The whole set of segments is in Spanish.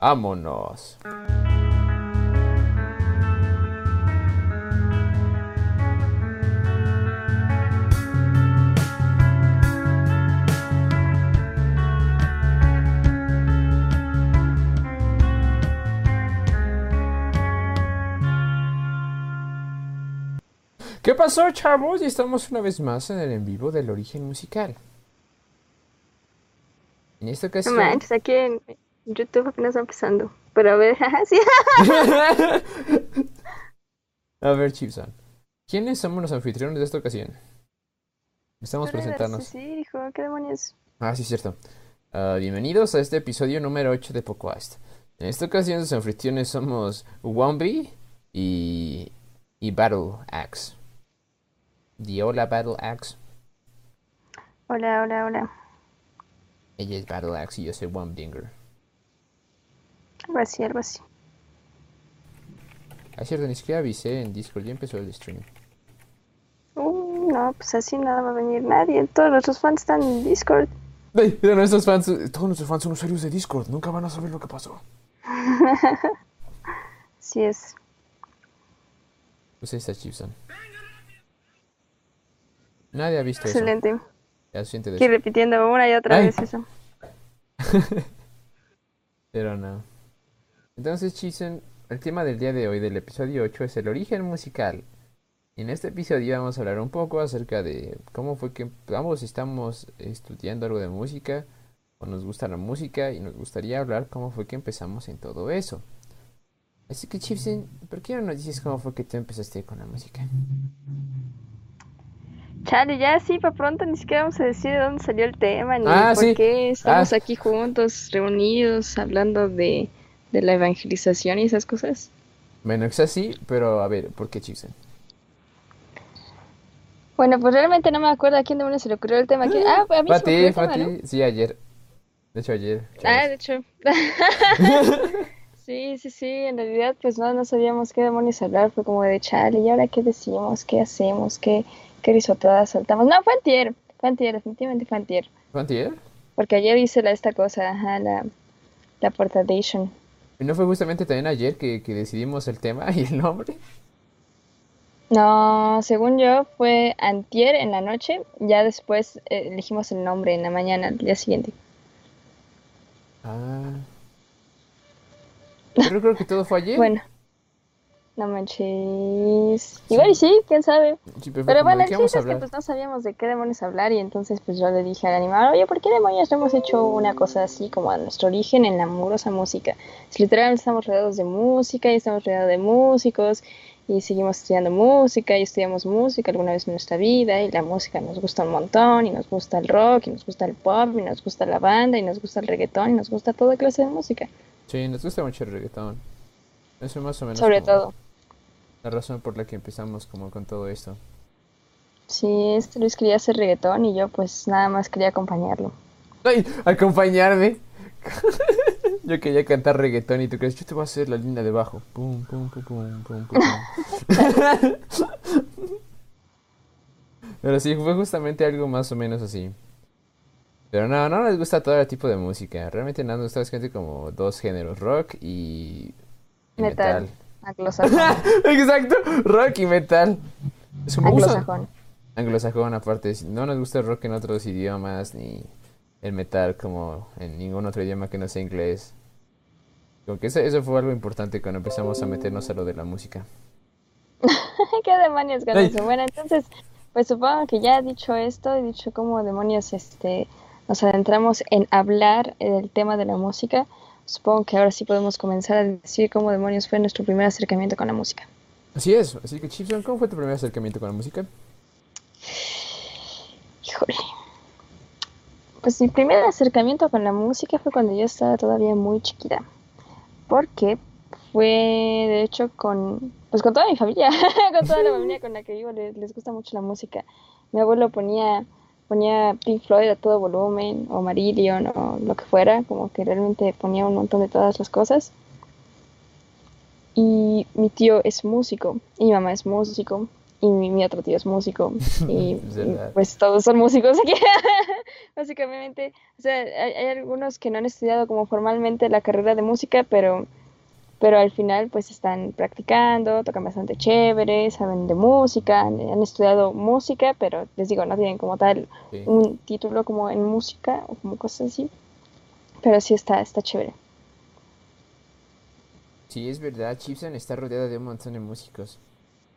Vámonos. ¿Qué pasó, chavos? Y estamos una vez más en el en vivo del origen musical. En esta No ocasión. manches, aquí en YouTube apenas empezando. Pero a ver, sí. A ver, Chipson. ¿Quiénes somos los anfitriones de esta ocasión? Estamos presentarnos. Sí, dijo, ¿qué demonios? Ah, sí, cierto. Ah, bienvenidos a este episodio número 8 de Podcast. En esta ocasión, los anfitriones somos Wombi y. y Battle Axe. Diola Battle Axe. Hola, hola, hola. Ella es Battle Axe y yo soy Wombinger. Algo así, algo así. Ah, cierto, ni siquiera avisé en Discord, ya empezó el stream. Uh, no, pues así nada va a venir nadie. Todos nuestros fans están en Discord. Mira, nuestros fans, todos nuestros fans son usuarios de Discord, nunca van a saber lo que pasó. Así es. Pues ahí está Chipson. Nadie ha visto eso. Excelente. Ya siente de Aquí repitiendo una y otra Ay. vez eso. Pero no. Entonces, Chisen, el tema del día de hoy, del episodio 8, es el origen musical. Y en este episodio vamos a hablar un poco acerca de cómo fue que ambos estamos estudiando algo de música, o nos gusta la música, y nos gustaría hablar cómo fue que empezamos en todo eso. Así que, Chipsen, ¿por qué no nos dices cómo fue que tú empezaste con la música? Chale, ya sí, para pronto ni siquiera vamos a decir de dónde salió el tema, ni Ah, por sí. qué estamos Ah. aquí juntos, reunidos, hablando de, de la evangelización y esas cosas. Bueno, es así, pero a ver, ¿por qué Chipsen? Bueno, pues realmente no me acuerdo a quién demonios se le ocurrió el tema. ¿Quién- Ah, a mí Fue a se me ocurrió ti, el fue a tema, ¿no? ti. Sí, ayer. De hecho, ayer. Ah, de hecho. Sí, sí, sí, en realidad pues no, no sabíamos qué demonios hablar, fue como de chale, ¿y ahora qué decimos? ¿Qué hacemos? ¿Qué, qué risotadas soltamos? No, fue antier, fue antier, definitivamente fue antier, ¿Fue antier? porque ayer hice la, esta cosa, ajá, la, la portadation. ¿Y no fue justamente también ayer que, que decidimos el tema y el nombre? No, según yo fue antier en la noche, ya después eh, elegimos el nombre en la mañana, al día siguiente. Ah. Pero creo que todo fue ayer. Bueno, no manches, igual y sí, quién sabe. Sí, pero Pero bueno, ¿de el chiste es que pues no sabíamos de qué demonios hablar y entonces pues yo le dije al animador, oye, ¿por qué demonios no hemos hecho una cosa así como a nuestro origen en la amorosa música? Si literalmente estamos rodeados de música y estamos rodeados de músicos y seguimos estudiando música y estudiamos música alguna vez en nuestra vida y la música nos gusta un montón y nos gusta el rock y nos gusta el pop y nos gusta la banda y nos gusta el reggaetón y nos gusta toda clase de música, Sí, nos gusta mucho el reggaetón. Eso es más o menos sobre como todo. La razón por la que empezamos como con todo esto. Sí, este Luis quería hacer reggaetón y yo pues nada más quería acompañarlo. ¡Ay! ¡Acompañarme! Yo quería cantar reggaetón y tú crees, yo te voy a hacer la línea de bajo. Pum, pum, pum, pum, pum, pum. Pero sí, fue justamente algo más o menos así. Pero no, no nos gusta todo el tipo de música. Realmente nada, nos gusta básicamente como dos géneros, rock y, y Metal. metal. Anglosajón. Exacto, rock y metal. Es como usan- Anglosajón. Anglosajón aparte, no nos gusta el rock en otros idiomas ni el metal como en ningún otro idioma que no sea inglés. Como que eso, eso fue algo importante cuando empezamos a meternos a lo de la música. ¿Qué demonios con Ay. eso? Bueno, entonces, pues supongo que ya dicho esto y dicho cómo demonios este nos adentramos en hablar del tema de la música, supongo que ahora sí podemos comenzar a decir cómo demonios fue nuestro primer acercamiento con la música. Así es, así que Chipson, ¿cómo fue tu primer acercamiento con la música? Híjole. Pues mi primer acercamiento con la música fue cuando yo estaba todavía muy chiquita. Porque fue, de hecho, con, pues con toda mi familia, con toda la familia con la que vivo, les, les gusta mucho la música. Mi abuelo ponía, ponía Pink Floyd a todo volumen, o Marillion, o lo que fuera, como que realmente ponía un montón de todas las cosas. Y mi tío es músico, y mi mamá es músico, y mi, mi otro tío es músico y, y, pues todos son músicos aquí. Básicamente, o sea, hay, hay algunos que no han estudiado como formalmente la carrera de música, pero, pero al final pues están practicando, tocan bastante chévere, saben de música, han, han estudiado música, pero les digo, no tienen como tal Sí. un título como en música o como cosas así. Pero sí está, está chévere. Sí, es verdad, Chipson está rodeada de un montón de músicos.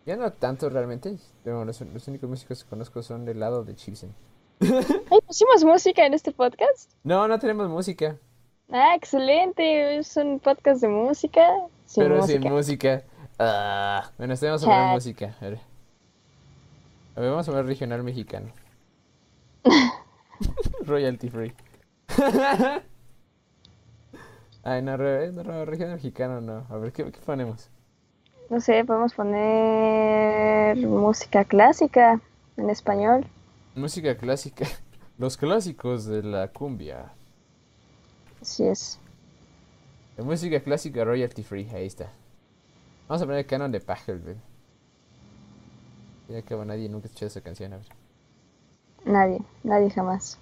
Ya no tanto realmente, pero los, los únicos músicos que conozco son del lado de Chipson. Pusimos música en este podcast. No, no tenemos música, Ah, excelente. Es un podcast de música. Sin pero música. sin música. Ah, bueno, tenemos a poner Chat. música. A ver. A ver, vamos a ver regional mexicano. Royalty free. Ay, no, re- no, no, regional mexicano no. A ver, ¿qué, qué ponemos? No sé, podemos poner música clásica en español. Música clásica. Los clásicos de la cumbia. Así es. La música clásica royalty free, ahí está. Vamos a poner el canon de Pachelbel. Ya que bueno, nadie nunca ha escuchado esa canción, a ver. Nadie, nadie jamás.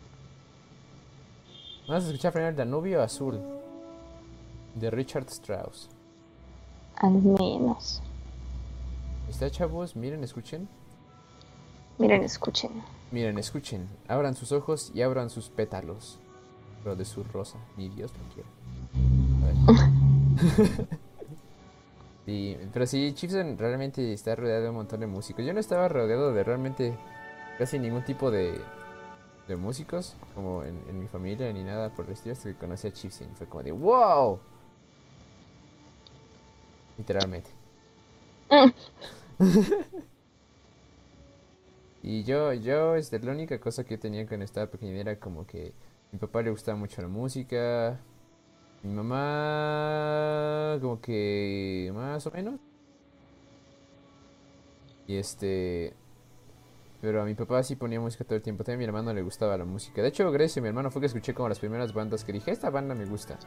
Vamos a escuchar primero Danubio Azul. De Richard Strauss. Al menos. ¿Está chavos? Miren, escuchen. Miren, escuchen. Miren, escuchen. Abran sus ojos y abran sus pétalos. Pero de su rosa. Ni Dios lo quiera. A ver. Sí, pero sí, Chipson realmente está rodeado de un montón de músicos. Yo no estaba rodeado de realmente casi ningún tipo de, de músicos, como en, en mi familia ni nada por el estilo, hasta que conocí a Chipson. Fue como de ¡Wow! Literalmente. Y yo, yo, este, la única cosa que yo tenía cuando estaba pequeño era como que mi papá le gustaba mucho la música, mi mamá como que más o menos. Y este, pero a mi papá sí ponía música todo el tiempo, también a mi hermano le gustaba la música. De hecho, gracias a mi hermano fue que escuché como las primeras bandas que dije, esta banda me gusta.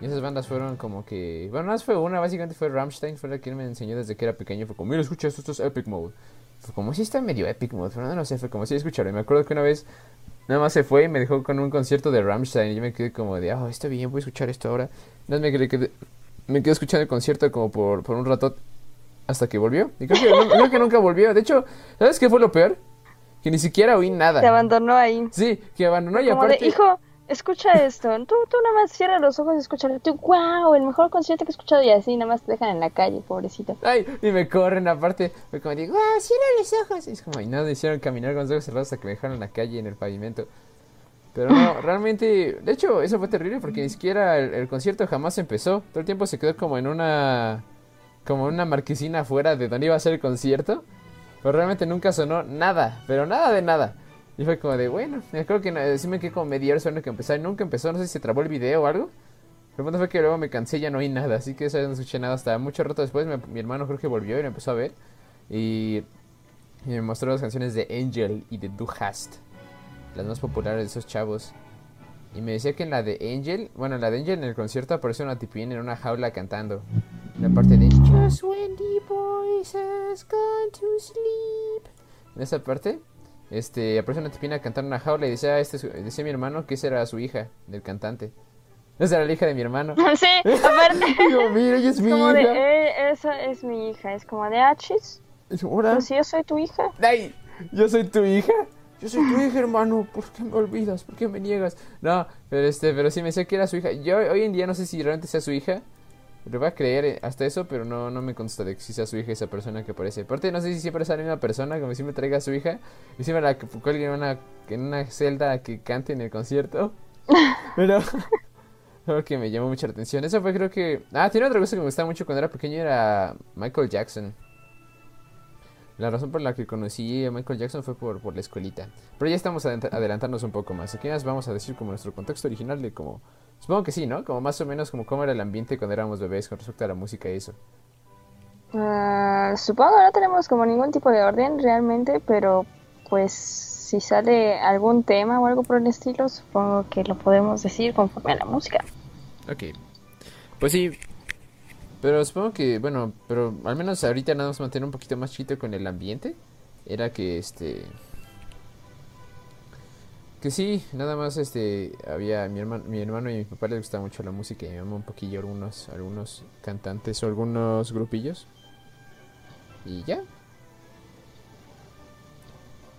Y esas bandas fueron como que, bueno, más fue una, básicamente fue Rammstein, fue la que él me enseñó desde que era pequeño, fue como, mira, escucha esto, esto es Epic Mode. Fue como, si está medio Epic Mode, pero no, no sé, fue como, sí, escucharlo. Y me acuerdo que una vez nada más se fue y me dejó con un concierto de Rammstein y yo me quedé como de, ah, está bien, voy a escuchar esto ahora. Nada más me quedé, me quedé escuchando el concierto como por, por un rato hasta que volvió. Y creo que, no- creo que nunca volvió. De hecho, ¿sabes qué fue lo peor? Que ni siquiera oí Te nada. abandonó ahí. Sí, que abandonó y Como aparte... de, hijo, escucha esto. Tú, tú nada más cierra los ojos y escúchalo. Tú, wow, el mejor concierto que he escuchado. Y así nada más te dejan en la calle, pobrecito. Ay, y me corren aparte. Fue como digo, ah, cierra los ojos. Y es como, y no me hicieron caminar con los ojos cerrados hasta que me dejaron en la calle, en el pavimento. Pero no, realmente, de hecho, eso fue terrible porque ni siquiera el, el concierto jamás empezó. Todo el tiempo se quedó como en una, como en una marquesina afuera de donde iba a ser el concierto. Pero realmente nunca sonó nada, pero nada de nada. Y fue como de, bueno, creo que no- sí me como media hora esperando que empezara nunca empezó. No sé si se trabó el video o algo. Lo punto fue que luego me cansé y ya no oí nada, así que eso ya no escuché nada hasta mucho rato después. me- mi hermano creo que volvió y lo empezó a ver. Y, y me mostró las canciones de Angel y de Du Hast, las más populares de esos chavos. Y me decía que en la de Angel, bueno, en la de Angel en el concierto aparece una tipín en una jaula cantando. La parte de Just when the boys has gone to sleep. En esa parte, este, aparece una tipina cantando en una jaula y decía, este, decía mi hermano que esa era su hija, del cantante. Esa era la hija de mi hermano. sí, aparte. Digo, mira, ella es mi como de, hija. eh, esa es mi hija. Es como de, ah, chis. Es como, "Hola". Pues yo soy tu hija. Ay, yo soy tu hija. Yo soy tu hija, hermano. ¿Por qué me olvidas? ¿Por qué me niegas? No, pero este, pero sí me sé que era su hija. Yo hoy en día no sé si realmente sea su hija. Le voy a creer eh, hasta eso, pero no, no me consta de que si sea su hija esa persona que aparece. Aparte, no sé si siempre es la misma persona, como si me traiga a su hija. Y si me la que cuelgue en una, en una celda que cante en el concierto. Pero, algo que me llamó mucha atención. Eso fue, creo que. Ah, tiene otra cosa que me gustaba mucho cuando era pequeño: era Michael Jackson. La razón por la que conocí a Michael Jackson fue por, por la escuelita. Pero ya estamos adelantándonos un poco más. Aquí nos vamos a decir como nuestro contexto original de como... Supongo que sí, ¿no? Como más o menos como cómo era el ambiente cuando éramos bebés con respecto a la música y eso. Ah, supongo que no tenemos como ningún tipo de orden realmente, pero pues si sale algún tema o algo por el estilo, supongo que lo podemos decir conforme a la música. Ok. Pues sí. Pero supongo que, bueno, pero al menos ahorita nada más mantener un poquito más chito con el ambiente. Era que este. Que sí, nada más este. Había mi hermano, mi hermano y mi papá les gusta mucho la música y mi mamá un poquillo algunos, algunos cantantes o algunos grupillos. Y ya.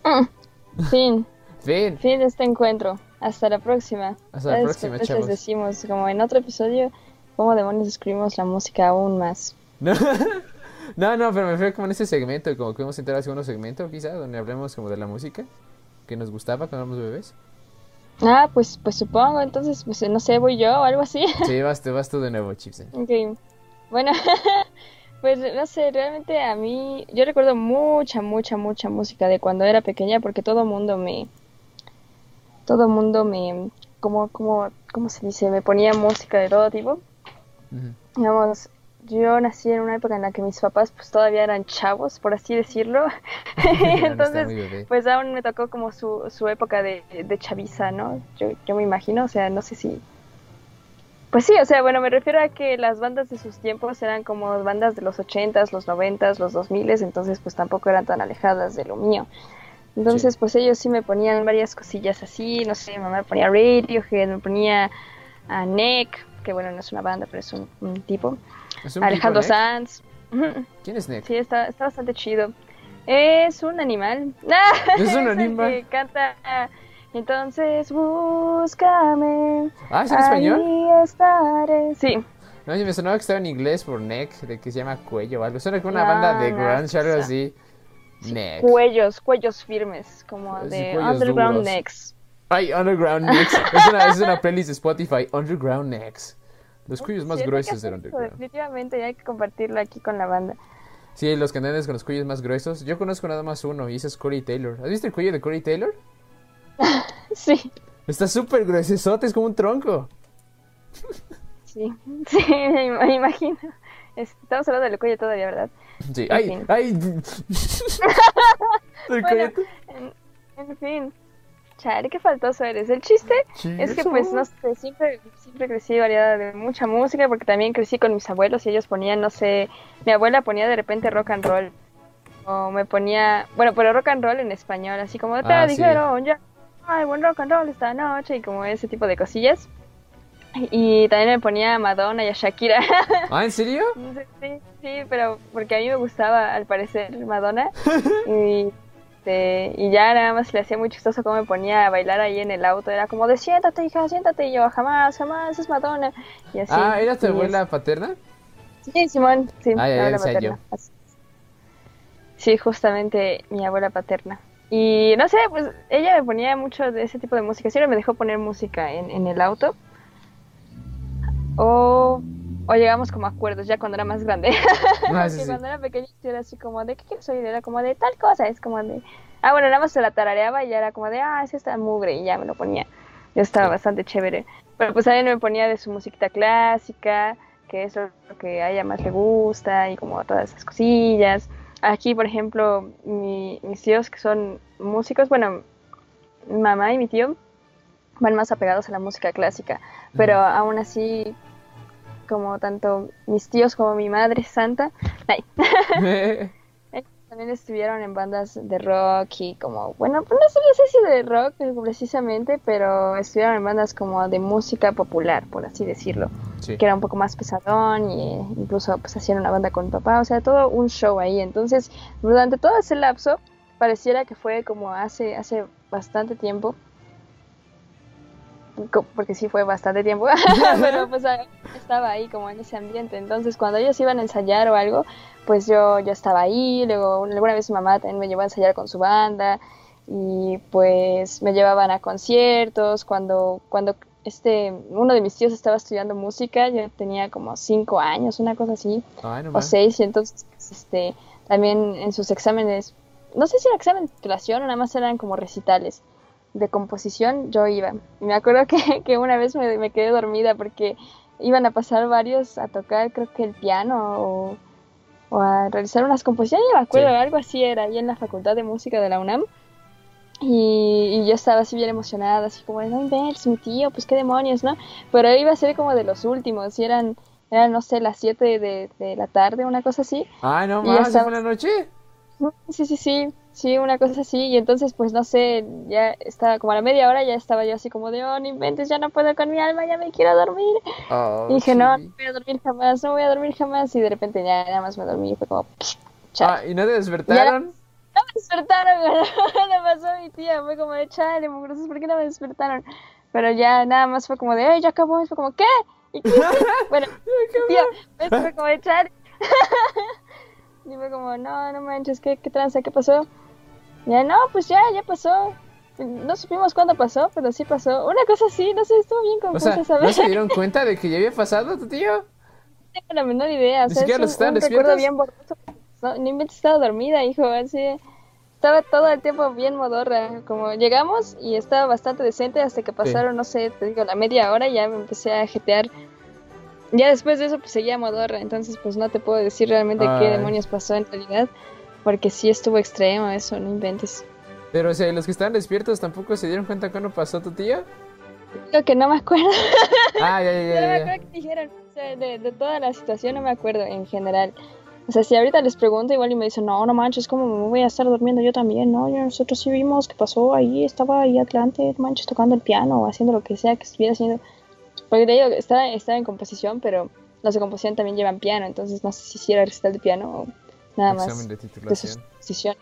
Mm, fin. Fin. Fin de este encuentro. Hasta la próxima. Hasta la próxima, chavos. les decimos, como en otro episodio, cómo demonios escribimos la música aún más. No, no, no, pero me fue como en ese segmento, como que vamos a entrar a segundo segmento, quizá, donde hablemos como de la música que nos gustaba cuando éramos bebés. Ah, pues, pues supongo, entonces, pues no sé, voy yo o algo así. Sí, vas, tú- vas tú de nuevo, Chipsen. Ok. Bueno, pues no sé, realmente a mí, yo recuerdo mucha, mucha, mucha música de cuando era pequeña porque todo mundo me, todo mundo me, como, como, ¿cómo se dice? Me ponía música de todo tipo. Digamos, yo nací en una época en la que mis papás pues todavía eran chavos, por así decirlo. Entonces, pues aún me tocó como su, su época de, de chaviza, ¿no? Yo, yo me imagino, o sea, no sé si... Pues sí, o sea, bueno, me refiero a que las bandas de sus tiempos eran como bandas de los 80s, los 90s, los 2000s, entonces pues tampoco eran tan alejadas de lo mío. Entonces, Sí. pues ellos sí me ponían varias cosillas así, no sé, mi mamá me ponía Radiohead, me ponía a Neck, que bueno, no es una banda, pero es un, un tipo. ¿Es un Alejandro Nick? Sanz. ¿Quién es Nick? Sí, está, está bastante chido. Es un animal. Es un animal. que canta. Entonces búscame. Ah, ¿es en español? Ahí estaré. Sí. No, me sonaba que estaba en inglés por Neck, de que se llama Cuello o algo. Suena como una No, banda de grunge algo así. Neck. Cuellos, cuellos firmes, como Sí, de Underground duros. Necks. Ay, Underground Necks. Es una, es una playlist de Spotify, Underground Necks. Los cuellos más gruesos del eso, Underground. Definitivamente, hay que compartirlo aquí con la banda. Sí, los cantantes con los cuellos más gruesos. Yo conozco nada más uno y ese es Corey Taylor. ¿Has visto el cuello de Corey Taylor? Sí, Está súper gruesote, es como un tronco. sí, sí, me im- me imagino. Es- Estamos hablando del cuello todavía, ¿verdad? Sí, En ay, fin. ay. El Bueno, cuello- en, en fin. Chale, qué faltoso eres. El chiste es que, pues, no sé, siempre, siempre crecí variada de mucha música porque también crecí con mis abuelos y ellos ponían, no sé, mi abuela ponía de repente rock and roll. O me ponía, bueno, pero rock and roll en español, así como te Ah, sí. dijeron, ya, ay, buen rock and roll esta noche y como ese tipo de cosillas. Y también me ponía a Madonna y a Shakira. Ah, ¿en serio? Sí, sí, pero porque a mí me gustaba al parecer Madonna y, este, y ya nada más le hacía muy chistoso cómo me ponía a bailar ahí en el auto, era como de siéntate hija, siéntate y yo jamás, jamás es Madonna y así. ah, ¿era tu abuela paterna? Sí, Simón, sí, Ah, mi abuela paterna. Sí, justamente mi abuela paterna. Y no sé, pues ella me ponía mucho de ese tipo de música. Siempre me dejó poner música en, en el auto. O, o llegamos como a acuerdos ya cuando era más grande. Ah, Porque sí, cuando era pequeña yo era así como de, ¿qué quieres oír? Era como de tal cosa, es como de... Ah, bueno, nada más se la tarareaba y ya era como de, ah, es esta mugre y ya me lo ponía. Yo estaba Sí. bastante chévere. Pero pues también me ponía de su musiquita clásica, que es lo que a ella más le gusta y como todas esas cosillas. Aquí, por ejemplo, mi- mis tíos que son músicos, bueno, mi mamá y mi tío van más apegados a la música clásica, pero aún así, como tanto mis tíos como mi madre santa, también estuvieron en bandas de rock y como, bueno, pues no sé, no sé si de rock precisamente, pero estuvieron en bandas como de música popular, por así decirlo sí. que era un poco más pesadón y incluso pues hacían una banda con mi papá, o sea, todo un show ahí. Entonces, durante todo ese lapso, pareciera que fue como hace, hace bastante tiempo, porque sí fue bastante tiempo, pero pues estaba ahí como en ese ambiente. Entonces, cuando ellos iban a ensayar o algo, pues yo, yo estaba ahí, luego alguna vez mi mamá también me llevó a ensayar con su banda y pues me llevaban a conciertos. Cuando cuando este uno de mis tíos estaba estudiando música yo tenía como cinco años una cosa así Ay, no o seis. Y entonces este también en sus exámenes no sé si era examen de titulación o nada más eran como recitales de composición yo iba y me acuerdo que, que una vez me, me quedé dormida porque iban a pasar varios a tocar creo que el piano o, o a realizar unas composiciones ya me acuerdo Sí. algo así era ahí en la facultad de música de la UNAM y, y yo estaba así bien emocionada, así como, no inventes, mi tío, pues qué demonios, ¿no? Pero iba a ser como de los últimos, y eran, Era, no sé, las 7 de, de la tarde, una cosa así. Ah, no más, estaba- fue la noche. Sí, sí, sí, sí, una cosa así. Y entonces, pues no sé, ya estaba como a la media hora, ya estaba yo así como de, oh, no inventes, ya no puedo con mi alma, ya me quiero dormir. Oh, Y dije, no, no voy a dormir jamás, no voy a dormir jamás. Y de repente ya nada más me dormí y fue como, chale. Ah, ¿y no te despertaron? No me despertaron. Le pasó a mi tía, fue como de chale, ¿por qué no me despertaron? Pero ya nada más fue como de, ay, ya acabó. Y fue como, ¿qué? ¿Y qué? bueno, tía, ¿ves? fue como de chale. y fue como, no, no manches, ¿qué, qué tranza? ¿Qué pasó? Ya, no, pues ya, ya pasó. No supimos cuándo pasó, pero sí pasó. Una cosa así, no sé, estuvo bien O confusa, sea, ¿sabes? ¿no se dieron cuenta de que ya había pasado tu tío? tengo la menor idea. O ¿Ni sea, siquiera es un, un recuerdo bien borroso. No, ni inventes, estaba dormida, hijo. Así. Estaba todo el tiempo bien modorra. Como llegamos y estaba bastante decente hasta que pasaron, no sé, te digo, la media hora y ya me empecé a jetear. Ya después de eso, pues seguía modorra. Entonces, pues no te puedo decir realmente qué Ay. demonios pasó en realidad. Porque sí estuvo extremo eso, no inventes. Pero, o sea, los que estaban despiertos tampoco se dieron cuenta cuándo pasó tu tío. Digo que no me acuerdo. Ah, ya, ya, No me ya, ya. acuerdo qué dijeron. O sea, de, de toda la situación no me acuerdo en general. O sea, si ahorita les pregunto igual y me dicen, no, no manches, ¿cómo me voy a estar durmiendo yo también? No, nosotros sí vimos que pasó ahí, estaba ahí adelante, manches, tocando el piano o haciendo lo que sea que estuviera haciendo. Porque te digo, estaba, estaba en composición, pero los de composición también llevan piano, entonces no sé si hiciera recital de piano o nada más Examen de de sus titulación.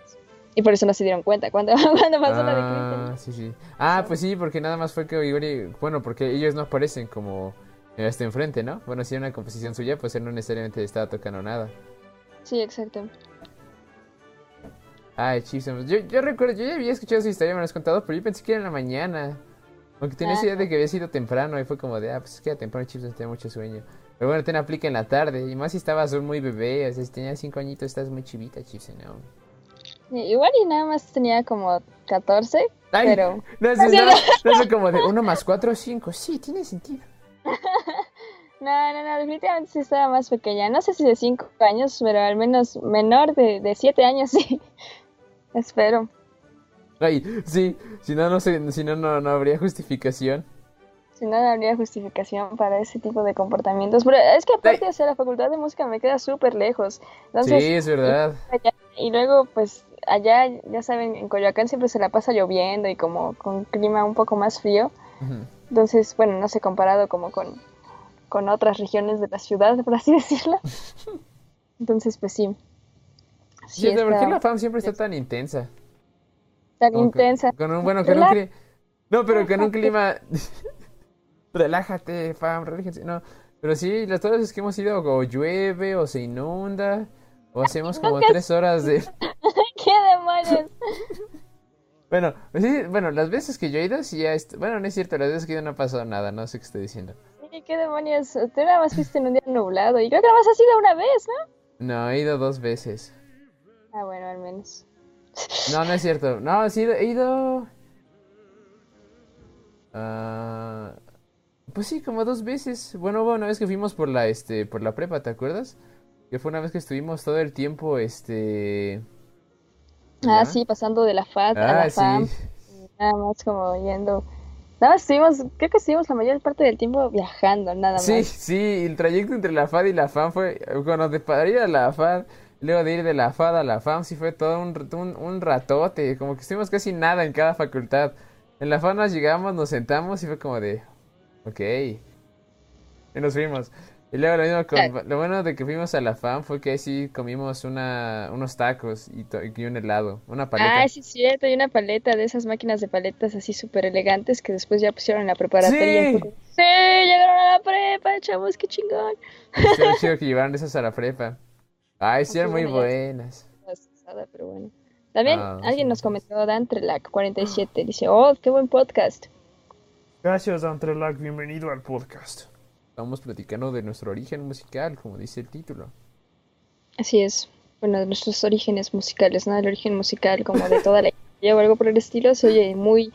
Y por eso no se dieron cuenta cuando, cuando pasó la de Ah, Cristian. sí, sí. Ah, pues sí, porque nada más fue que y- bueno, porque ellos no aparecen como este enfrente, ¿no? Bueno, si era una composición suya, pues él no necesariamente estaba tocando nada. Sí, exacto. Ay, chismes. Yo, yo recuerdo, yo ya había escuchado esa historia, me lo has contado, pero yo pensé que era en la mañana. Aunque tenía esa idea de que había sido temprano y fue como de, ah, pues es que era temprano, chismes, tenía mucho sueño. Pero bueno, ten aplica en la tarde, y más si estabas muy bebé, o sea, si tenías cinco añitos, estás muy chivita, chismes, ¿no? Igual y nada más tenía como 14, Ay, pero... no, es, No, no, no como de uno más cuatro o cinco, sí, tiene sentido. No, no, no, definitivamente sí estaba más pequeña. No sé si de 5 años, pero al menos menor de, de 7 años, sí. Espero. Ay, sí, si no, no sé, si no, no, no habría justificación. Si no, no habría justificación para ese tipo de comportamientos. Pero es que aparte, Ay. o sea, la facultad de música me queda súper lejos. Entonces, sí, es verdad. y luego, pues, allá, ya saben, en Coyoacán siempre se la pasa lloviendo y como con clima un poco más frío. Entonces, bueno, no sé, comparado como con, con otras regiones de la ciudad, por así decirlo. Entonces, pues sí. Sí, Sí, ¿por qué la fam siempre está tan intensa? Tan intensa. Con un, bueno, con un clima... No, pero con un clima... Relájate, fam, relájense. No, pero sí, las todas las veces que hemos ido o llueve o se inunda o hacemos como tres horas de... ¿Qué demonios? Bueno, sí, bueno, las veces que yo he ido sí ya... est- Bueno, no es cierto, las veces que he ido no ha pasado nada, no sé qué estoy diciendo. Sí, ¿Qué demonios? Tú nada más fuiste en un día nublado y creo que nada más has ido una vez, ¿no? No, he ido dos veces. Ah, bueno, al menos. No, no es cierto. No, sí he ido... he ido- Ah, pues sí, como dos veces. Bueno, hubo una vez que fuimos por la, este, por la prepa, ¿te acuerdas? Que fue una vez que estuvimos todo el tiempo, este... Ah, sí, pasando de la FAD a Ah, la FAM. sí. Nada más como yendo. Nada más estuvimos, creo que estuvimos la mayor parte del tiempo viajando, nada Sí, más. sí, el trayecto entre la FAD y la FAM fue, bueno, de para ir a la FAD, luego de ir de la FAD a la FAM, sí fue todo un, un, un ratote, como que estuvimos casi nada en cada facultad. En la FAD nos llegamos, nos sentamos y fue como de, ok, y nos fuimos. Y luego lo mismo con- lo bueno de que fuimos a la FAM fue que ahí sí comimos una, unos tacos y, to- y un helado, una paleta. Ah, sí, es cierto, hay una paleta de esas máquinas de paletas así súper elegantes que después ya pusieron en la preparatoria. y sí, llegaron a la prepa, chavos, qué chingón. Estuvo chido que llevaron esas a la prepa. Ay, sí, eran muy buenas. Pero bueno. También Ah, alguien sí, nos comentó, Dan Trelac 47, dice, oh, qué buen podcast. Gracias, Antrelac, bienvenido al podcast. Estamos platicando de nuestro origen musical, como dice el título. Así es, bueno, de nuestros orígenes musicales, ¿no? El origen musical como de toda la historia o algo por el estilo, se oye muy,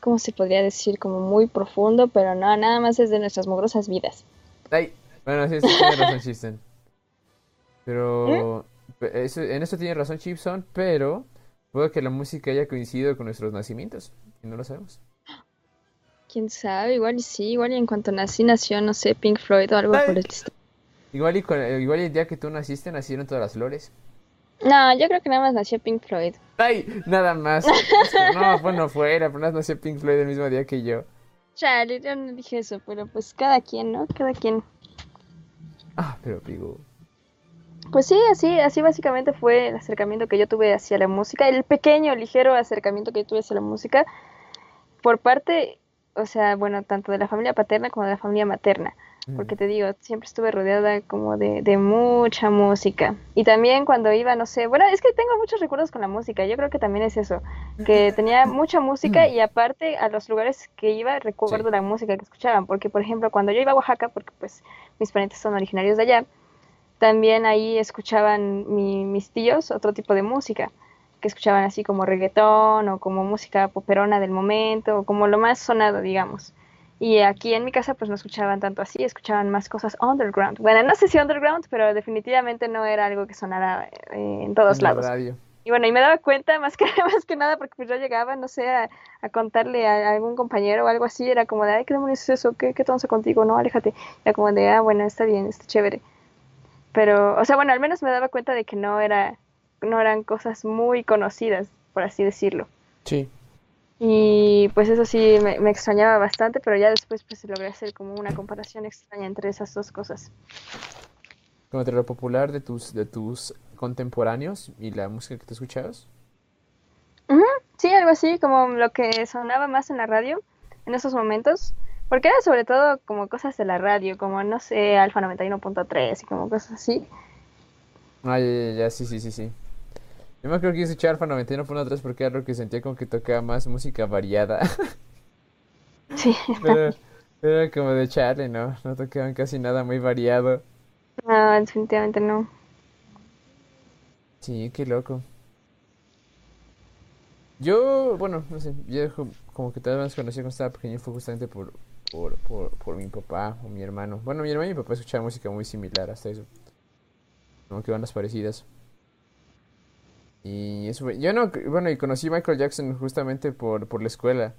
¿cómo se podría decir? Como muy profundo, pero no, nada más es de nuestras mugrosas vidas. Ay, bueno, sí, sí tiene razón Chipson. Pero pe- eso- en eso tiene razón Chipson, pero puede que la música haya coincidido con nuestros nacimientos y no lo sabemos. Quién sabe, igual y sí, igual y en cuanto nací, nació, no sé, Pink Floyd o algo Ay. por el estilo. Igual y, con- igual y el día que tú naciste nacieron todas las flores. No, yo creo que nada más nació Pink Floyd. Ay, nada más. No, bueno, fuera, apenas nació Pink Floyd el mismo día que yo. Chale, yo no dije eso, pero pues cada quien, ¿no? Cada quien. Ah, pero digo, Pues sí, así, así básicamente fue el acercamiento que yo tuve hacia la música, el pequeño, ligero acercamiento que yo tuve hacia la música, por parte, o sea, bueno, tanto de la familia paterna como de la familia materna, porque te digo, siempre estuve rodeada como de, de mucha música. Y también cuando iba, no sé, bueno, es que tengo muchos recuerdos con la música, yo creo que también es eso, que tenía mucha música y aparte a los lugares que iba recuerdo Sí. la música que escuchaban, porque por ejemplo, cuando yo iba a Oaxaca, porque pues mis parientes son originarios de allá, también ahí escuchaban mi- mis tíos otro tipo de música, que escuchaban así como reggaetón o como música poperona del momento, o como lo más sonado, digamos. Y aquí en mi casa pues no escuchaban tanto así, escuchaban más cosas underground. Bueno, no sé si underground, pero definitivamente no era algo que sonara eh, en todos en la lados. radio. Y bueno, y me daba cuenta más que, más que nada porque pues yo llegaba, no sé, a, a contarle a, algún compañero o algo así, era como de, ay, ¿qué demonios es eso? ¿Qué, qué tonso contigo? No, aléjate. Era como de, ah, bueno, está bien, está chévere. Pero, o sea, bueno, al menos me daba cuenta de que no era, no eran cosas muy conocidas, por así decirlo. Sí. Y pues eso sí me, me extrañaba bastante, pero ya después pues logré hacer como una comparación extraña entre esas dos cosas. Como entre lo popular de tus, de tus contemporáneos y la música que te escuchabas. Ujú, Sí, algo así, como lo que sonaba más en la radio en esos momentos, porque era sobre todo como cosas de la radio, como no sé, Alfa 91.3 y como cosas así. Ah, ya, ya, ya, sí, sí, sí, sí. Yo me acuerdo que escuchaba Alfa 91.3 porque era lo que sentía como que tocaba más música variada. Sí, Pero pero era como de Charlie, ¿no? No tocaban casi nada muy variado. no, definitivamente no. Sí, qué loco. Yo, bueno, no sé, yo como que tal vez conocí cuando estaba pequeño fue justamente por, por, por, por mi papá o mi hermano. Bueno, mi hermano y mi papá escuchaban música muy similar hasta eso. Como que bandas parecidas. Y eso fue- yo no, bueno, y conocí a Michael Jackson justamente por, por la escuela.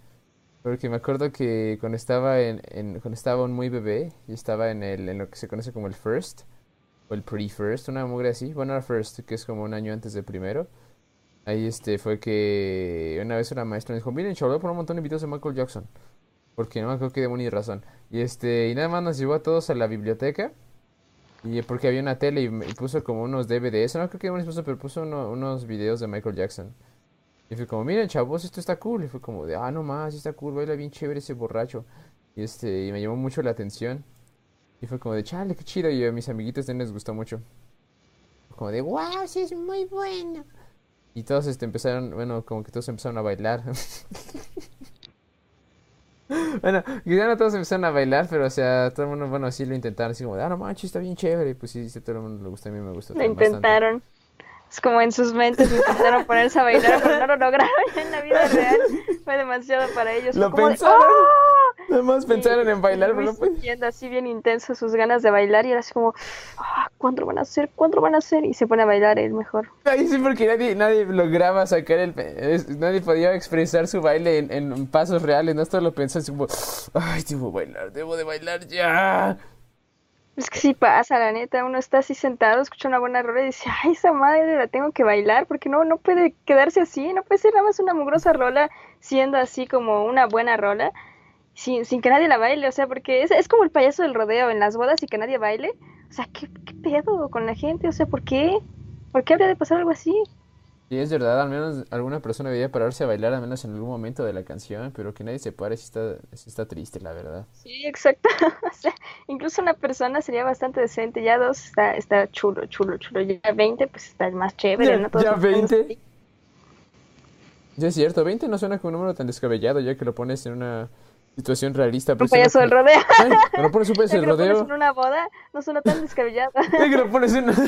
Porque me acuerdo que cuando estaba en, en- cuando estaba un muy bebé, y estaba en el, en lo que se conoce como el first, o el pre-first, una mugre así, bueno, era first, que es como un año antes del primero. Ahí este fue que una vez una maestra me dijo, miren, chaval, poner un montón de videos de Michael Jackson. Porque no me acuerdo qué demonio de razón. Y este, y nada más nos llevó a todos a la biblioteca. Y porque había una tele y, y puso como unos DVDs, no creo que demonios puso, pero puso uno- unos videos de Michael Jackson. Y fue como, miren, chavos, esto está cool. Y fue como de, ah, no más, está cool, baila bien chévere ese borracho. Y este, y me llamó mucho la atención. Y fue como de, chale, qué chido. Y a mis amiguitos también les gustó mucho. Como de, wow, sí es muy bueno. Y todos este, empezaron, bueno, como que todos empezaron a bailar. Bueno, quizá no todos empezaron a bailar, pero o sea, todo el mundo, bueno, sí lo intentaron, así como de, ah, no manches, está bien chévere. Y pues sí, sí, a todo el mundo le gusta, a mí me gusta Lo bastante. intentaron. Es como en sus mentes intentaron ponerse a bailar, pero no lo lograron en la vida real. Fue demasiado para ellos. Lo de, pensaron. Nada más pensaron en bailar, pero no sintiendo así bien intenso sus ganas de bailar y era así como, ah, ¿cuánto van a hacer? ¿Cuánto van a hacer? Y se pone a bailar él mejor. Ahí sí, porque nadie, nadie lograba sacar el... es- nadie podía expresar su baile en, en pasos reales, no esto lo pensó así como, ay, debo bailar, debo de bailar ya. Es que sí pasa, la neta, uno está así sentado, escucha una buena rola y dice, ay, esa madre la tengo que bailar, porque no, no puede quedarse así, no puede ser nada más una mugrosa rola siendo así como una buena rola, sin, sin que nadie la baile, o sea, porque es, es como el payaso del rodeo en las bodas y que nadie baile, o sea, ¿qué, qué pedo con la gente? O sea, ¿por qué? ¿Por qué habría de pasar algo así? Y es verdad, al menos alguna persona debería pararse a bailar, al menos en algún momento de la canción, pero que nadie se pare, sí está, sí está triste, la verdad. Sí, exacto. O sea, incluso una persona sería bastante decente. Ya dos está, está chulo, chulo, chulo. Ya 20, pues está el más chévere, ¿no? Todos ya los ponemos 20. ahí. Ya es cierto, 20 no suena como un número tan descabellado, ya que lo pones en una situación realista. Un pero suena payaso del como- rodeo. Ay, lo pones un payaso del lo pones en una boda, no suena tan descabellado. Ya que lo pones en... Si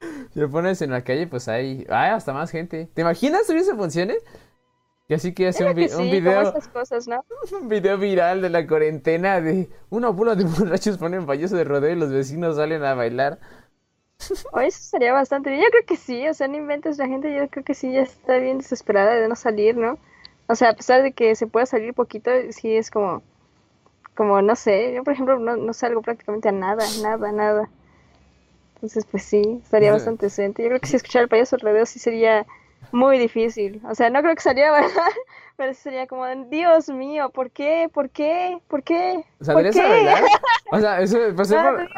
lo pones en la calle, pues hay... Ay, hasta más gente. ¿Te imaginas si eso funcione? Y así que hace un, vi- que un sí, como video... estas cosas, ¿no? Un video viral de la cuarentena de una bola de borrachos ponen payaso de rodeo y los vecinos salen a bailar. O eso sería bastante bien. Yo creo que sí, o sea, no inventes la gente, yo creo que sí ya está bien desesperada de no salir, ¿no? O sea, a pesar de que se pueda salir poquito, sí es como, como, no sé, yo por ejemplo no, no salgo prácticamente a nada, nada, nada. Entonces, pues sí, estaría bastante decente. Yo creo que si escuchara el payaso alrededor sí sería muy difícil. O sea, no creo que saliera a bailar, pero sí sería como, Dios mío, ¿por qué? ¿Por qué? ¿Por qué? ¿Por ¿Saldrías qué? a bailar? O sea, eso pasó Ah, por...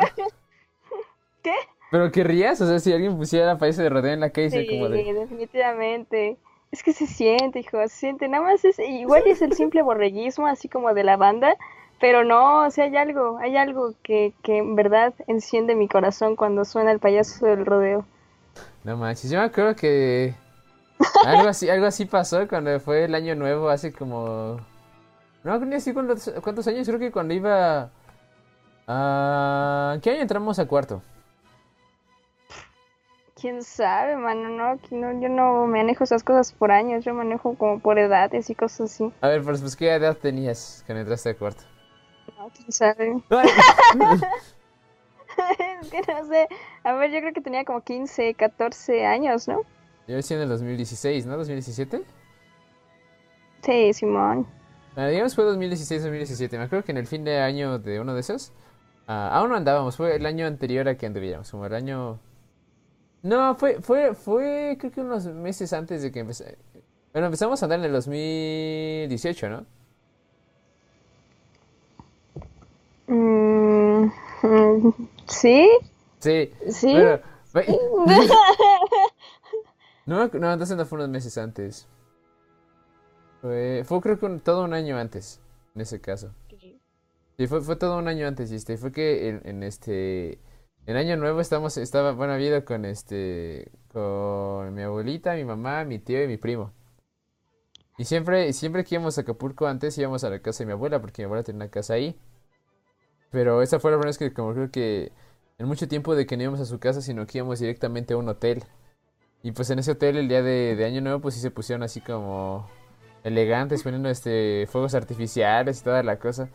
¿Qué? ¿Pero querrías? O sea, si alguien pusiera payaso de rodeo en la calle, sería Sí, como de... definitivamente. Es que se siente, hijo, se siente. Nada más es, igual es el simple borreguismo, así como de la banda, pero no, o sea, hay algo, hay algo que, que en verdad enciende mi corazón cuando suena el payaso del rodeo. No manches, yo me acuerdo que algo así, algo así pasó cuando fue el año nuevo, hace como... No, ni así cuántos, años, creo que cuando iba... ¿Qué año entramos a cuarto? Quién sabe, mano, no, yo no manejo esas cosas por años, yo manejo como por edades y cosas así. A ver, pues, pues ¿qué edad tenías cuando entraste a cuarto? No, quién sabe. Es que no sé. A ver, yo creo que tenía como 15, 14 años, ¿no? Yo decía en el 2016, ¿no? ¿2017? Sí, Simón. Ah, digamos fue 2016-2017. Me acuerdo que en el fin de año de uno de esos, ah, aún no andábamos. Fue el año anterior a que anduviéramos, como el año. No, fue, fue, fue, creo que unos meses antes de que empecé. Bueno, empezamos a andar en el 2018, ¿no? Mm, ¿Sí? Sí. Sí. Bueno, no, no, entonces no fue unos meses antes. Fue, fue creo que un- todo un año antes, en ese caso. Sí, fue, fue todo un año antes, y este, fue que en, en este, en Año Nuevo estamos, estaba, bueno, había ido con este, con mi abuelita, mi mamá, mi tío y mi primo. Y siempre, siempre que íbamos a Acapulco antes íbamos a la casa de mi abuela, porque mi abuela tenía una casa ahí. Pero esa fue la primera vez que como creo que en mucho tiempo de que no íbamos a su casa, sino que íbamos directamente a un hotel. Y pues en ese hotel el día de, de Año Nuevo pues sí se pusieron así como elegantes, poniendo este fuegos artificiales y toda la cosa.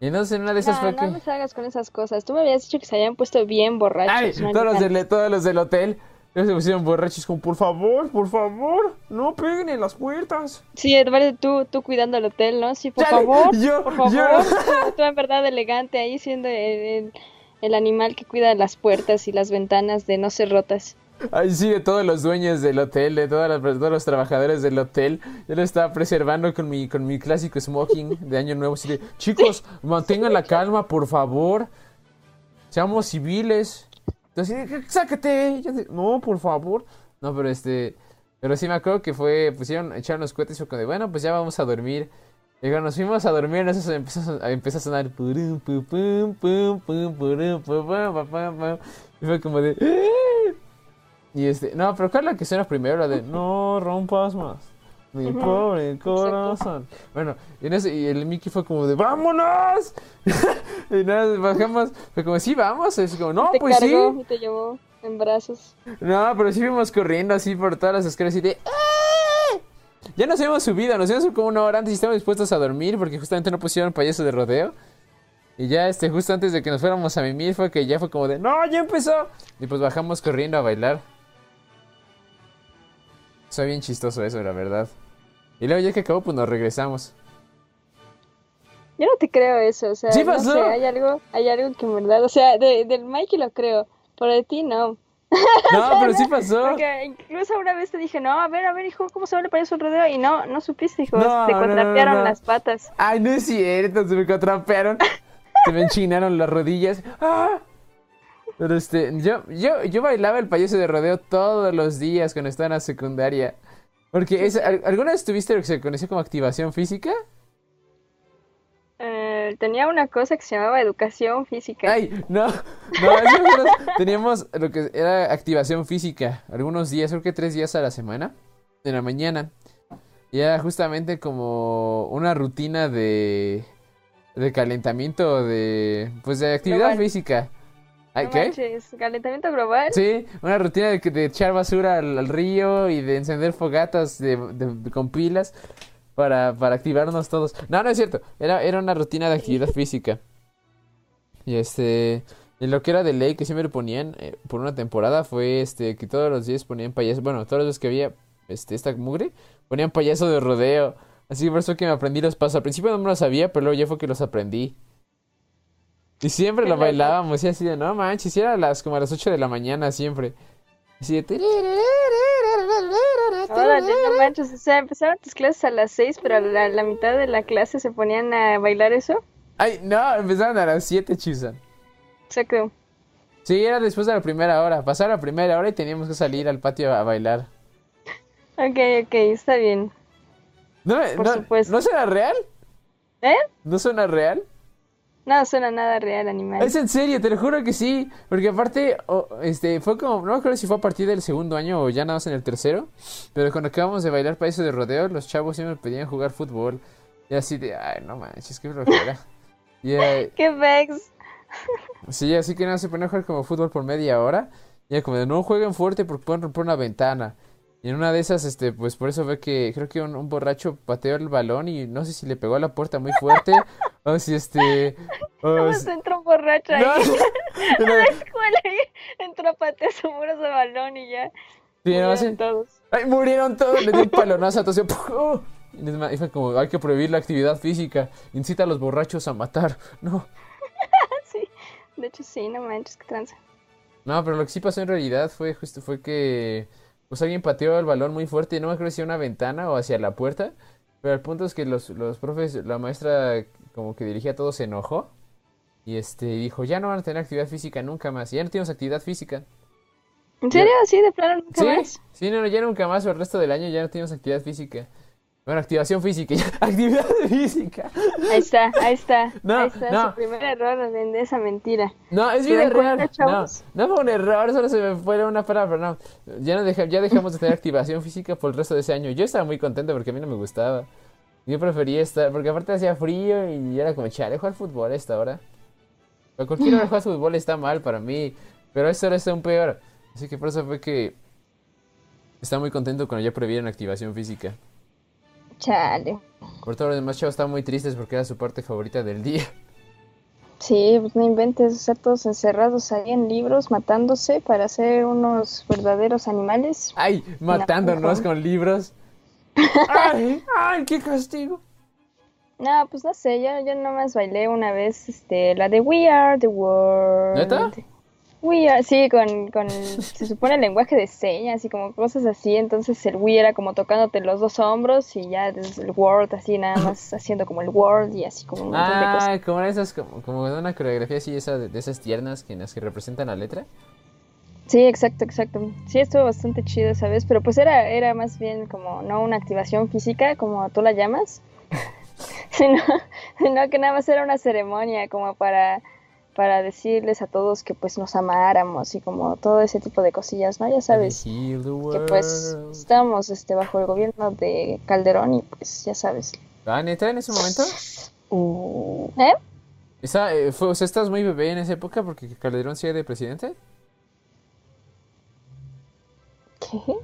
Y entonces en una de esas No, fue no que... me salgas con esas cosas. Tú me habías dicho que se habían puesto bien borrachos. ¡Ay! Todos los, del, todos los del hotel se pusieron borrachos como por favor. Por favor, no peguen en las puertas. Sí, aparte tú, tú cuidando el hotel, ¿no? Sí, por favor, yo- por favor. yo- Tú en verdad elegante ahí siendo el, el- el animal que cuida las puertas y las ventanas de no ser rotas. Ahí sí, de todos los dueños del hotel, de todos los trabajadores del hotel. Yo lo estaba preservando con mi, con mi clásico smoking de Año Nuevo. Así de, chicos, mantengan la calma, por favor. Seamos civiles. Entonces, sácate. Yo no, por favor. No, pero este. Pero sí me acuerdo que fue. Pusieron, echaron los cohetes y fue de, bueno, pues ya vamos a dormir. Y cuando nos fuimos a dormir, eso empezó a, empezó a sonar. Y fue como de. Y este, no, pero ¿cuál es la que suena primero? La de No rompas más. Mi pobre corazón. Bueno, y, en ese- y el Mickey fue como de ¡Vámonos! y nada, bajamos. Fue como, sí, vamos. Es como, no, te pues cargó sí. y te llevó en brazos. No, pero sí fuimos corriendo así por todas las escaleras y de ¡Ah! Ya nos habíamos subido, nos habíamos subido como una hora antes y estábamos dispuestos a dormir porque justamente no pusieron payaso de rodeo. Y ya este, justo antes de que nos fuéramos a mimir fue que ya fue como de ¡No, ya empezó! Y pues bajamos corriendo a bailar. Fue bien chistoso eso, la verdad. Y luego ya que acabó, pues nos regresamos. Yo no te creo eso, o sea, Sí no pasó. sé, hay algo, hay algo que en verdad, o sea, de, del Mikey lo creo, pero de ti no. No, pero sí pasó. Porque incluso una vez te dije, no, a ver, a ver, hijo, ¿cómo se va el payaso el rodeo? Y no, no supiste, hijo, No, te contrapearon no. las patas. Ay, no es cierto, se me contrapearon. se me enchinaron las rodillas. ¡Ah! Pero este, yo, yo, yo bailaba el payaso de rodeo todos los días cuando estaba en la secundaria. Porque es, ¿al- ¿alguna vez tuviste lo que se conoce como activación física? Eh, tenía una cosa que se llamaba educación física. Ay, no, no, nosotros teníamos lo que era activación física, algunos días, creo que tres días a la semana, en la mañana. Y era justamente como una rutina de, de calentamiento, de, pues de actividad física. No ¿Qué? manches, calentamiento global. Sí, una rutina de, de echar basura al, al río y de encender fogatas de, de- con pilas para, para activarnos todos. No, no es cierto. Era, era una rutina de actividad física. Y este. Y lo que era de ley que siempre ponían eh, por una temporada fue este que todos los días ponían payaso. Bueno, todos los que había este, esta mugre ponían payaso de rodeo. Así que por eso que me aprendí los pasos. Al principio no me los sabía, pero luego ya fue que los aprendí. Y siempre lo bailábamos y así de, no manches, y era las, como a las 8 de la mañana siempre. Así de... No manches, o sea, empezaron tus clases a las 6, pero a la, la mitad de la clase se ponían a bailar eso. Ay, no, empezaron a las 7, Chisan. Exacto. Sí, era después de la primera hora. Pasaba la primera hora y teníamos que salir al patio a bailar. Ok, ok, está bien. ¿No, Por no, supuesto. ¿no suena real? ¿Eh? ¿No suena real? No suena nada real, animal. Es en serio, te lo juro que sí. Porque aparte, este, fue como, no me acuerdo si fue a partir del segundo año o ya nada más en el tercero. Pero cuando acabamos de bailar países de rodeo, los chavos siempre pedían jugar fútbol. Y así de, ay, no manches, qué flojera. Y, eh, ¡Qué vex! sí, así que nada, se ponían a jugar como fútbol por media hora. Y como de, no jueguen fuerte porque pueden romper una ventana. Y en una de esas, este, pues por eso ve que creo que un, un borracho pateó el balón y no sé si le pegó a la puerta muy fuerte. o si este. o ¿Cómo si- se entró un borracho ahí? No, no, la escuela entró a patear su muros de balón y ya. sí, no, murieron sí. todos. ¡Ay, murieron todos! Le dio un palonazo y ¡pum! Y fue como, hay que prohibir la actividad física. Incita a los borrachos a matar. No. Sí, de hecho sí, no manches, qué tranza. No, pero lo que sí pasó en realidad fue justo fue que pues alguien pateó el balón muy fuerte, no me acuerdo si a una ventana o hacia la puerta, pero el punto es que los, los profes, la maestra como que dirigía a todos se enojó y este dijo, ya no van a tener actividad física nunca más, y ya no tenemos actividad física. ¿En serio? ¿Sí? ¿De plano nunca Sí, más? sí, no, no, ya nunca más, o el resto del año ya no tenemos actividad física. Bueno, activación física, ya, actividad física. Ahí está, ahí está. No, ahí está no. su primer error de esa mentira. No, es ¿Se vida dan cuenta, real. No, no fue un error, solo se me fue una palabra, no. Ya, no deja- ya dejamos de tener activación física por el resto de ese año. Yo estaba muy contento porque a mí no me gustaba. Yo prefería estar, porque aparte hacía frío y era como, chale, jugar fútbol a esta hora. A cualquier hora jugar fútbol está mal para mí, pero a esta hora está aún peor. Así que por eso fue que estaba muy contento cuando ya prohibieron activación física. Chale. Por todos los demás chavos estaban muy tristes porque era su parte favorita del día. Sí, pues no inventes, estar todos encerrados ahí en libros, matándose para ser unos verdaderos animales. ¡Ay! Matándonos No. con libros. ¡Ay! ¡Ay! ¡Qué castigo! No, pues no sé, yo, yo nomás bailé una vez este, la de We Are the World. ¿Neta? We Are, sí, con, con, se supone el lenguaje de señas y como cosas así, entonces el We era como tocándote los dos hombros y ya desde el World así nada más haciendo como el World y así como un montón de cosas. Ah, como esas, como, como una coreografía así, esa, de, de esas tiernas que, en las que representan la letra. Sí, exacto, exacto. Sí, estuvo bastante chido, ¿sabes? Pero pues era, era más bien como no una activación física, como tú la llamas, sino, sino que nada más era una ceremonia como para, para decirles a todos que pues nos amáramos y como todo ese tipo de cosillas, ¿no? Ya sabes que pues world. estábamos este, bajo el gobierno de Calderón y pues ya sabes. Ah, neta, en ese momento. ¿Eh? Esa, eh, fue, o sea, estás muy bebé en esa época porque Calderón sigue de presidente. ¿Qué?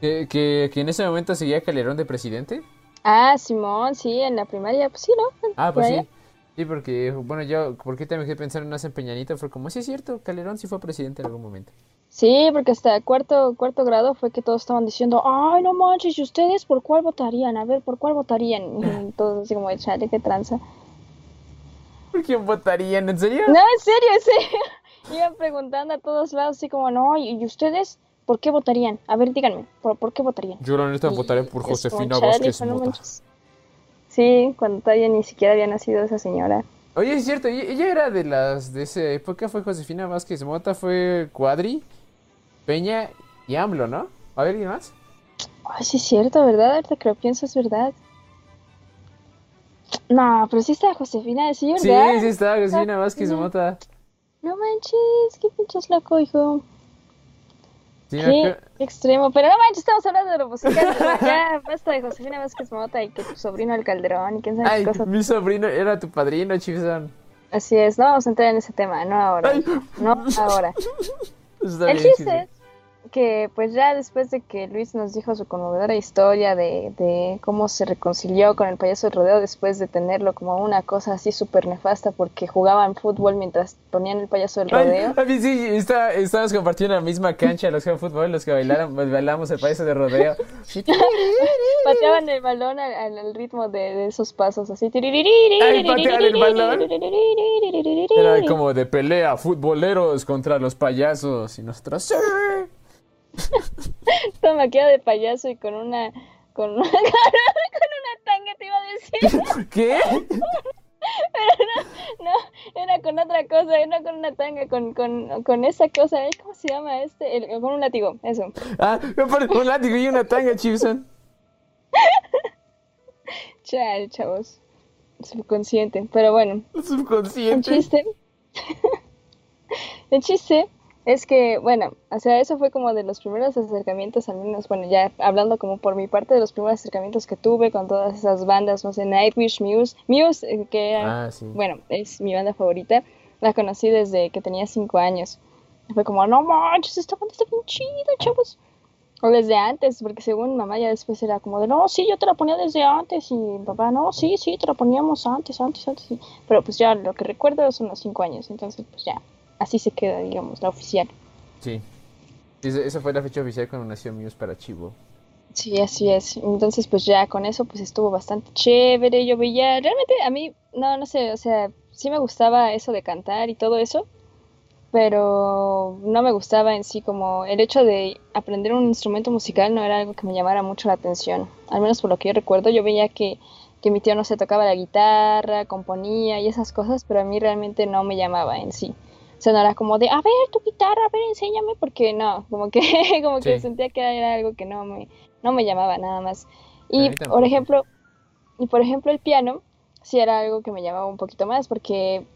Que, que, que en ese momento seguía Calderón de presidente. Ah, Simón, sí, en la primaria, pues sí, ¿no? Ah, pues allá. Sí. Porque, bueno, yo, porque también que pensar en una Peñanito fue como, sí es cierto, Calderón sí fue presidente en algún momento. Sí, porque hasta cuarto, cuarto grado fue que todos estaban diciendo, ay, no manches, ¿y ustedes por cuál votarían? A ver, ¿por cuál votarían? Y todos así como, chale, qué tranza. ¿Por quién votarían? ¿En serio? No, en serio, en serio. Iban preguntando a todos lados así como, no, ¿y ustedes por qué votarían? A ver, díganme, ¿por, por qué votarían? Yo la neta votaré por Josefina Vázquez no. Sí, cuando todavía ni siquiera había nacido esa señora. Oye, es cierto, ella era de las de esa época, fue Josefina Vázquez Mota, fue Cuadri, Peña y AMLO, ¿no? A ver, ¿quién más? Ay, sí es cierto, ¿verdad? Ahorita que lo pienso es verdad. No, pero sí está Josefina, sí, Sí, ¿verdad? sí estaba Josefina Vázquez. Mota. No manches, qué pinches loco, hijo. Sí, Qué extremo. Pero no manches, estamos hablando de lo musical. ya, basta de Josefina Vázquez Mota y que tu sobrino el Calderón y quién sabe Ay, qué cosas. mi sobrino era tu padrino, Chivson. Así es, no vamos a entrar en ese tema, no ahora. Ay. No ahora. El chiste es que pues ya después de que Luis nos dijo su conmovedora historia de, de cómo se reconcilió con el payaso del rodeo después de tenerlo como una cosa así súper nefasta porque jugaban fútbol mientras ponían el payaso del Ay, rodeo. a mí sí, está, estábamos compartiendo la misma cancha los que fútbol, los que bailaron, pues, bailamos el payaso de rodeo. Pateaban el balón al, al- al ritmo de, de esos pasos así. Ay, pateaban el balón. Era como de pelea, futboleros contra los payasos y nosotros ¡sí! Todo maquillado de payaso y con una con una, con una tanga te iba a decir. ¿Qué? No, era con otra cosa, era con una tanga, con, con, con esa cosa, ¿eh? ¿cómo se llama este? El- con un látigo, eso. Ah, un látigo y una tanga, Chipson. Chal, chavos. Subconsciente. Pero bueno, el Subconsciente. chiste. el chiste es que, bueno, o sea, eso fue como de los primeros acercamientos, al menos, bueno, ya hablando como por mi parte, de los primeros acercamientos que tuve con todas esas bandas, no sé, Nightwish, Muse. Muse, eh, que era Ah, sí. bueno, es mi banda favorita. La conocí desde que tenía cinco años. Fue como, no manches, esta banda está bien chida, chavos. O desde antes, porque según mamá ya después era como de, no, sí, yo te la ponía desde antes. Y papá, no, sí, sí, te la poníamos antes, antes, antes. Pero pues ya lo que recuerdo son los cinco años. Entonces, pues ya, así se queda, digamos, la oficial. Sí. Esa, fue la fecha oficial cuando nació Muse para Chivo. Sí, así es. Entonces, pues ya con eso, pues estuvo bastante chévere. Yo veía, realmente a mí, no, no sé, o sea, sí me gustaba eso de cantar y todo eso, pero no me gustaba en sí como el hecho de aprender un instrumento musical no era algo que me llamara mucho la atención. Al menos por lo que yo recuerdo, yo veía que, que mi tío, no se tocaba la guitarra, componía y esas cosas, pero a mí realmente no me llamaba en sí. Era como de, a ver, tu guitarra, a ver, enséñame, porque no, como que, como que Sí. sentía que era algo que no me, no me llamaba nada más. Y por ejemplo, y por ejemplo el piano sí era algo que me llamaba un poquito más porque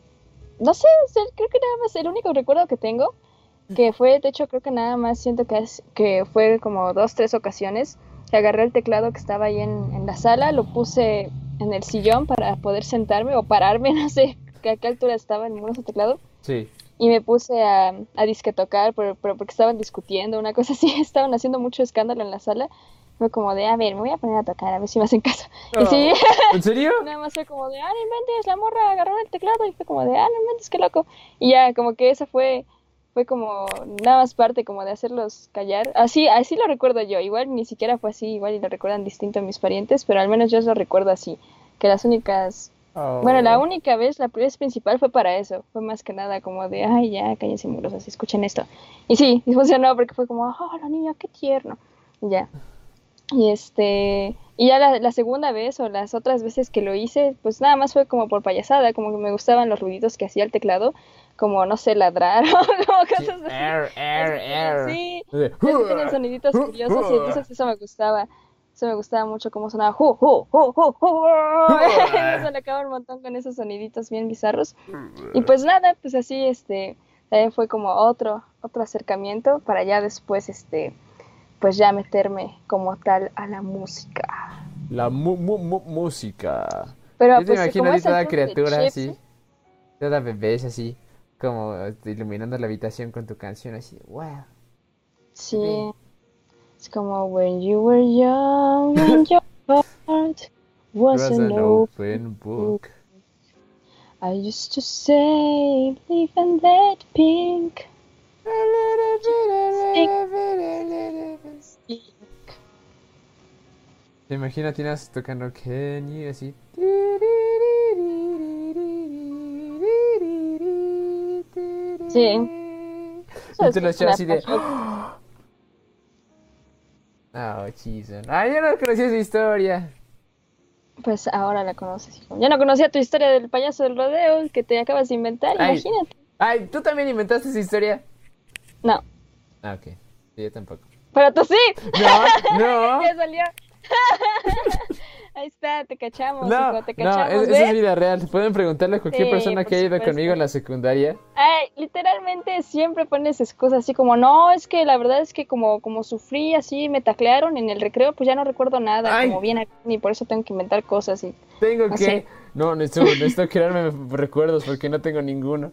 no sé, o sea, creo que nada más el único recuerdo que tengo que fue, de hecho creo que nada más siento que es que fue como dos, tres ocasiones que agarré el teclado que estaba ahí en, en la sala, lo puse en el sillón para poder sentarme o pararme, no sé que a qué altura estaba el muroso teclado Sí. Y me puse a, a disque tocar, pero, pero porque estaban discutiendo, una cosa así, estaban haciendo mucho escándalo en la sala. Fue como de, a ver, me voy a poner a tocar, a ver si me hacen caso. Y sí, ¿En serio? nada más fue como de, ah, no inventes, la morra agarró el teclado y fue como de, ah, no inventes, qué loco. Y ya, como que esa fue, fue como nada más parte como de hacerlos callar. Así, así lo recuerdo yo, igual ni siquiera fue así, igual y lo recuerdan distinto mis parientes, pero al menos yo lo recuerdo así, que las únicas bueno, la Oh. única vez, la vez principal fue para eso. Fue más que nada como de, ay, ya, cállense murosos, escuchen esto. Y sí, y funcionó porque fue como, oh, la niña, qué tierno. Y ya. Y este, y ya la, la segunda vez o las otras veces que lo hice, pues nada más fue como por payasada, como que me gustaban los ruiditos que hacía el teclado, como, no sé, ladrar o como Sí. cosas así. Air, air, air. Sí, tienen soniditos curiosos y entonces eso me gustaba. Eso me gustaba mucho cómo sonaba. ¡Ju, ju, ju, ju, ju! Me sacaba un montón con esos soniditos bien bizarros. Y pues nada, pues así este también fue como otro otro acercamiento para ya después este pues ya meterme como tal a la música. La mu- mu- mu- música. Pero Yo te pues imagino a es el toda criatura así. Toda bebé así. Como este, iluminando la habitación con tu canción así. Wow. Sí. Es como when you were young and your heart was Was an an open open book. I used to say, leave and let pink. Te imagino a Tinas tocando Kenny así. Sí. Y tú lo así de. Oh, Jesus. Ay, yo no conocía esa historia. Pues ahora la conoces, hijo. Ya no conocía tu historia del payaso del rodeo que te acabas de inventar, Ay. imagínate. Ay, ¿tú también inventaste esa historia? No, Ah, ok. Sí, yo tampoco. pero tú sí. No, no. Ya salió. Ahí está, te cachamos, No, hijo, te no, cachamos, es, ¿ves? eso es vida real. Pueden preguntarle a cualquier Sí, persona que haya ido conmigo en la secundaria. Ay, literalmente siempre pones excusas así como, no, es que la verdad es que como, como sufrí así, me taclearon en el recreo, pues ya no recuerdo nada, Ay. como bien y por eso tengo que inventar cosas y Tengo No que. sé. No, necesito, necesito crearme recuerdos porque no tengo ninguno.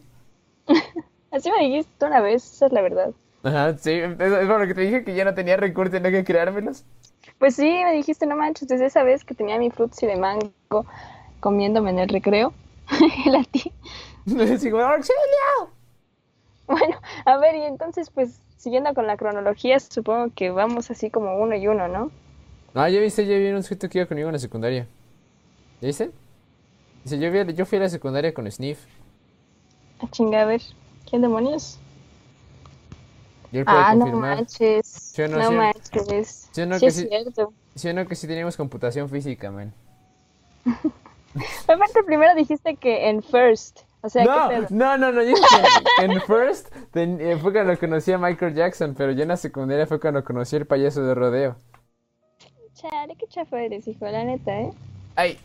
así me dijiste una vez, esa es la verdad. Ajá, sí, es, es por lo que te dije que ya no tenía recursos, tenía que creármelos. Pues sí, me dijiste, no manches, desde esa vez que tenía mi frutzi de mango comiéndome en el recreo. el a ti. Bueno, a ver, y entonces, pues, siguiendo con la cronología, supongo que vamos así como uno y uno, ¿no? No, ya viste, ya vi un sujeto que iba conmigo en la secundaria. ¿Ya viste? Dice, yo, vi- yo fui a la secundaria con Sniff. A chinga, a ver, ¿quién demonios? Y él puede Ah, no manches. ¿Sí o no, no sí? manches. ¿Sí no Sí es sí? cierto. ¿Sí no que sí teníamos computación física, man? Aparte, primero dijiste que en first. O sea, No, no, no, no, yo en First ten- eh, fue cuando conocí a Michael Jackson, pero ya en la secundaria fue cuando conocí al payaso de rodeo. Chale, qué chafa eres, hijo, la neta, ¿eh? Ay.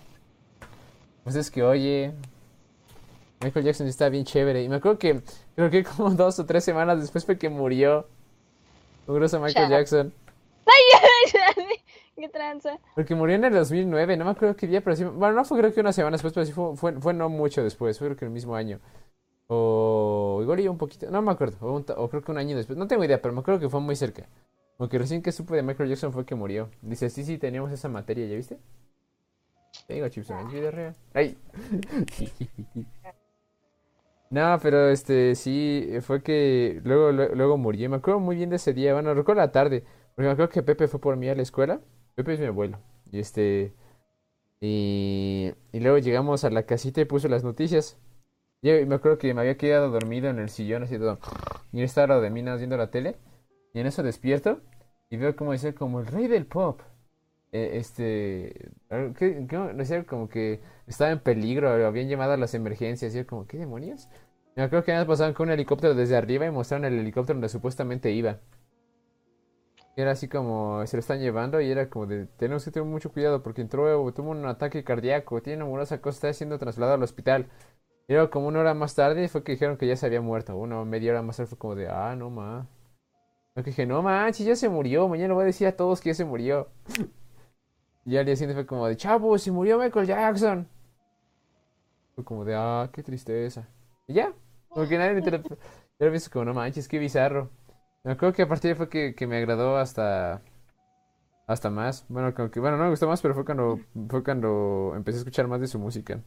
Pues es que, oye, Michael Jackson está bien chévere. Y me acuerdo que, creo que como dos o tres semanas después fue que murió. Mugroso Michael Chale. Jackson. qué tranza. Porque murió en el 2009, no me acuerdo qué día, pero sí, bueno, no fue creo que una semana después, pero sí fue, fue, fue no mucho después, fue creo que el mismo año. O igual y un poquito, no me acuerdo, o, un ta- o creo que un año después, no tengo idea, pero me acuerdo que fue muy cerca. Porque recién que supe de Michael Jackson fue que murió. Dice, sí, sí, teníamos esa materia, ¿ya viste? Te digo, Chipson, es vida real. ¡Ay! No, pero este, sí, fue que luego, luego, luego murió. Me acuerdo muy bien de ese día, bueno, recuerdo la tarde, porque me acuerdo que Pepe fue por mí a la escuela. Pepe es mi abuelo. Y este. Y, luego llegamos a la casita y puso las noticias. Y me acuerdo que me había quedado dormido en el sillón así todo. Y estaba de más viendo la tele. Y en eso despierto. Y veo como decía como el rey del pop. Eh, este. que- Decía como que estaba en peligro. Habían llamado a las emergencias. Y yo como, ¿qué demonios? Me acuerdo que nada más pasaban con un helicóptero desde arriba y mostraron el helicóptero donde supuestamente iba. Era así como se lo están llevando y era como de tenemos que tener mucho cuidado porque entró, tuvo un ataque cardíaco, tiene amorosa cosa, está siendo trasladado al hospital. Y luego como una hora más tarde fue que dijeron que ya se había muerto. Una media hora más tarde fue como de ah, no ma. Yo dije, no manches, ya se murió, mañana voy a decir a todos que ya se murió. Y al día siguiente fue como de chavo, se murió Michael Jackson. Fue como de ah, qué tristeza. Y ya, porque nadie me inter- Yo lo visto como no manches, qué bizarro. Me acuerdo que a partir de fue que, que me agradó hasta hasta más. Bueno, como que bueno, no me gustó más, pero fue cuando fue cuando empecé a escuchar más de su música.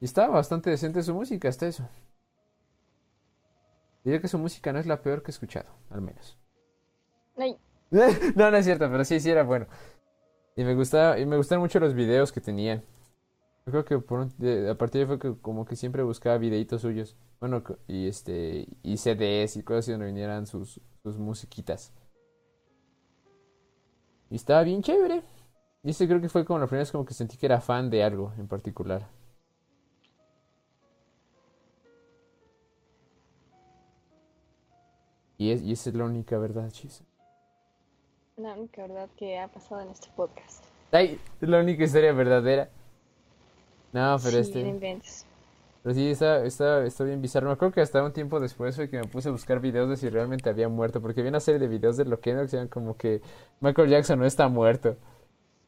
Y estaba bastante decente su música hasta eso. Diría que su música no es la peor que he escuchado, al menos. Ay, No, no es cierto, pero sí, sí era bueno. Y me gustaba, y me gustaron mucho los videos que tenía. Yo creo que por un- a partir de ahí fue que como que siempre buscaba videitos suyos. Bueno, y este, y CDs y cosas así donde vinieran sus, sus musiquitas. Y estaba bien chévere. Y este creo que fue como la primera vez como que sentí que era fan de algo en particular. Y, es, y esa es la única verdad, chis. La única verdad que ha pasado en este podcast. Ay, es la única historia verdadera. No, pero sí, este. Pero sí, está, está, está bien bizarro. Me acuerdo que hasta un tiempo después fue que me puse a buscar videos de si realmente había muerto. Porque había una serie de videos de Loquendo que decían como que Michael Jackson no está muerto.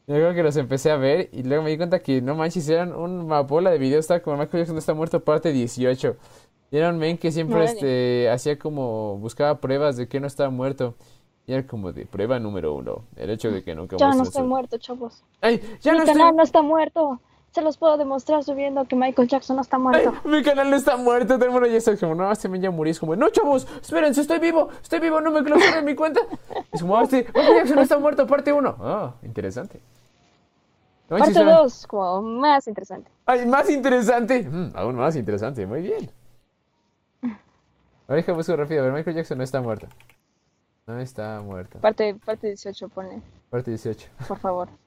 Y me acuerdo que los empecé a ver y luego me di cuenta que no manches, eran una bola de videos. Estaba como Michael Jackson no está muerto, parte 18. Y era un men que siempre este, hacía como, buscaba pruebas de que no estaba muerto. Y era como de prueba número uno, el hecho de que nunca Ya no estoy su- muerto, chavos. ¡Ay! ¡Ya Mi no estoy canal no está muerto. Se los puedo demostrar subiendo que Michael Jackson no está Ay, muerto. mi canal no está muerto, todo el mundo ya está como, no, este men ya murió. Es como, no, chavos, espérense, estoy vivo, estoy vivo, no me clausuren mi cuenta. Es como, ah, Michael Jackson no está muerto, parte uno. Ah, interesante. No manches, Parte suena- 2, como más interesante. Ay, más interesante. Mm, aún más interesante, muy bien. Ahora déjame buscar rápido, a ver, Michael Jackson no está muerto. No está muerto. Parte, parte 18, ponle, Parte 18. por favor.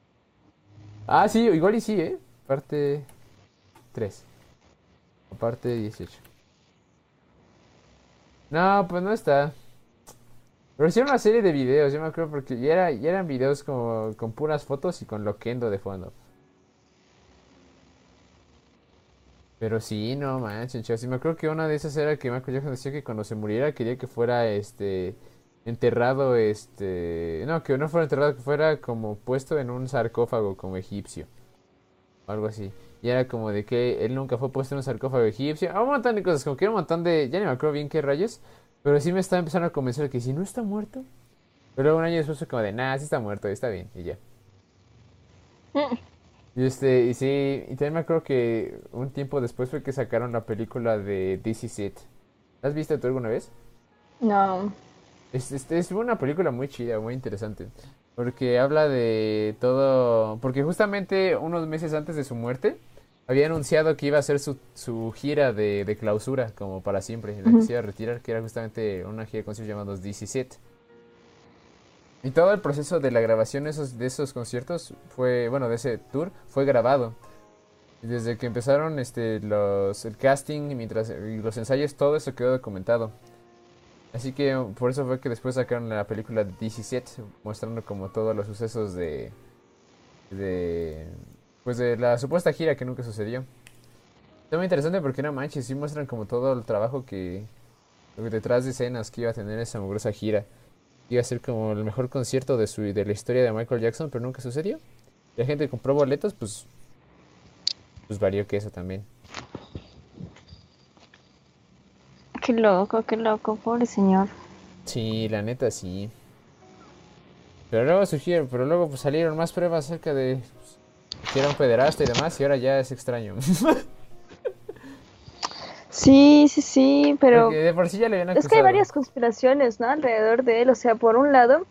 Ah, sí, igual y sí, ¿eh? Parte 3. O parte 18. No, pues no está. Pero hicieron una serie de videos, yo me acuerdo, porque ya, era, ya eran videos como con puras fotos y con Loquendo de fondo. Pero sí, no manches, chavos. Sí, me acuerdo que una de esas era que Michael Jackson decía que cuando se muriera quería que fuera este enterrado, este. No, que no fuera enterrado, que fuera como puesto en un sarcófago como egipcio. O algo así. Y era como de que él nunca fue puesto en un sarcófago egipcio. Ah, Un montón de cosas, como que era un montón de. Ya ni me acuerdo bien qué rayos. Pero sí me estaba empezando a convencer que si no está muerto. Pero luego un año después fue como de, nah, sí está muerto, está bien, y ya. Y este, y sí, y también me acuerdo que un tiempo después fue que sacaron la película de This Is It. ¿La has visto tú alguna vez? No. Es, es, es una película muy chida, muy interesante. Porque habla de todo. Porque justamente unos meses antes de su muerte, había anunciado que iba a hacer su, su gira de, de clausura, como para siempre, la que se iba a retirar, que era justamente una gira de conciertos llamados This Is It. Y todo el proceso de la grabación de esos, de esos conciertos fue, bueno, de ese tour, fue grabado. Desde que empezaron este, los, el casting mientras, los ensayos, todo eso quedó documentado. Así que por eso fue que después sacaron la película de 17, mostrando como todos los sucesos de, de, pues de la supuesta gira que nunca sucedió. Está muy interesante porque no manches, sí muestran como todo el trabajo que, detrás de escenas que iba a tener esa mugrosa gira iba a ser como el mejor concierto de su de la historia de Michael Jackson, pero nunca sucedió. La gente compró boletos, pues pues valió que eso también. Qué loco, qué loco, pobre señor. Sí, la neta sí. Pero luego surgieron, pero luego pues, salieron más pruebas acerca de pues, que era un pederasta y demás, y ahora ya es extraño. Sí, sí, sí, pero Porque de por sí ya le habían es que hay varias conspiraciones, ¿no? Alrededor de él. O sea, por un lado,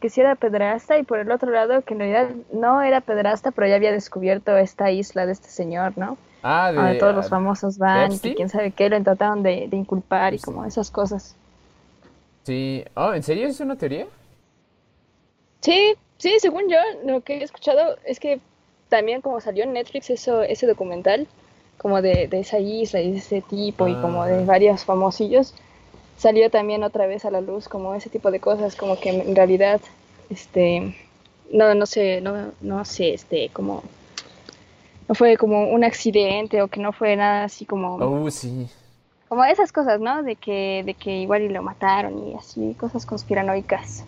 que sí era pedrasta y por el otro lado, que en realidad no era pedrasta, pero ya había descubierto esta isla de este señor, ¿no? Ah, Donde de, todos los ah, famosos van y quién sabe qué, lo trataron de, de inculpar y como esas cosas. Sí. Oh, ¿en serio es una teoría? Sí, sí, según yo, lo que he escuchado es que también como salió en Netflix eso, ese documental, como de, de esa isla y de ese tipo y como de Ah. varios famosillos, salió también otra vez a la luz como ese tipo de cosas, como que en realidad, este, no, no sé, no, no sé, este, como, no fue como un accidente o que no fue nada así como, Oh, sí. como esas cosas, ¿no? De que, de que igual y lo mataron y así, cosas conspiranoicas.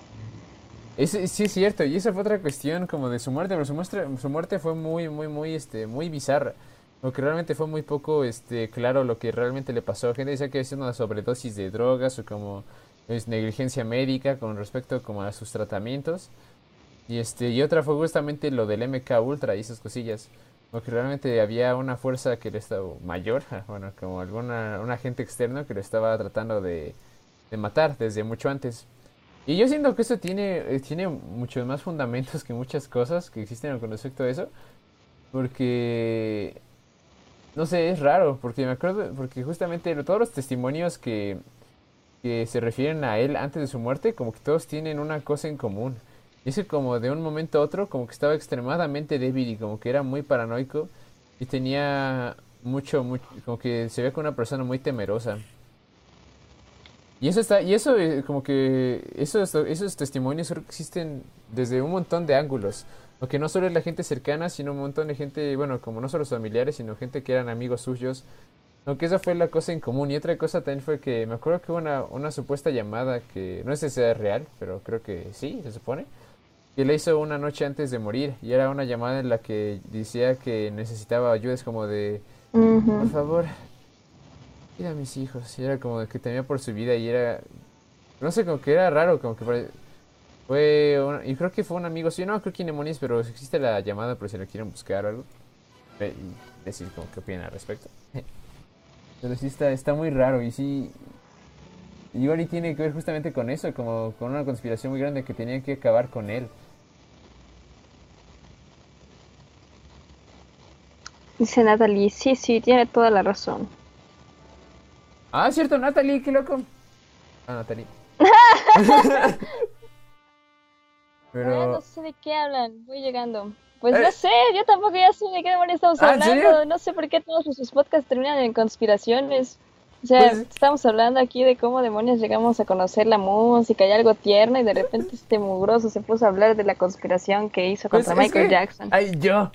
Es, sí, es cierto, y esa fue otra cuestión como de su muerte, pero su, muestra- su muerte fue muy, muy, muy, este, muy bizarra. Porque realmente fue muy poco, este, claro lo que realmente le pasó. Gente decía que sido una sobredosis de drogas o como es, negligencia médica con respecto como a sus tratamientos. Y este, y otra fue justamente lo del MK Ultra y esas cosillas. Porque realmente había una fuerza que le estaba mayor, bueno, como alguna, un agente externo que lo estaba tratando de, de matar desde mucho antes. Y yo siento que eso tiene, eh, tiene muchos más fundamentos que muchas cosas que existen con respecto a eso. Porque, no sé, es raro, porque me acuerdo, porque justamente todos los testimonios que, que se refieren a él antes de su muerte, como que todos tienen una cosa en común. Que como de un momento a otro, como que estaba extremadamente débil y como que era muy paranoico y tenía mucho, mucho, como que se ve como una persona muy temerosa. Y eso está, y eso eh, como que esos, esos testimonios creo que existen desde un montón de ángulos. Porque no solo es la gente cercana, sino un montón de gente, bueno, como no solo los familiares, sino gente que eran amigos suyos. Aunque esa fue la cosa en común. Y otra cosa también fue que me acuerdo que hubo una, una supuesta llamada que no sé si sea real, pero creo que sí, se supone. Que le hizo una noche antes de morir. Y era una llamada en la que decía que necesitaba ayuda. Es como de, por favor, cuida a mis hijos. Y era como de que temía por su vida y era, no sé, como que era raro, como que pare- fue, un- y creo que fue un amigo suyo, no creo quién demonios, pero existe la llamada por si lo quieren buscar o algo. Y decir como qué opinan al respecto. Pero sí está, está muy raro y sí, igual y tiene que ver justamente con eso, como con una conspiración muy grande que tenían que acabar con él. Dice Natalie, sí, sí, tiene toda la razón. Ah, cierto, Natalie, qué loco. Ah, Natalie. Ah, Pero... no sé de qué hablan, voy llegando. Pues Eh. no sé, yo tampoco ya sé de qué demonios estamos Ah, ¿en hablando. No sé por qué todos nuestros podcasts terminan en conspiraciones. O sea, Pues- estamos hablando aquí de cómo demonios llegamos a conocer la música y algo tierno y de repente este mugroso se puso a hablar de la conspiración que hizo Pues contra Michael que- Jackson. Ay, yo.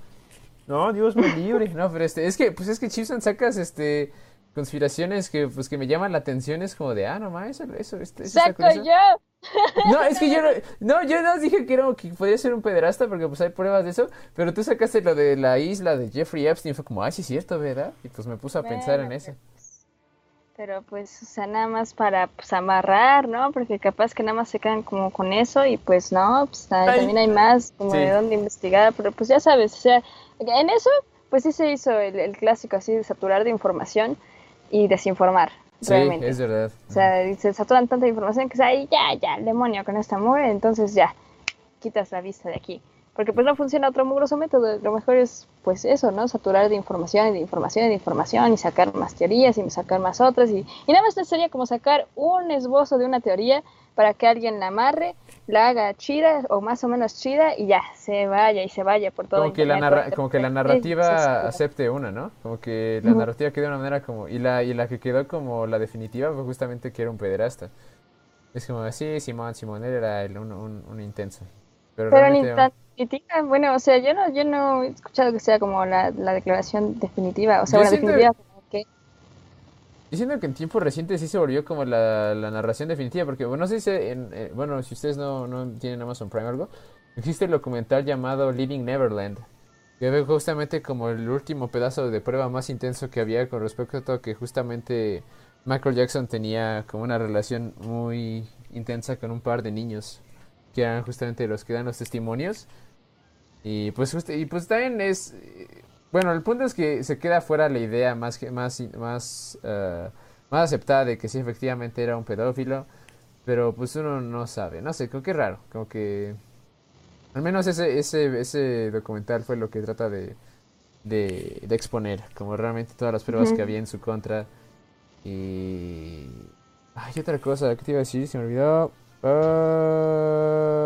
No, Dios me libre. No, pero este, es que, pues es que Chipson sacas este conspiraciones que pues que me llaman la atención, es como de, ah, no más, eso, eso, esto- eso está ¡Saco curioso". yo! No, es que yo no, no, yo no dije que era que podía ser un pederasta porque pues hay pruebas de eso, pero tú sacaste lo de la isla de Jeffrey Epstein, fue como, ah, sí es cierto, ¿verdad? Y pues me puse a pensar en Bueno, eso. Pero pues, o sea, nada más para pues, amarrar, ¿no? Porque capaz que nada más se quedan como con eso y pues no, pues también hay más como Sí. de dónde investigar, pero pues ya sabes, o sea, en eso pues sí se hizo el, el clásico así de saturar de información y desinformar, Sí, realmente. es verdad. O sea, se saturan tanta información que es ahí, ya, ya, el demonio con esta mugre, entonces ya, quitas la vista de aquí. Porque pues no funciona otro mugroso método, lo mejor es pues eso, ¿no? Saturar de información y de información y de información y sacar más teorías y sacar más otras y, y nada más sería como sacar un esbozo de una teoría para que alguien la amarre, la haga chida o más o menos chida y ya, se vaya y se vaya por todo como que la narra- como que la narrativa acepte una, ¿no? Como que la narrativa quedó de una manera como y la y la que quedó como la definitiva fue justamente que era un pederasta. Es como sí, Simón, Simón él era el, un, un, un intenso. Pero, Pero realmente definitiva, bueno, o sea, yo no, yo no he escuchado que sea como la, la declaración definitiva, o sea, siento- definitiva que Diciendo que en tiempos recientes sí se volvió como la, la narración definitiva, porque bueno, no sé si en, eh, bueno, si ustedes no, no tienen Amazon Prime o algo, existe el documental llamado Living Neverland, que ve justamente como el último pedazo de prueba más intenso que había con respecto a que justamente Michael Jackson tenía como una relación muy intensa con un par de niños, que eran justamente los que dan los testimonios. Y pues, y pues también es... Bueno, el punto es que se queda fuera la idea más, que- más, más, eh, más aceptada de que sí efectivamente era un pedófilo. Pero pues uno no sabe, no sé, como que raro, como que... Al menos ese, ese, ese documental fue lo que trata de, de, de exponer, como realmente todas las pruebas que Ujú. había en su contra. Y... Ay, otra cosa, ¿qué te iba a decir? Se me olvidó. Ah,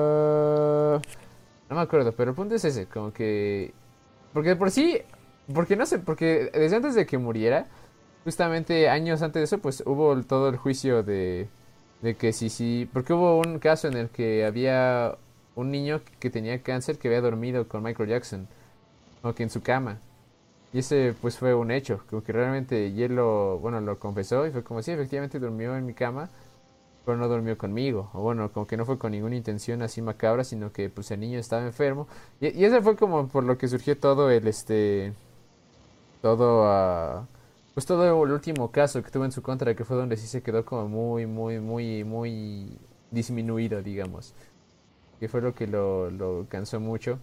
No me acuerdo, pero el punto es ese, como que... Porque por sí, porque no sé, porque desde antes de que muriera, justamente años antes de eso, pues hubo todo el juicio de, de que sí, sí, porque hubo un caso en el que había un niño que tenía cáncer que había dormido con Michael Jackson, como que en su cama. Y ese pues fue un hecho, como que realmente él lo, bueno, lo confesó y fue como sí, efectivamente durmió en mi cama, pero no durmió conmigo. O bueno, como que no fue con ninguna intención así macabra, sino que pues el niño estaba enfermo. Y, y ese fue como por lo que surgió todo el este todo ah, pues todo el último caso que tuvo en su contra, que fue donde sí se quedó como muy, muy, muy, muy disminuido, digamos. Que fue lo que lo, lo cansó mucho.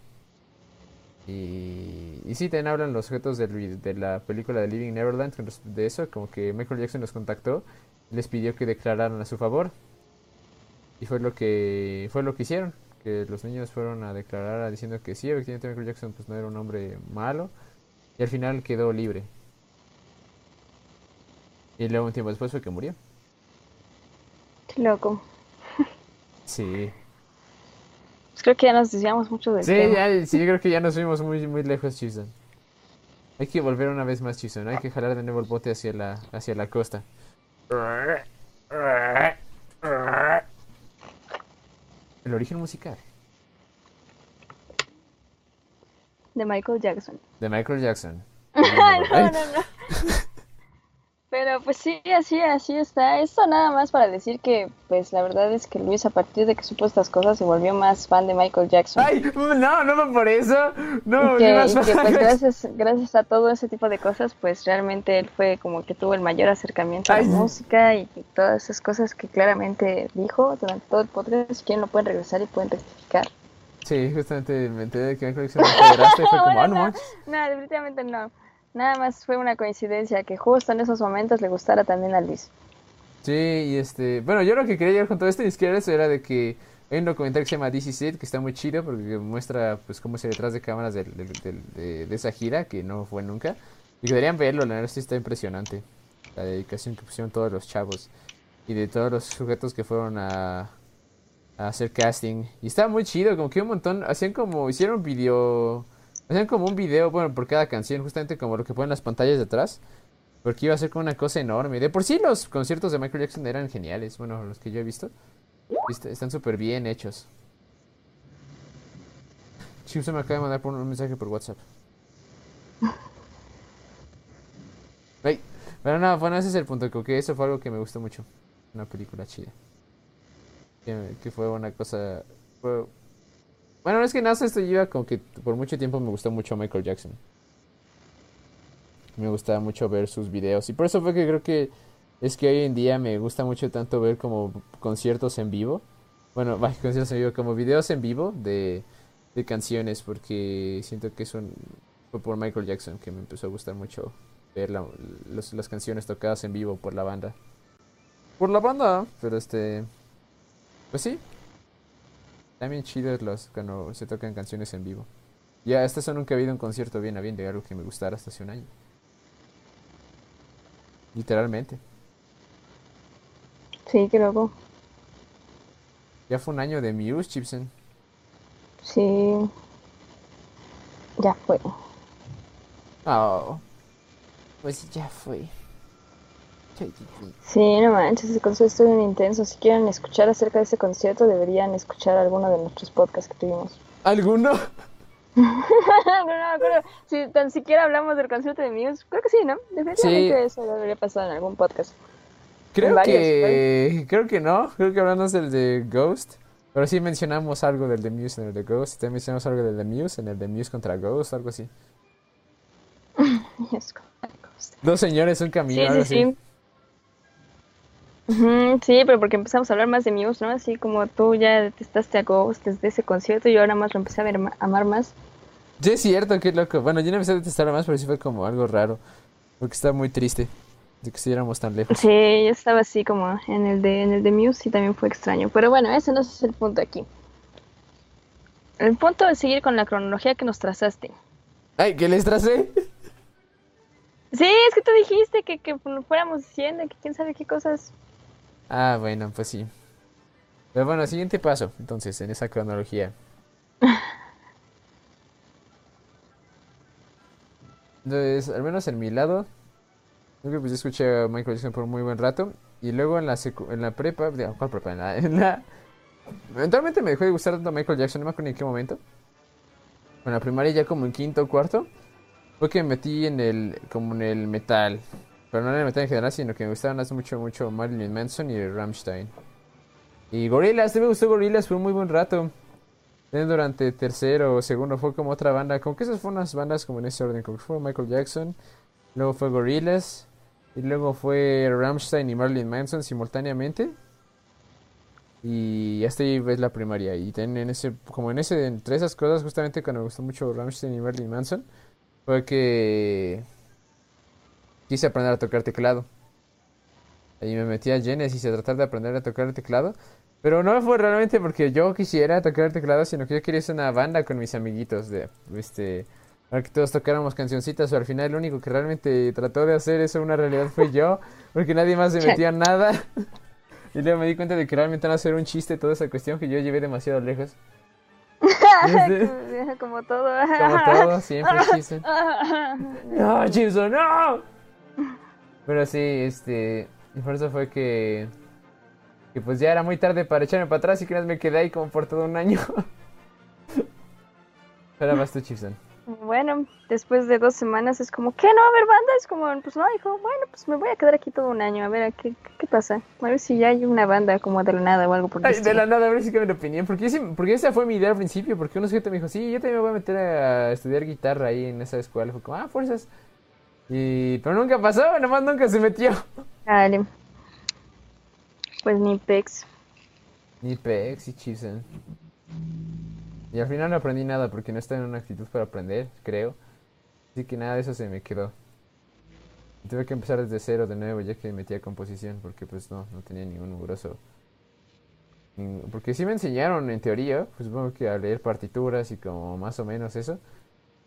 Y, sí, también hablan los objetos vi- de la película de Living Neverland de eso, como que Michael Jackson los contactó les pidió que declararan a su favor. Y fue lo que fue lo que hicieron, que los niños fueron a declarar diciendo que sí, efectivamente Michael Jackson pues no era un hombre malo y al final quedó libre. Y luego un tiempo después fue que murió. Qué loco. Sí. Pues creo que ya nos desviamos mucho del Sí, tema. ya, sí, yo creo que ya nos fuimos muy, muy lejos, Chison. Hay que volver una vez más, Chison. Hay que jalar de nuevo el bote hacia la, hacia la costa. El origen musical De Michael Jackson. de Michael Jackson. No, no, no. Pero pues sí, así, así está. Esto nada más para decir que, pues la verdad es que Luis a partir de que supo estas cosas se volvió más fan de Michael Jackson. ¡Ay! No, no fue por eso. No, y que, ni más y que, pues, gracias, gracias a todo ese tipo de cosas, pues realmente él fue como que tuvo el mayor acercamiento a Ay, la sí. música y todas esas cosas que claramente dijo durante todo el podcast. Si quieren lo pueden regresar y pueden rectificar. Sí, justamente me enteré de que Michael Jackson pederasta y fue como, Bueno, ah, no no, manches". no, definitivamente no. Nada más fue una coincidencia que justo en esos momentos le gustara también a Luis. Sí, y este, bueno, yo lo que quería llegar con todo esto ni siquiera eso era de que hay un documental que se llama DC Set que está muy chido porque muestra pues cómo es el detrás de cámaras del- del- de, de esa gira que no fue nunca y deberían verlo, la verdad sí está impresionante la dedicación que pusieron todos los chavos y de todos los sujetos que fueron a, a hacer casting y estaba muy chido, como que un montón, hacían como, hicieron video, hacían como un video, bueno, por cada canción, justamente como lo que ponen las pantallas de atrás. Porque iba a ser como una cosa enorme. De por sí los conciertos de Michael Jackson eran geniales. Bueno, los que yo he visto. Est- Están súper bien hechos. Sí, usted me acaba de mandar por un mensaje por WhatsApp. Ay, Pero no, bueno, ese es el punto. Creo que eso fue algo que me gustó mucho. Una película chida. Que, que fue una cosa... fue- Bueno, es que nada, esto lleva como que por mucho tiempo me gustó mucho Michael Jackson. Me gustaba mucho ver sus videos. Y por eso fue que creo que es que hoy en día me gusta mucho tanto ver como conciertos en vivo. Bueno, más conciertos en vivo, como videos en vivo de, canciones, porque siento que son fue por Michael Jackson que me empezó a gustar mucho ver las canciones tocadas en vivo por la banda. Por la banda, pero este, pues sí, también chidos los cuando se tocan canciones en vivo. Ya, hasta eso nunca he habido un concierto bien a bien de algo que me gustara hasta hace un año. Literalmente. Sí, qué loco. Ya fue un año de Muse, Chipson. Sí. Ya fue. Oh. Pues ya fue. Sí, no manches, ese concierto estuvo bien intenso. Si quieren escuchar acerca de ese concierto, deberían escuchar alguno de nuestros podcasts que tuvimos. ¿Alguno? no, no, pero si tan siquiera hablamos del concierto de Muse, creo que sí, ¿no? Definitivamente eso debería pasar en algún podcast. Creo varios, que. Creo que no. Creo que hablamos del de Ghost. Pero sí mencionamos algo del de Muse en el de Ghost. También mencionamos algo del de Muse en el de Muse contra Ghost, algo así. Dos señores, un camino, Sí, algo sí, sí. Pero porque empezamos a hablar más de Muse, ¿no? Así como tú ya detestaste a Ghost desde ese concierto y yo ahora más lo empecé a ver, ma- amar más. Sí, es cierto, qué loco. Bueno, yo no empecé a detestarlo más, pero sí fue como algo raro. Porque estaba muy triste de que estuviéramos tan lejos. Sí, yo estaba así como en el de, en el de Muse y también fue extraño. Pero bueno, ese no es el punto aquí. El punto es seguir con la cronología que nos trazaste. Ay, ¿qué les tracé? Sí, es que tú dijiste que, que fuéramos diciendo que quién sabe qué cosas. Ah, bueno, pues sí. Pero bueno, siguiente paso, entonces, en esa cronología. Entonces, al menos en mi lado, creo que pues yo escuché a Michael Jackson por muy buen rato. Y luego en la secu- en la prepa, digo, ¿cuál prepa? En la, en la- Eventualmente me dejó de gustar tanto Michael Jackson, no me acuerdo en qué momento. En la primaria ya como en quinto o cuarto, fue que me metí en el, como en el metal. Pero no en el metal en general, sino que me gustaban hace mucho, mucho Marilyn Manson y Rammstein. Y Gorillaz, sí me gustó Gorillaz, fue un muy buen rato. Durante tercero o segundo fue como otra banda, como que esas fueron unas bandas como en ese orden, como que fue Michael Jackson, luego fue Gorillaz, y luego fue Rammstein y Marilyn Manson simultáneamente. Y hasta ahí ves la primaria. Y en ese, como en ese, entre esas cosas, justamente cuando me gustó mucho Rammstein y Marilyn Manson, fue que quise aprender a tocar teclado. Y me metí a Genesis a tratar de aprender a tocar el teclado. Pero no fue realmente porque yo quisiera tocar el teclado, sino que yo quería hacer una banda con mis amiguitos de, este, para que todos tocáramos cancioncitas. Pero al final el único que realmente trató de hacer eso una realidad fue yo, porque nadie más se metía en nada. Y luego me di cuenta de que realmente no hacer un chiste toda esa cuestión que yo llevé demasiado lejos. Desde- como todo. Como todo, siempre chiste. ¡No, Gibson, no! Pero sí, este. Por eso fue que. Que pues ya era muy tarde para echarme para atrás y que me quedé ahí como por todo un año. Pero vas tú, Gibson. Bueno, después de dos semanas es como, ¿qué? ¿No a haber banda? Es como, pues no, dijo, bueno, pues me voy a quedar aquí todo un año, a ver a qué, qué pasa. A ver si ya hay una banda como de la nada o algo por el Ay, de la nada, a ver si cambia de opinión. Porque, porque esa fue mi idea al principio. Porque uno sujeto me dijo, sí, yo también me voy a meter a estudiar guitarra ahí en esa escuela. Fue como, ah, fuerzas. Y, pero nunca pasó, nomás nunca se metió. Dale. Pues ni pex. Ni Pex y Chisen. Y al final no aprendí nada porque no estaba en una actitud para aprender, creo. Así que nada de eso se me quedó. Y tuve que empezar desde cero de nuevo ya que me metí a composición porque pues no, no tenía ningún nin- Porque sí me enseñaron en teoría, pues supongo que a leer partituras y como más o menos eso.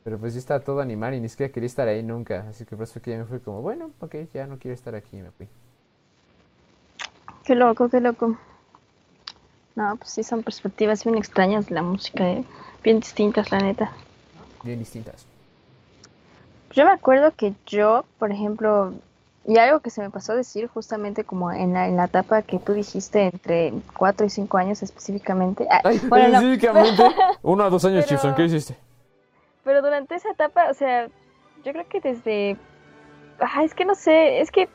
Pero pues yo estaba todo animal y ni siquiera quería estar ahí nunca. Así que por eso que ya me fui como, bueno, ok, ya no quiero estar aquí y me fui. Qué loco, qué loco. No, pues sí, son perspectivas bien extrañas de la música, ¿eh? bien distintas, la neta. Bien distintas. Yo me acuerdo que yo, por ejemplo, y algo que se me pasó a decir justamente como en la, en la etapa que tú dijiste entre 4 y 5 años específicamente. Ah, Ay, bueno, específicamente. Uno a dos años, Pero- Chipson, ¿qué hiciste? Pero durante esa etapa, o sea, yo creo que desde... Ah, es que no sé, es que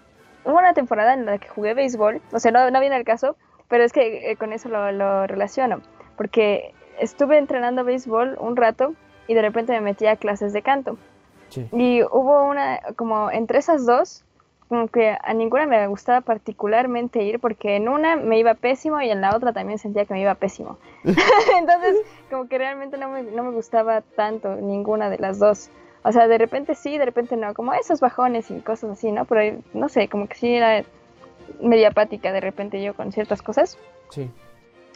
hubo una temporada en la que jugué béisbol, o sea, no, no viene al caso, pero es que eh, con eso lo, lo relaciono, porque estuve entrenando béisbol un rato y de repente me metí a clases de canto. Sí. Y hubo una, como entre esas dos, como que a ninguna me gustaba particularmente ir porque en una me iba pésimo y en la otra también sentía que me iba pésimo. Entonces, como que realmente no me, no me gustaba tanto ninguna de las dos. O sea, de repente sí, de repente no, como esos bajones y cosas así, ¿no? Pero no sé, como que sí era media apática de repente yo con ciertas cosas. Sí.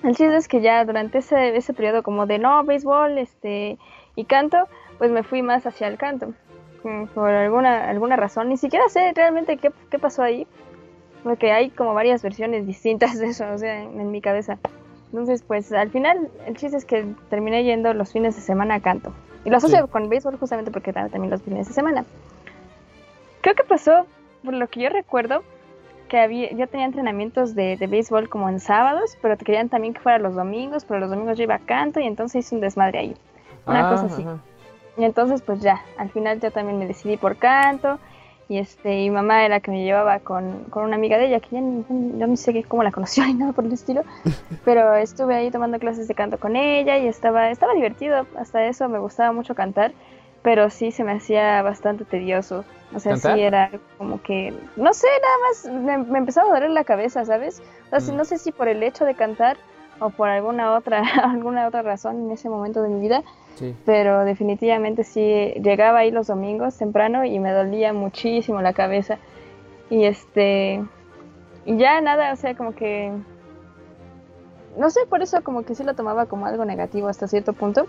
El chiste es que ya durante ese, ese periodo como de no, béisbol este, y canto, pues me fui más hacia el canto. Por alguna, alguna razón. Ni siquiera sé realmente qué, qué pasó ahí. Porque hay como varias versiones distintas de eso, o sea, en, en mi cabeza. Entonces, pues al final, el chiste es que terminé yendo los fines de semana a canto. Y lo asocio Sí. con béisbol justamente porque también los fines de semana. Creo que pasó, por lo que yo recuerdo, que había, yo tenía entrenamientos de, de béisbol como en sábados, pero te querían también que fuera los domingos, pero los domingos yo iba a canto y entonces hice un desmadre ahí. Una Ah, cosa así. ajá. Y entonces pues ya, al final yo también me decidí por canto y este y mamá era la que me llevaba con, con una amiga de ella que ya ni, yo ni sé cómo la conoció ni nada por el estilo, pero estuve ahí tomando clases de canto con ella y estaba estaba divertido, hasta eso me gustaba mucho cantar, pero sí se me hacía bastante tedioso, o sea, ¿Cantar? sí era como que no sé, nada más me, me empezaba a doler la cabeza, ¿sabes? O sea, Mm. no sé si por el hecho de cantar o por alguna otra alguna otra razón en ese momento de mi vida Sí. pero definitivamente sí llegaba ahí los domingos temprano y me dolía muchísimo la cabeza y este y ya nada o sea como que no sé por eso como que sí lo tomaba como algo negativo hasta cierto punto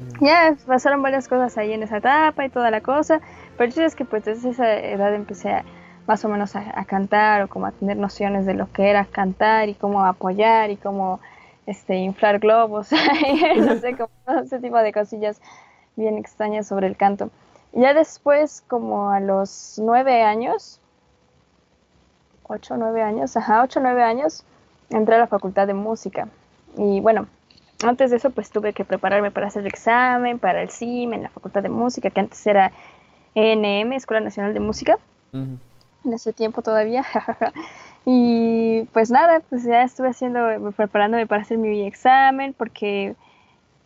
Mm. ya pasaron varias cosas ahí en esa etapa y toda la cosa pero chiste es que pues desde esa edad empecé a, más o menos a, a cantar o como a tener nociones de lo que era cantar y cómo apoyar y cómo este inflar globos no sé como todo ese tipo de cosillas bien extrañas sobre el canto. Ya después como a los nueve años ocho nueve años ajá ocho nueve años entré a la facultad de música. Y bueno antes de eso pues tuve que prepararme para hacer el examen para el CIM en la facultad de música que antes era ENM Escuela Nacional de Música. En ese tiempo todavía. y pues nada, pues ya estuve haciendo, preparándome para hacer mi examen, porque,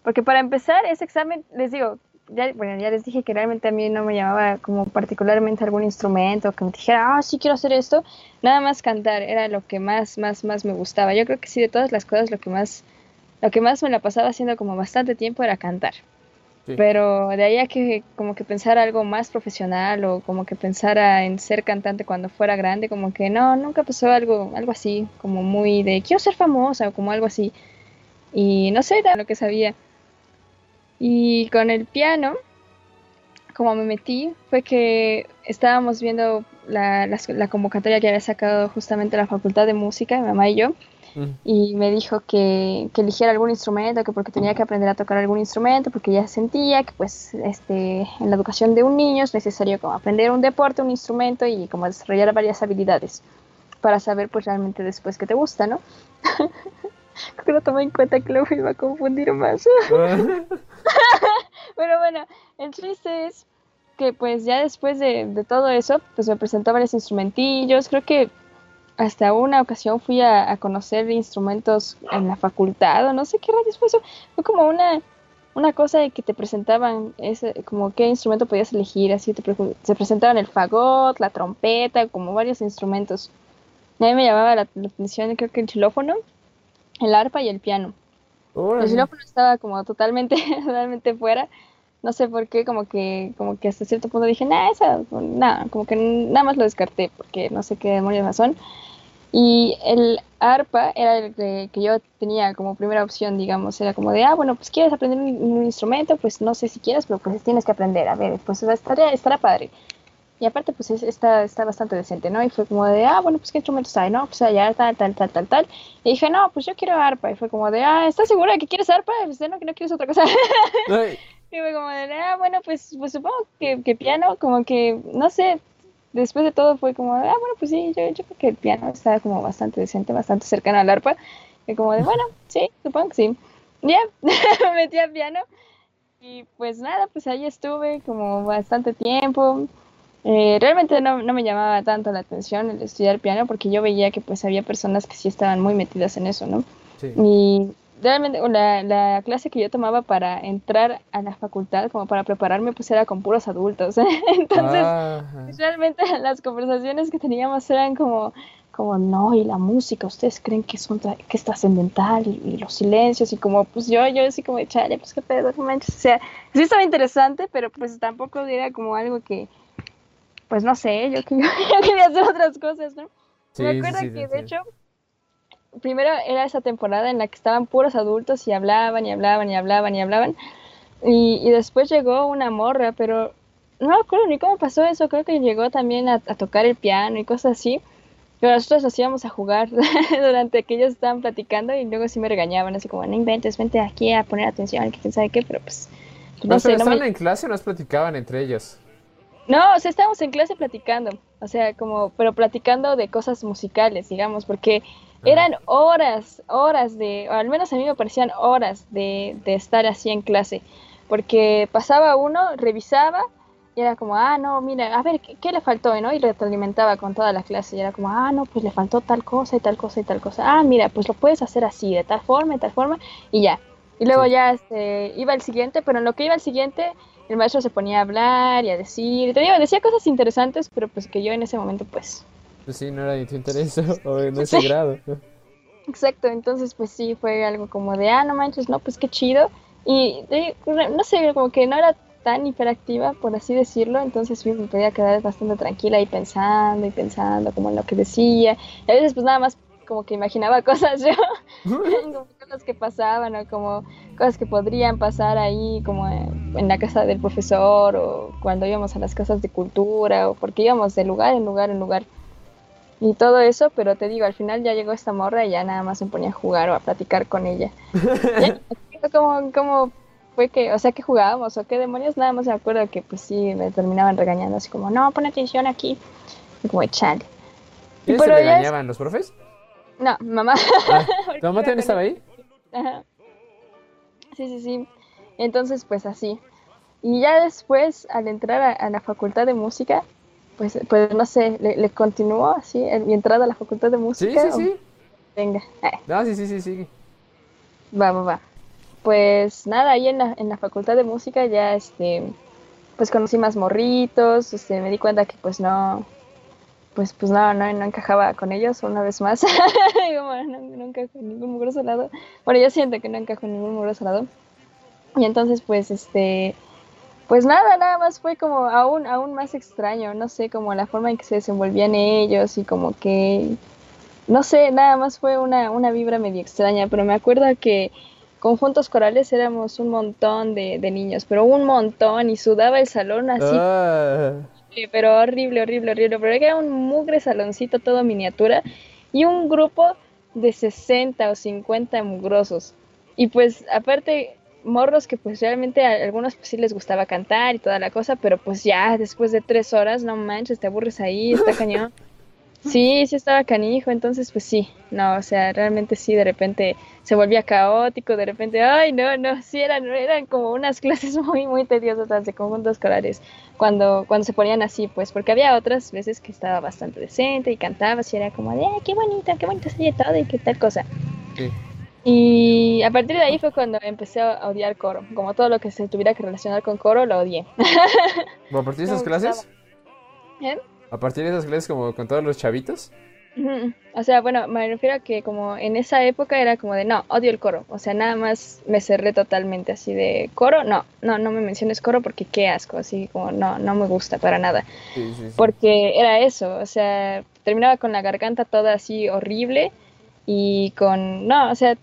porque para empezar ese examen, les digo, ya, bueno, ya les dije que realmente a mí no me llamaba como particularmente algún instrumento, que me dijera, ah, sí quiero hacer esto, nada más cantar, era lo que más, más, más me gustaba. Yo creo que sí, de todas las cosas, lo que más, lo que más me la pasaba haciendo como bastante tiempo era cantar. Pero de ahí a que como que pensara algo más profesional o como que pensara en ser cantante cuando fuera grande, como que no, nunca pasó algo, algo así, como muy de quiero ser famosa o como algo así. Y no sé, era lo que sabía. Y con el piano, como me metí, fue que estábamos viendo la, las- la convocatoria que había sacado justamente la Facultad de Música, mi mamá y yo, Y me dijo que, que eligiera algún instrumento, que porque tenía que aprender a tocar algún instrumento, porque ya sentía que pues este en la educación de un niño es necesario como aprender un deporte, un instrumento y como desarrollar varias habilidades para saber pues realmente después qué te gusta, ¿no? Creo que no tomé en cuenta que luego iba a confundir más. Pero bueno, el chiste es que pues ya después de, de todo eso, pues me presentó varios instrumentillos, creo que hasta una ocasión fui a, a conocer instrumentos en la facultad o no sé qué rayos fue eso. Fue como una, una cosa de que te presentaban ese, como qué instrumento podías elegir, así te, pre- se presentaban el fagot, la trompeta, como varios instrumentos. A mí me llamaba la, la atención creo que el xilófono, el arpa y el piano. El xilófono estaba como totalmente, totalmente fuera. No sé por qué, como que, como que hasta cierto punto dije, nah, esa, nada, como que nada más lo descarté, porque no sé qué demonios. Y el arpa era el que, que yo tenía como primera opción, digamos, era como de, ah, bueno, pues quieres aprender un, un instrumento, pues no sé si quieres, pero pues tienes que aprender, a ver, pues estará, estará padre. Y aparte, pues es- está, está bastante decente, ¿no? Y fue como de, ah, bueno, pues qué instrumentos hay, ¿no? Pues allá, tal, tal, tal, tal, tal. Y dije, no, pues yo quiero arpa. Y fue como de, ah, ¿estás segura de que quieres arpa? Pues no, que no quieres otra cosa. Y fue como de, ah, bueno, pues, pues supongo que, que piano, como que, no sé, después de todo fue como, ah, bueno, pues sí, yo, yo creo que el piano está como bastante decente, bastante cercano al arpa. Y como de, bueno, sí, supongo que sí. Ya, me metí al piano. Y pues nada, pues ahí estuve como bastante tiempo. Eh, realmente no, no me llamaba tanto la atención el estudiar piano porque yo veía que pues había personas que sí estaban muy metidas en eso, ¿no? sí. Y realmente la, la clase que yo tomaba para entrar a la facultad, como para prepararme, pues era con puros adultos. Entonces, realmente las conversaciones que teníamos eran como, como no, y la música, ustedes creen que es, un tra- que es trascendental y, y los silencios y como, pues yo, yo así como, chale, pues qué pedo, no manches. O sea, sí estaba interesante, pero pues tampoco era como algo que, pues no sé, yo, que- yo quería hacer otras cosas, ¿no? sí, Me sí, acuerdo sí, te que de hecho, primero era esa temporada en la que estaban puros adultos y hablaban y hablaban y hablaban y hablaban. Y, y después llegó una morra, pero no me acuerdo ni cómo pasó eso. Creo que llegó también a, a tocar el piano y cosas así. Pero nosotros nos íbamos a jugar durante que ellos estaban platicando y luego sí me regañaban, así como, no inventes, vente aquí a poner atención, que quién sabe qué, pero pues, pues, No, no sé, pero no me- estaban en clase o nos platicaban entre ellos. no, o sea, estábamos en clase platicando, o sea, como, pero platicando de cosas musicales, digamos, porque eran horas, horas de, o al menos a mí me parecían horas de, de estar así en clase, porque pasaba uno, revisaba, y era como, ah, no, mira, a ver, ¿qué, qué le faltó? ¿no? Y retroalimentaba con toda la clase, y era como, ah, no, pues le faltó tal cosa y tal cosa y tal cosa, ah, mira, pues lo puedes hacer así, de tal forma, de tal forma, y ya. Y luego Sí. ya este, iba el siguiente, pero en lo que iba el siguiente, el maestro se ponía a hablar y a decir, y te digo, decía cosas interesantes, pero pues que yo en ese momento, pues, Pues sí, no era de tu interés o en ese grado. exacto, entonces pues sí, fue algo como de, ah, no manches, no, pues qué chido, y no sé, como que no era tan hiperactiva, por así decirlo, entonces sí, me podía quedar bastante tranquila y pensando y pensando como en lo que decía, y a veces pues nada más como que imaginaba cosas yo, como cosas que pasaban o como cosas que podrían pasar ahí como en la casa del profesor o cuando íbamos a las casas de cultura o porque íbamos de lugar en lugar en lugar y todo eso, pero te digo, al final ya llegó esta morra y ya nada más me ponía a jugar o a platicar con ella. Como, como fue que, o sea, que jugábamos o qué demonios, nada más me acuerdo que pues sí, me terminaban regañando así como, no, pon atención aquí. Y como, chale. ¿Quiénes se es- regañaban? ¿Los profes? No, mamá. Ah, ¿Tu mamá también estaba ahí? Ajá. Sí, sí, sí. Entonces, pues así. Y ya después, al entrar a, a la facultad de música, pues, pues no sé, le, le continuó así, en mi entrada a la facultad de Sí, música. sí, o- sí. Venga, eh, No, sí, sí, sí, sí. va, va, va. Pues nada, ahí en la, en la facultad de música ya, este, pues conocí más morritos, este, me di cuenta que pues no, pues, pues no, no, no encajaba con ellos una vez más. Como, no, no encajo en ningún mugroso lado. Bueno, yo siento que no encajo en ningún mugroso lado. Y entonces, pues, este, pues nada, nada más fue como aún, aún más extraño, no sé, como la forma en que se desenvolvían ellos y como que, no sé, nada más fue una, una vibra medio extraña, pero me acuerdo que conjuntos corales éramos un montón de, de niños, pero un montón y sudaba el salón así Ah, pero horrible, horrible, horrible. Pero era un mugre saloncito todo miniatura y un grupo de 60 o 50 mugrosos. Y pues aparte, morros que pues realmente a algunos pues sí les gustaba cantar y toda la cosa, pero pues ya después de tres horas, no manches, te aburres ahí, está cañón. Sí, sí estaba canijo, entonces pues sí, no, o sea, realmente sí, de repente se volvía caótico, de repente, ay, no, no, sí, eran, eran como unas clases muy, muy tediosas las de conjuntos escolares cuando, cuando se ponían así, pues, porque había otras veces que estaba bastante decente y cantaba, y era como de, ay, qué bonita, qué bonita sería todo y qué tal cosa. sí. Y a partir de ahí fue cuando empecé a odiar coro, como todo lo que se tuviera que relacionar con coro, lo odié. ¿A partir de esas clases? ¿Eh? ¿A partir de esas clases como con todos los chavitos? O sea, bueno, me refiero a que como en esa época era como de, no, odio el coro. O sea, nada más me cerré totalmente así de coro, no, no, no me menciones coro porque qué asco, así como no, no me gusta para nada. Sí, sí, sí. Porque era eso, o sea, terminaba con la garganta toda así horrible y con, no, o sea,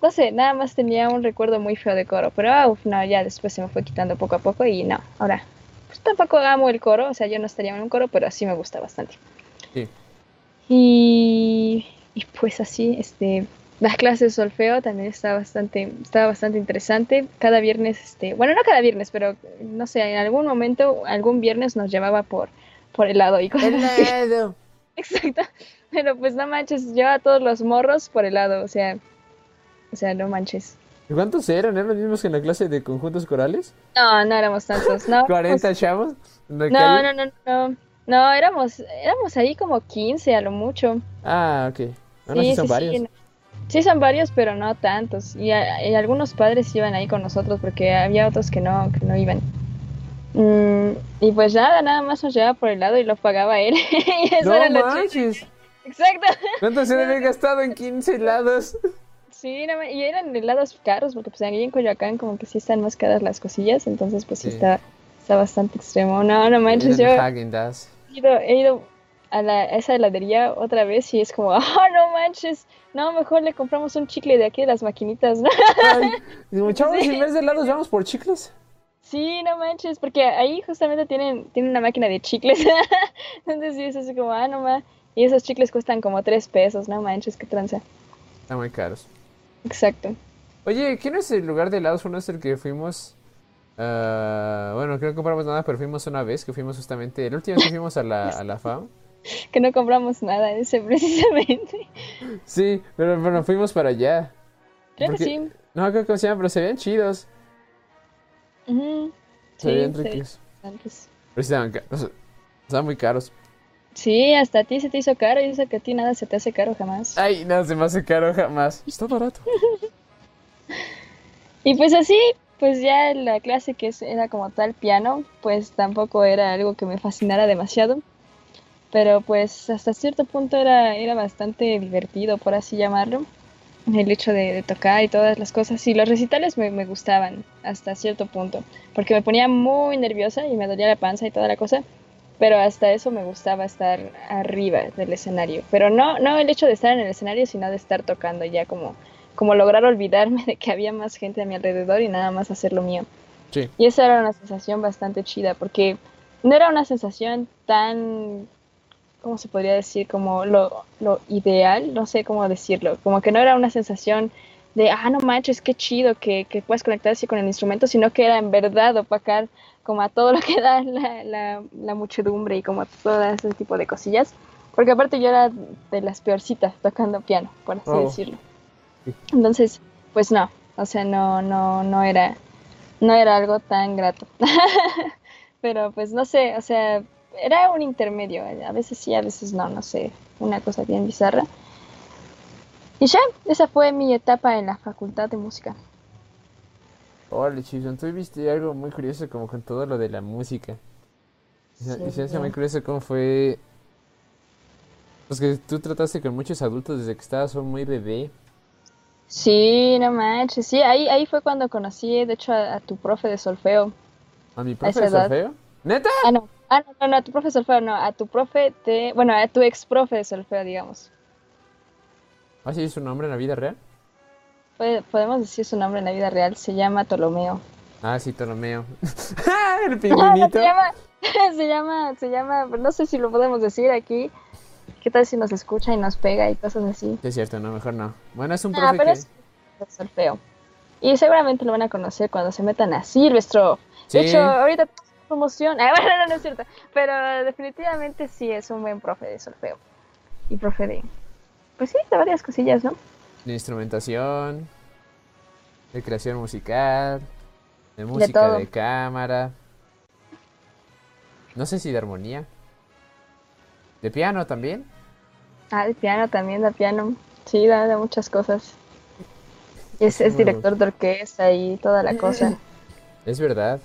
no sé, nada más tenía un recuerdo muy feo de coro, pero ah, uf, no, ya después se me fue quitando poco a poco y no, ahora, pues tampoco amo el coro, o sea, yo no estaría en un coro, pero sí me gusta bastante. Sí. Y, y pues así, este, las clases de solfeo también estaba bastante, estaba bastante interesante. Cada viernes, este, bueno, no cada viernes, pero no sé, en algún momento, algún viernes nos llevaba por, por helado y cosas así. Helado. Exacto. Pero pues no manches, yo a todos los morros por helado, o sea, o sea, no manches. ¿Y ¿Cuántos eran? ¿Eran los mismos que en la clase de conjuntos corales? No, no éramos tantos, no. ¿40 chavos? ¿En la No, no, no, no. No, éramos, éramos ahí como 15 a lo mucho. Ah, ok. Sí, así son sí, sí, varios. no. Sí, son varios, pero no tantos. Y, a- y algunos padres iban ahí con nosotros porque había otros que no, que no iban. Mm, y pues nada, nada más nos llevaba por el lado y lo pagaba él. y eso No era lo manches. Exacto. ¿Cuánto se debe haber gastado en 15 helados? Sí, no y eran helados caros porque pues ahí en Coyoacán como que sí están más caras las cosillas, entonces pues sí, Sí. está, está bastante extremo. No, no manches, yo he ido, he ido a, la, a esa heladería otra vez y es como, oh, no manches, no, mejor le compramos un chicle de aquí de las maquinitas, ¿no? Ay, chavos, Sí. en vez de helados vamos por chicles. Sí, no manches, porque ahí justamente tienen, tienen una máquina de chicles. Entonces sí, es así como, ah, no ma. Y esos chicles cuestan como tres pesos, no manches, qué tranza. Están muy caros. Exacto. Oye, ¿quién es el lugar de helados? Uno es el que fuimos. ah, bueno, creo que no compramos nada, pero fuimos una vez, que fuimos justamente. La última vez que fuimos a la, a la FAM. Que no compramos nada ese precisamente. Sí, pero bueno, fuimos para allá. Creo Porque- que sí. No, creo que se llaman, pero se veían chidos. Se Sí, veían se ricos. veían bastantes. Pero estaban. Estaban muy caros. Sí, hasta a ti se te hizo caro y eso que a ti nada se te hace caro jamás. Ay, nada se me hace caro jamás. Está barato. Y pues así, pues ya la clase que era como tal piano, pues tampoco era algo que me fascinara demasiado. Pero pues hasta cierto punto era, era bastante divertido, por así llamarlo. El hecho de, de tocar y todas las cosas. Y los recitales me, me gustaban hasta cierto punto. Porque me ponía muy nerviosa y me dolía la panza y toda la cosa. Pero hasta eso me gustaba estar arriba del escenario. Pero no, no el hecho de estar en el escenario, sino de estar tocando ya como, como lograr olvidarme de que había más gente a mi alrededor y nada más hacer lo mío. Sí. Y esa era una sensación bastante chida, porque no era una sensación tan, ¿cómo se podría decir? Como lo, lo ideal, no sé cómo decirlo, como que no era una sensación de, ah, no manches, qué chido que, que puedas conectarse con el instrumento, sino que era en verdad opacar como a todo lo que da la, la, la muchedumbre y como a todo ese tipo de cosillas. Porque aparte yo era de las peorcitas tocando piano, por así Oh. decirlo. Entonces, pues no, o sea, no, no, no era, no era algo tan grato. Pero pues no sé, o sea, era un intermedio, a veces sí, a veces no, no sé, una cosa bien bizarra. Y ya, esa fue mi etapa en la facultad de música. Órale, Chison, tú viste algo muy curioso como con todo lo de la música. Y se- y se hace muy curioso cómo fue... Pues que tú trataste con muchos adultos desde que estabas muy bebé. Sí, no manches, sí, ahí, ahí fue cuando conocí, de hecho, a, a tu profe de solfeo. ¿A mi profe de edad. solfeo? ¿Neta? Ah, no, ah, no, no, no, a tu profe de solfeo, no, a tu profe de, bueno, a tu ex profe de solfeo, digamos. ¿Así es su nombre en la vida real? Podemos decir su nombre en la vida real, se llama Ptolomeo. Ah, sí, Ptolomeo. El Ah, pingüinito. se llama, se llama, se llama, no sé si lo podemos decir aquí. ¿Qué tal si nos escucha y nos pega y cosas así? Sí, es cierto, no, mejor no. Bueno, es un Ah, profe pero que... es de solfeo. Y seguramente lo van a conocer cuando se metan a Silvestro. Sí, De hecho, ahorita promoción. Ah, bueno, no, no es cierto. Pero definitivamente sí es un buen profe de solfeo. Y profe de. Pues sí, de varias cosillas, ¿no? de instrumentación, de creación musical, de música de cámara. No sé si de armonía. De piano también. Ah, de piano también, de piano. Sí, da de muchas cosas. Es, es director de orquesta y toda la cosa. Es verdad.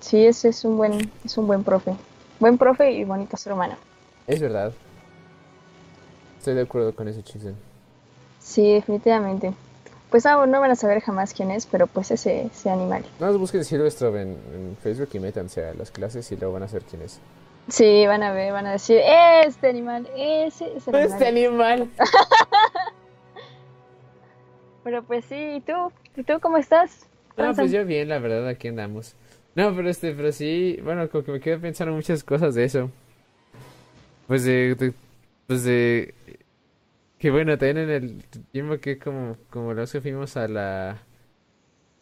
Sí, ese es un buen, es un buen profe. Buen profe y bonito ser humano. Es verdad. Estoy de acuerdo con ese chiste. Sí, definitivamente. Pues ah, no van a saber jamás quién es, pero pues ese, ese animal. No más busquen Silvestro en, en Facebook y métanse a las clases y luego van a saber quién es. Sí, van a ver, van a decir, este animal, ese es el animal. Este animal. Pero pues sí, ¿y tú? ¿Y tú cómo estás? No, pues yo bien, la verdad, aquí andamos. No, pero este, pero sí, bueno, como que me quedé pensando muchas cosas de eso. Pues de, de- pues de, que bueno, también en el tiempo que como, como los que fuimos a la,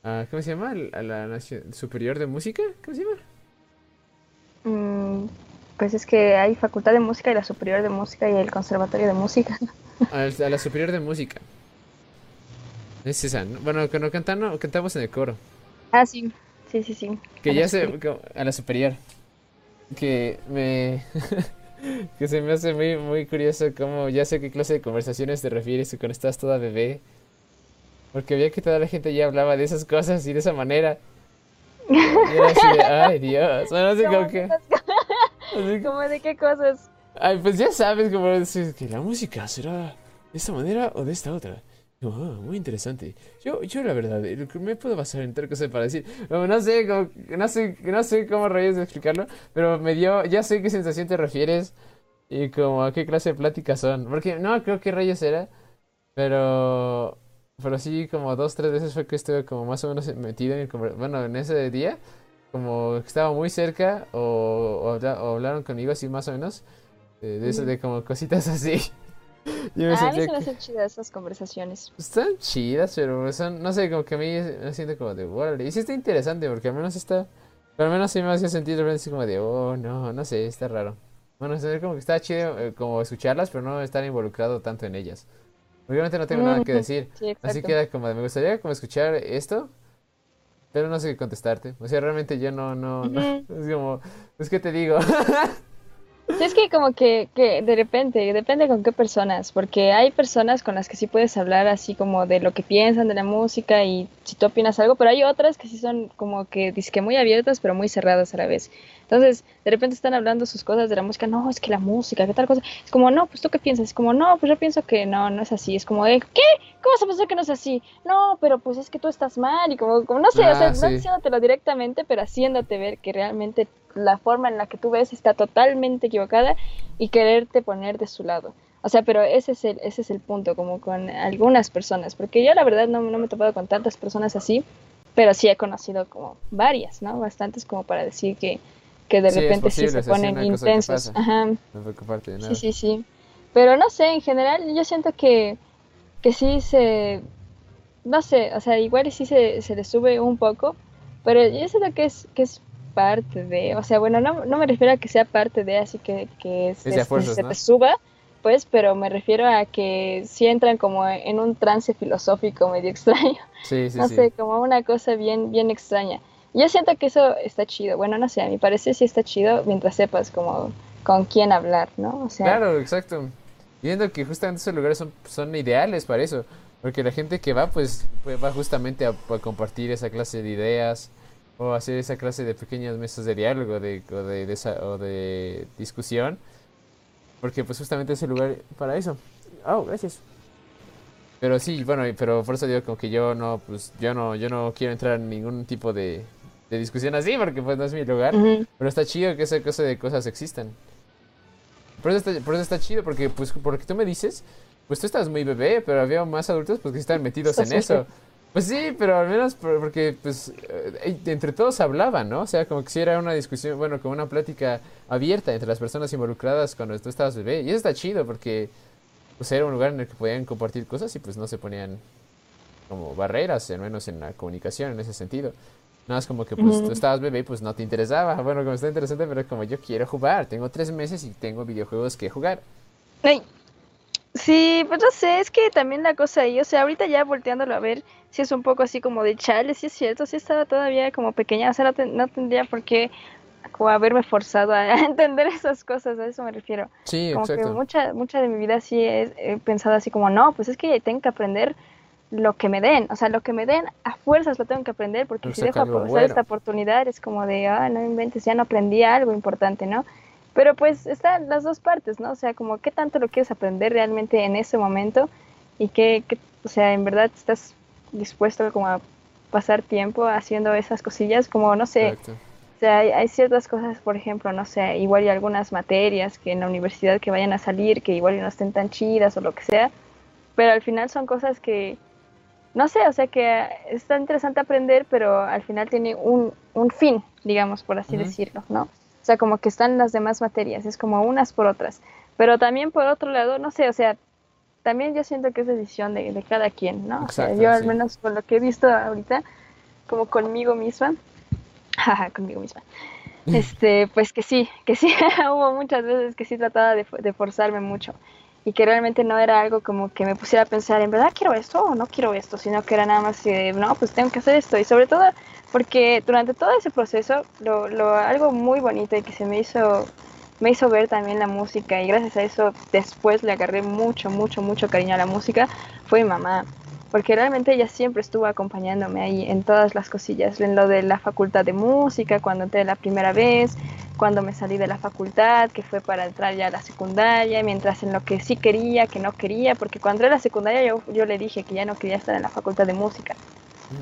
a, ¿cómo se llama? A la Nacio- Superior de Música, ¿cómo se llama? Mm, pues es que hay Facultad de Música y la Superior de Música y el Conservatorio de Música. A, a la Superior de Música. Es esa, ¿no? Bueno, cuando cantamos, cantamos en el coro. Ah, sí, sí, sí, sí. Que A ya se... A la superior. Que me... que se me hace muy, muy curioso cómo ya sé qué clase de conversaciones te refieres cuando estás toda bebé. Porque veía que toda la gente ya hablaba de esas cosas y de esa manera. Y era así de, ay Dios, bueno, así como que... así ¿Cómo de qué cosas? Ay, pues ya sabes, como que la música será de esta manera o de esta otra. Yo, "Ah, muy interesante. Yo, yo la verdad, eh, me puedo basar en tal cosa para decir. No, no sé, como- no sé, no sé cómo rayos de explicarlo, pero me dio, ya sé qué sensación te refieres y como a qué clase de pláticas son. Porque no creo qué rayos era, pero, pero sí, como dos, tres veces fue que estuve como más o menos metido en el, bueno, en ese día, como que estaba muy cerca o, o habla- o hablaron conmigo así más o menos. eh, de eso, de como cositas así. Yo me Ah, a mí se me que- hacen chidas esas conversaciones. están chidas, pero son, no sé, como que a mí me siento como de, órale. Y sí está interesante, porque al menos está, pero al menos sí me hacía sentir de repente así como de, oh, no, no sé, está raro. Bueno, es como que está chido eh, como escucharlas, pero no estar involucrado tanto en ellas. Obviamente no tengo nada que Ujú. decir, Sí, así que era como de, me gustaría como escuchar esto, pero no sé qué contestarte. O sea, realmente yo no, no, no, es como, pues, ¿qué te digo? Sí, es que como que, que de repente, depende con qué personas, porque hay personas con las que sí puedes hablar así como de lo que piensan de la música y si tú opinas algo, pero hay otras que sí son como que disque muy abiertas, pero muy cerradas a la vez. Entonces, de repente están hablando sus cosas de la música, no, es que la música, qué tal cosa. Es como, no, pues tú qué piensas, es como, no, pues yo pienso que no, no es así. Es como de, ¿qué? ¿Cómo a pensar que no es así? No, pero pues es que tú estás mal y como, como no sé, o sea, Ah, no sí. diciéndotelo directamente, pero haciéndote ver que realmente la forma en la que tú ves está totalmente equivocada y quererte poner de su lado. O sea, pero ese es el, ese es el punto, como con algunas personas, porque yo la verdad no, no me he topado con tantas personas así, pero sí he conocido como varias, ¿no? Bastantes como para decir que, que de Sí, repente sí se ponen intensos. Ajá. No preocuparte de nada. Sí, sí, sí. Pero no sé, en general yo siento que, que sí se, no sé, o sea, igual sí se, se le sube un poco, pero yo siento que es, que es parte de, o sea, bueno, no, no me refiero a que sea parte de, así que, que es- Es de a es- fuerzas, se ¿no? te suba, pues, pero me refiero a que sí entran como en un trance filosófico medio extraño Sí, sí, no sí. sé, como una cosa bien, bien extraña. Yo siento que eso está chido. Bueno, no sé, a mi parecer sí está chido mientras sepas como con quién hablar, ¿no? O sea, Claro, exacto. Viendo que justamente esos lugares son, son ideales para eso. Porque la gente que va, pues, pues, va justamente a, a compartir esa clase de ideas o hacer esa clase de pequeñas mesas de diálogo de, o, de, de esa- o de discusión. Porque pues justamente es el lugar para eso. Oh, gracias. Pero sí, bueno, pero por eso digo como que yo no, pues, yo no, yo no quiero entrar en ningún tipo de, de discusión así porque pues no es mi lugar. Pero está chido que esa cosa de cosas existan. Por eso está, por eso está chido, porque pues porque tú me dices, pues tú estás muy bebé, pero había más adultos pues que están metidos en eso. Pues sí, pero al menos por- porque pues eh, entre todos hablaban, ¿no? O sea, como que si era una discusión, bueno, como una plática abierta entre las personas involucradas cuando tú estabas bebé. Y eso está chido porque pues era un lugar en el que podían compartir cosas y pues no se ponían como barreras, al menos en la comunicación en ese sentido. Nada más como que pues tú estabas bebé y pues no te interesaba. Bueno, como está interesante, pero como yo quiero jugar, tengo tres meses y tengo videojuegos que jugar. Ay, Sí, pues no sé, es que también la cosa ahí, o sea, ahorita ya volteándolo a ver, sí es un poco así como de chale, sí es cierto, sí estaba todavía como pequeña, o sea, no, ten- no tendría por qué como haberme forzado a entender esas cosas, a eso me refiero. Sí, Como que mucha, mucha de mi vida sí he, he pensado así como, no, pues es que tengo que aprender lo que me den, o sea, lo que me den a fuerzas lo tengo que aprender, porque si dejo pasar bueno. esta oportunidad es como de, ah, no inventes, ya no aprendí algo importante, ¿no? Pero pues están las dos partes, ¿no? O sea, como qué tanto lo quieres aprender realmente en ese momento y qué, qué- o sea, en verdad estás dispuesto como a pasar tiempo haciendo esas cosillas, como, no sé, Exacto. o sea, hay, hay ciertas cosas, por ejemplo, no sé, igual y algunas materias que en la universidad que vayan a salir, que igual y no estén tan chidas o lo que sea, pero al final son cosas que, no sé, o sea, que está interesante aprender, pero al final tiene un, un fin, digamos, por así decirlo, ¿no? O sea, como que están las demás materias, es como unas por otras. Pero también por otro lado, no sé, o sea, también yo siento que es decisión de, de cada quien, ¿no? O sea, yo al menos por lo que he visto ahorita, como conmigo misma, jaja, conmigo misma, este, pues que sí, que sí, hubo muchas veces que sí trataba de, de forzarme mucho y que realmente no era algo como que me pusiera a pensar, en verdad quiero esto o no quiero esto, sino que era nada más que, no, pues tengo que hacer esto y sobre todo porque durante todo ese proceso, lo, lo, algo muy bonito y que se me hizo me hizo ver también la música y gracias a eso después le agarré mucho, mucho, mucho cariño a la música, fue mi mamá. Porque realmente ella siempre estuvo acompañándome ahí en todas las cosillas, en lo de la facultad de música, cuando entré la primera vez, cuando me salí de la facultad, que fue para entrar ya a la secundaria, mientras en lo que sí quería, que no quería, porque cuando entré a la secundaria yo, yo le dije que ya no quería estar en la facultad de música.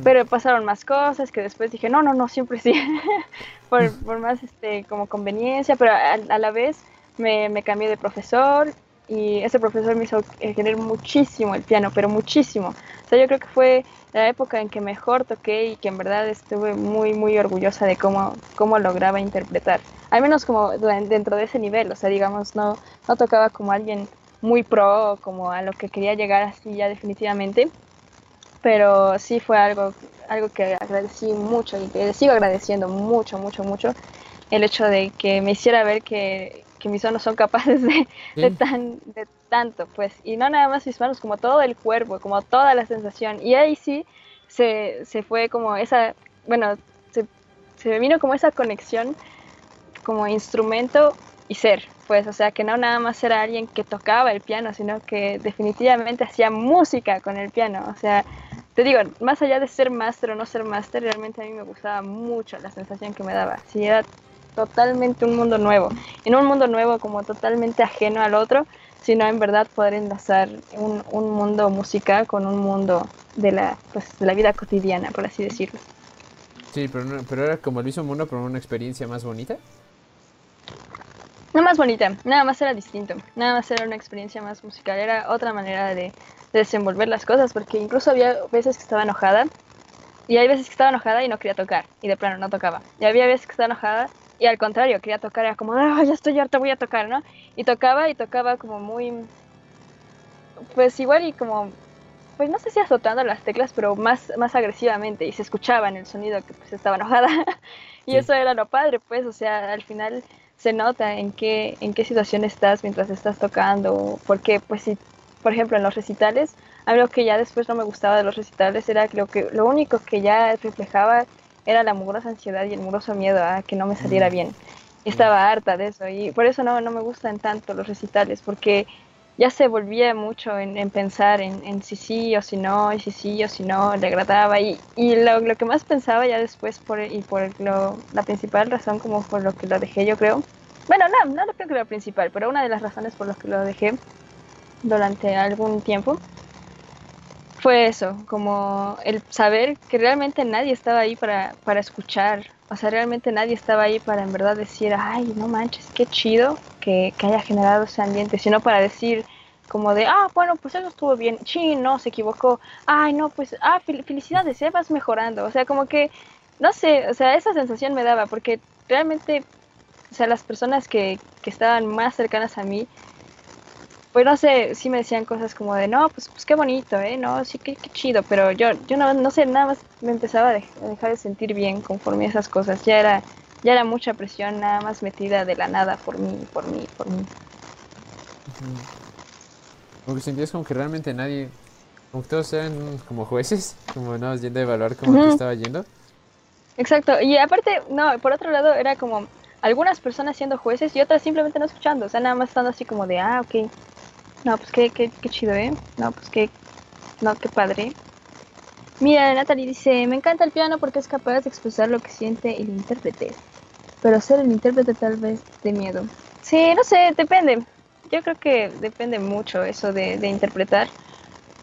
Pero pasaron más cosas que después dije, no, no, no, siempre sí, por, por, más este, como conveniencia, pero a, a la vez me, me, cambié de profesor y ese profesor me hizo querer muchísimo el piano, pero muchísimo. O sea, yo creo que fue la época en que mejor toqué y que en verdad estuve muy, muy orgullosa de cómo, cómo lograba interpretar. Al menos como dentro de ese nivel, o sea, digamos, no, no tocaba como alguien muy pro, como a lo que quería llegar así ya definitivamente, pero sí fue algo, algo que agradecí mucho y que sigo agradeciendo mucho, mucho, mucho, el hecho de que me hiciera ver que, que mis manos son capaces de, sí. de, tan, de tanto, pues, y no nada más mis manos, como todo el cuerpo, como toda la sensación, y ahí sí se, se fue como esa, bueno, se, se vino como esa conexión como instrumento y ser, pues, o sea, que no nada más era alguien que tocaba el piano, sino que definitivamente hacía música con el piano, o sea, te digo, más allá de ser máster o no ser máster, realmente a mí me gustaba mucho la sensación que me daba. Si era totalmente un mundo nuevo, en un mundo nuevo como totalmente ajeno al otro, sino en verdad poder enlazar un, un mundo musical con un mundo de la, pues, de la vida cotidiana, por así decirlo. Sí, pero, no, pero era como el mismo mundo, pero una experiencia más bonita. No más bonita, nada más era distinto, nada más era una experiencia más musical, era otra manera de, de desenvolver las cosas, porque incluso había veces que estaba enojada, y hay veces que estaba enojada y no quería tocar, y de plano no tocaba. Y había veces que estaba enojada y al contrario, quería tocar, era como, ah, ya estoy harta, voy a tocar, ¿no? Y tocaba y tocaba como muy, pues igual y como, pues no sé si azotando las teclas, pero más, más agresivamente y se escuchaba en el sonido que pues estaba enojada. y sí. eso era lo padre, pues, o sea, al final se nota en qué, en qué situación estás mientras estás tocando, porque pues si, por ejemplo, en los recitales, algo que ya después no me gustaba de los recitales era lo, que, lo único que ya reflejaba era la mugrosa ansiedad y el mugroso miedo a que no me saliera bien. Y estaba harta de eso y por eso no, no me gustan tanto los recitales, porque ya se volvía mucho en, en pensar en, en, si sí o si no, y si sí o si no, le agradaba. Y, y lo, lo, que más pensaba ya después, por, y por lo, la principal razón como por lo que lo dejé, yo creo, bueno, no, no lo creo que la principal, pero una de las razones por las que lo dejé durante algún tiempo fue eso, como el saber que realmente nadie estaba ahí para, para escuchar, o sea, realmente nadie estaba ahí para en verdad decir, ay, no manches, qué chido que, que haya generado ese ambiente, sino para decir como de, ah, bueno, pues eso estuvo bien, sí, no, se equivocó, ay, no, pues, ah, fel felicidades, eh, vas mejorando, o sea, como que, no sé, o sea, esa sensación me daba, porque realmente, o sea, las personas que, que estaban más cercanas a mí, pues no sé, sí me decían cosas como de, no, pues, pues qué bonito, ¿eh? No, sí, qué, qué chido, pero yo, yo no, no sé, nada más me empezaba a, de, a, dejar de sentir bien conforme a esas cosas, ya era, ya era mucha presión nada más metida de la nada por mí, por mí, por mí. Como que sentías como que realmente nadie, como que todos eran como jueces, como no, yendo a evaluar cómo uh -huh. te estaba yendo. Exacto, y aparte, no, por otro lado era como algunas personas siendo jueces y otras simplemente no escuchando, o sea, nada más estando así como de, ah, ok, no, pues qué, qué, qué chido, ¿eh? No, pues qué, no, qué padre. Mira, Natalie dice, me encanta el piano porque es capaz de expresar lo que siente el intérprete. Pero ser el intérprete tal vez de miedo. Sí, no sé, depende. Yo creo que depende mucho eso de, de interpretar.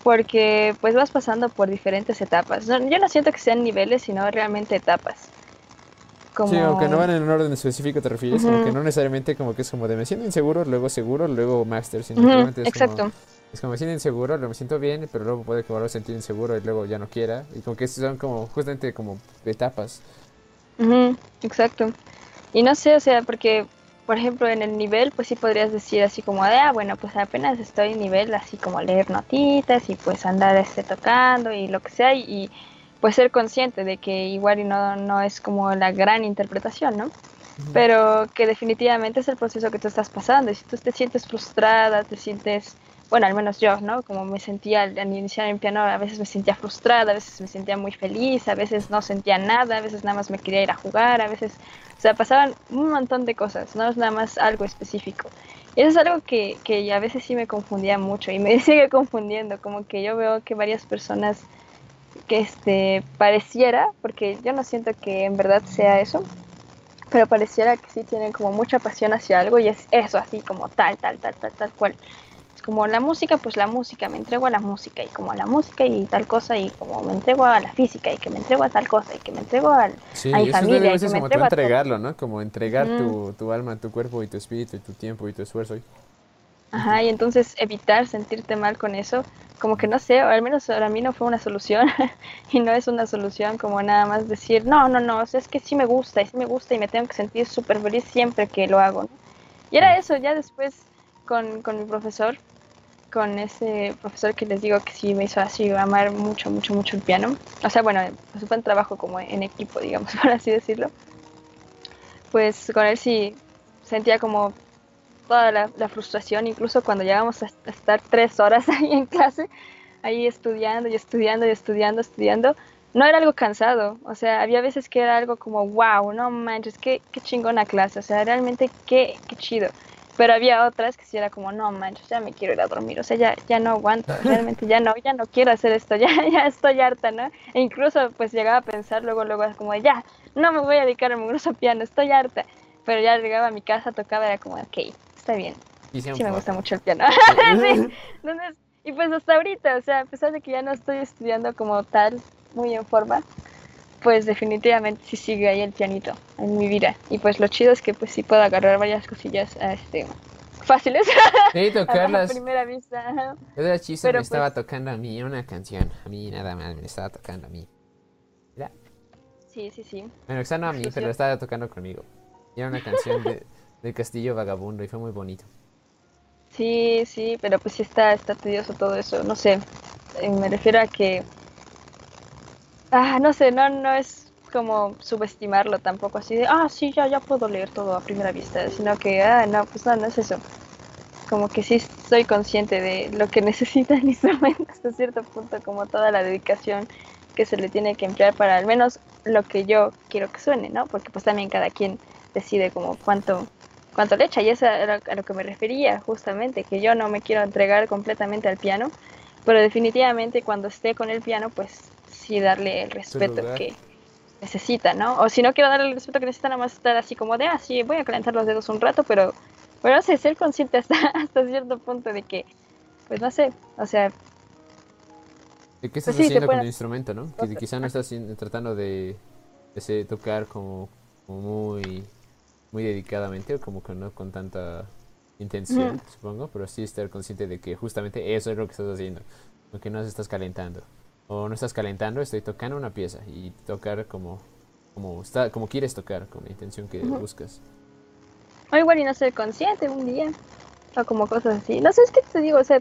Porque pues vas pasando por diferentes etapas. Yo no siento que sean niveles, sino realmente etapas. Como... Sí, aunque no van en un orden específico, te refieres, uh -huh. aunque no necesariamente como que es como de me siento inseguro, luego seguro, luego master, sino uh -huh. es Exacto. Como, es como me siento inseguro, luego me siento bien, pero luego puede que vuelva a sentir inseguro y luego ya no quiera, y como que son como justamente como etapas. Uh -huh. Exacto. Y no sé, o sea, porque, por ejemplo, en el nivel, pues sí podrías decir así como de, ah, bueno, pues apenas estoy en nivel así como leer notitas y pues andar este tocando y lo que sea, y, y pues ser consciente de que igual y no, no es como la gran interpretación, ¿no? Pero que definitivamente es el proceso que tú estás pasando. Y si tú te sientes frustrada, te sientes bueno, al menos yo, ¿no? Como me sentía al, al iniciar en piano, a veces me sentía frustrada, a veces me sentía muy feliz, a veces no sentía nada, a veces nada más me quería ir a jugar, a veces, o sea, pasaban un montón de cosas, no es nada más algo específico. Y eso es algo que, que a veces sí me confundía mucho y me sigue confundiendo, como que yo veo que varias personas que este pareciera, porque yo no siento que en verdad sea eso, pero pareciera que sí tienen como mucha pasión hacia algo y es eso, así como tal, tal, tal, tal, tal cual. Es como la música, pues la música, me entrego a la música y como a la música y tal cosa y como me entrego a la física y que me entrego a tal cosa y que me entrego al, Sí, a mi es familia y a que veces me como tú entrego a todo. entregarlo, ¿no? Como entregar tu alma, tu cuerpo y tu espíritu y tu tiempo y tu esfuerzo. y- Ajá, y entonces evitar sentirte mal con eso, como que no sé, o al menos para mí no fue una solución, y no es una solución como nada más decir, no, no, no, es que sí me gusta, y sí me gusta, y me tengo que sentir súper feliz siempre que lo hago, ¿no? Y era eso, ya después con, con mi profesor, con ese profesor que les digo que sí me hizo así amar mucho, mucho, mucho el piano, o sea, bueno, pues fue un trabajo como en equipo, digamos, por así decirlo, pues con él sí sentía como toda la, la frustración, incluso cuando llegábamos a, estar tres horas ahí en clase, ahí estudiando y estudiando y estudiando, estudiando, no era algo cansado, o sea, había veces que era algo como, wow, no manches, qué, qué chingona clase, o sea, realmente qué, qué chido. Pero había otras que sí era como, no manches, ya me quiero ir a dormir, o sea, ya, ya no aguanto, realmente ya no, ya no quiero hacer esto, ya, ya estoy harta, ¿no? E incluso pues llegaba a pensar luego, luego como, ya, no me voy a dedicar al mugroso piano, estoy harta. Pero ya llegaba a mi casa, tocaba, era como, ok, está bien, un sí me gusta mucho el piano. Sí, entonces, y pues hasta ahorita, o sea, a pesar de que ya no estoy estudiando como tal, muy en forma, pues definitivamente sí sigue ahí el pianito en mi vida. Y pues lo chido es que pues sí puedo agarrar varias cosillas este, fáciles Sí, a la tocarlas. primera vista. de chiste me estaba pues- tocando a mí una canción. A mí nada más me estaba tocando a mí. Sí, sí, sí. Bueno, quizá no a mí, Exclusión. pero estaba tocando conmigo. Y era una canción de, del Castillo Vagabundo y fue muy bonito. Sí, sí, pero pues sí está, está tedioso todo eso. No sé, eh, me refiero a que, ah, no sé, no, no es como subestimarlo tampoco, así de, ah, sí, ya, ya puedo leer todo a primera vista, sino que, ah, no, pues no, no es eso. Como que sí soy consciente de lo que necesita el instrumento hasta cierto punto, como toda la dedicación que se le tiene que emplear para al menos lo que yo quiero que suene, ¿no? Porque pues también cada quien decide como cuánto cuánto le echa y eso era a lo que me refería justamente, que yo no me quiero entregar completamente al piano, pero definitivamente cuando esté con el piano, pues sí darle el respeto que necesita, ¿no? O si no quiero darle el respeto que necesita, nada más estar así como de, ah, sí, voy a calentar los dedos un rato, pero, pero no sé, ser consciente hasta, hasta cierto punto de que, pues no sé, o sea, ¿De qué estás sí, se haciendo con puede el instrumento, no? Que quizá no estás tratando de, de tocar como, como muy, muy dedicadamente o como que no con tanta intención, supongo, pero sí estar consciente de que justamente eso es lo que estás haciendo, o que no estás calentando. O no estás calentando, estoy tocando una pieza y tocar como, como, está, como quieres tocar, con la intención que buscas. O igual y no ser consciente un día. O como cosas así. No sé, es que te digo, o sea,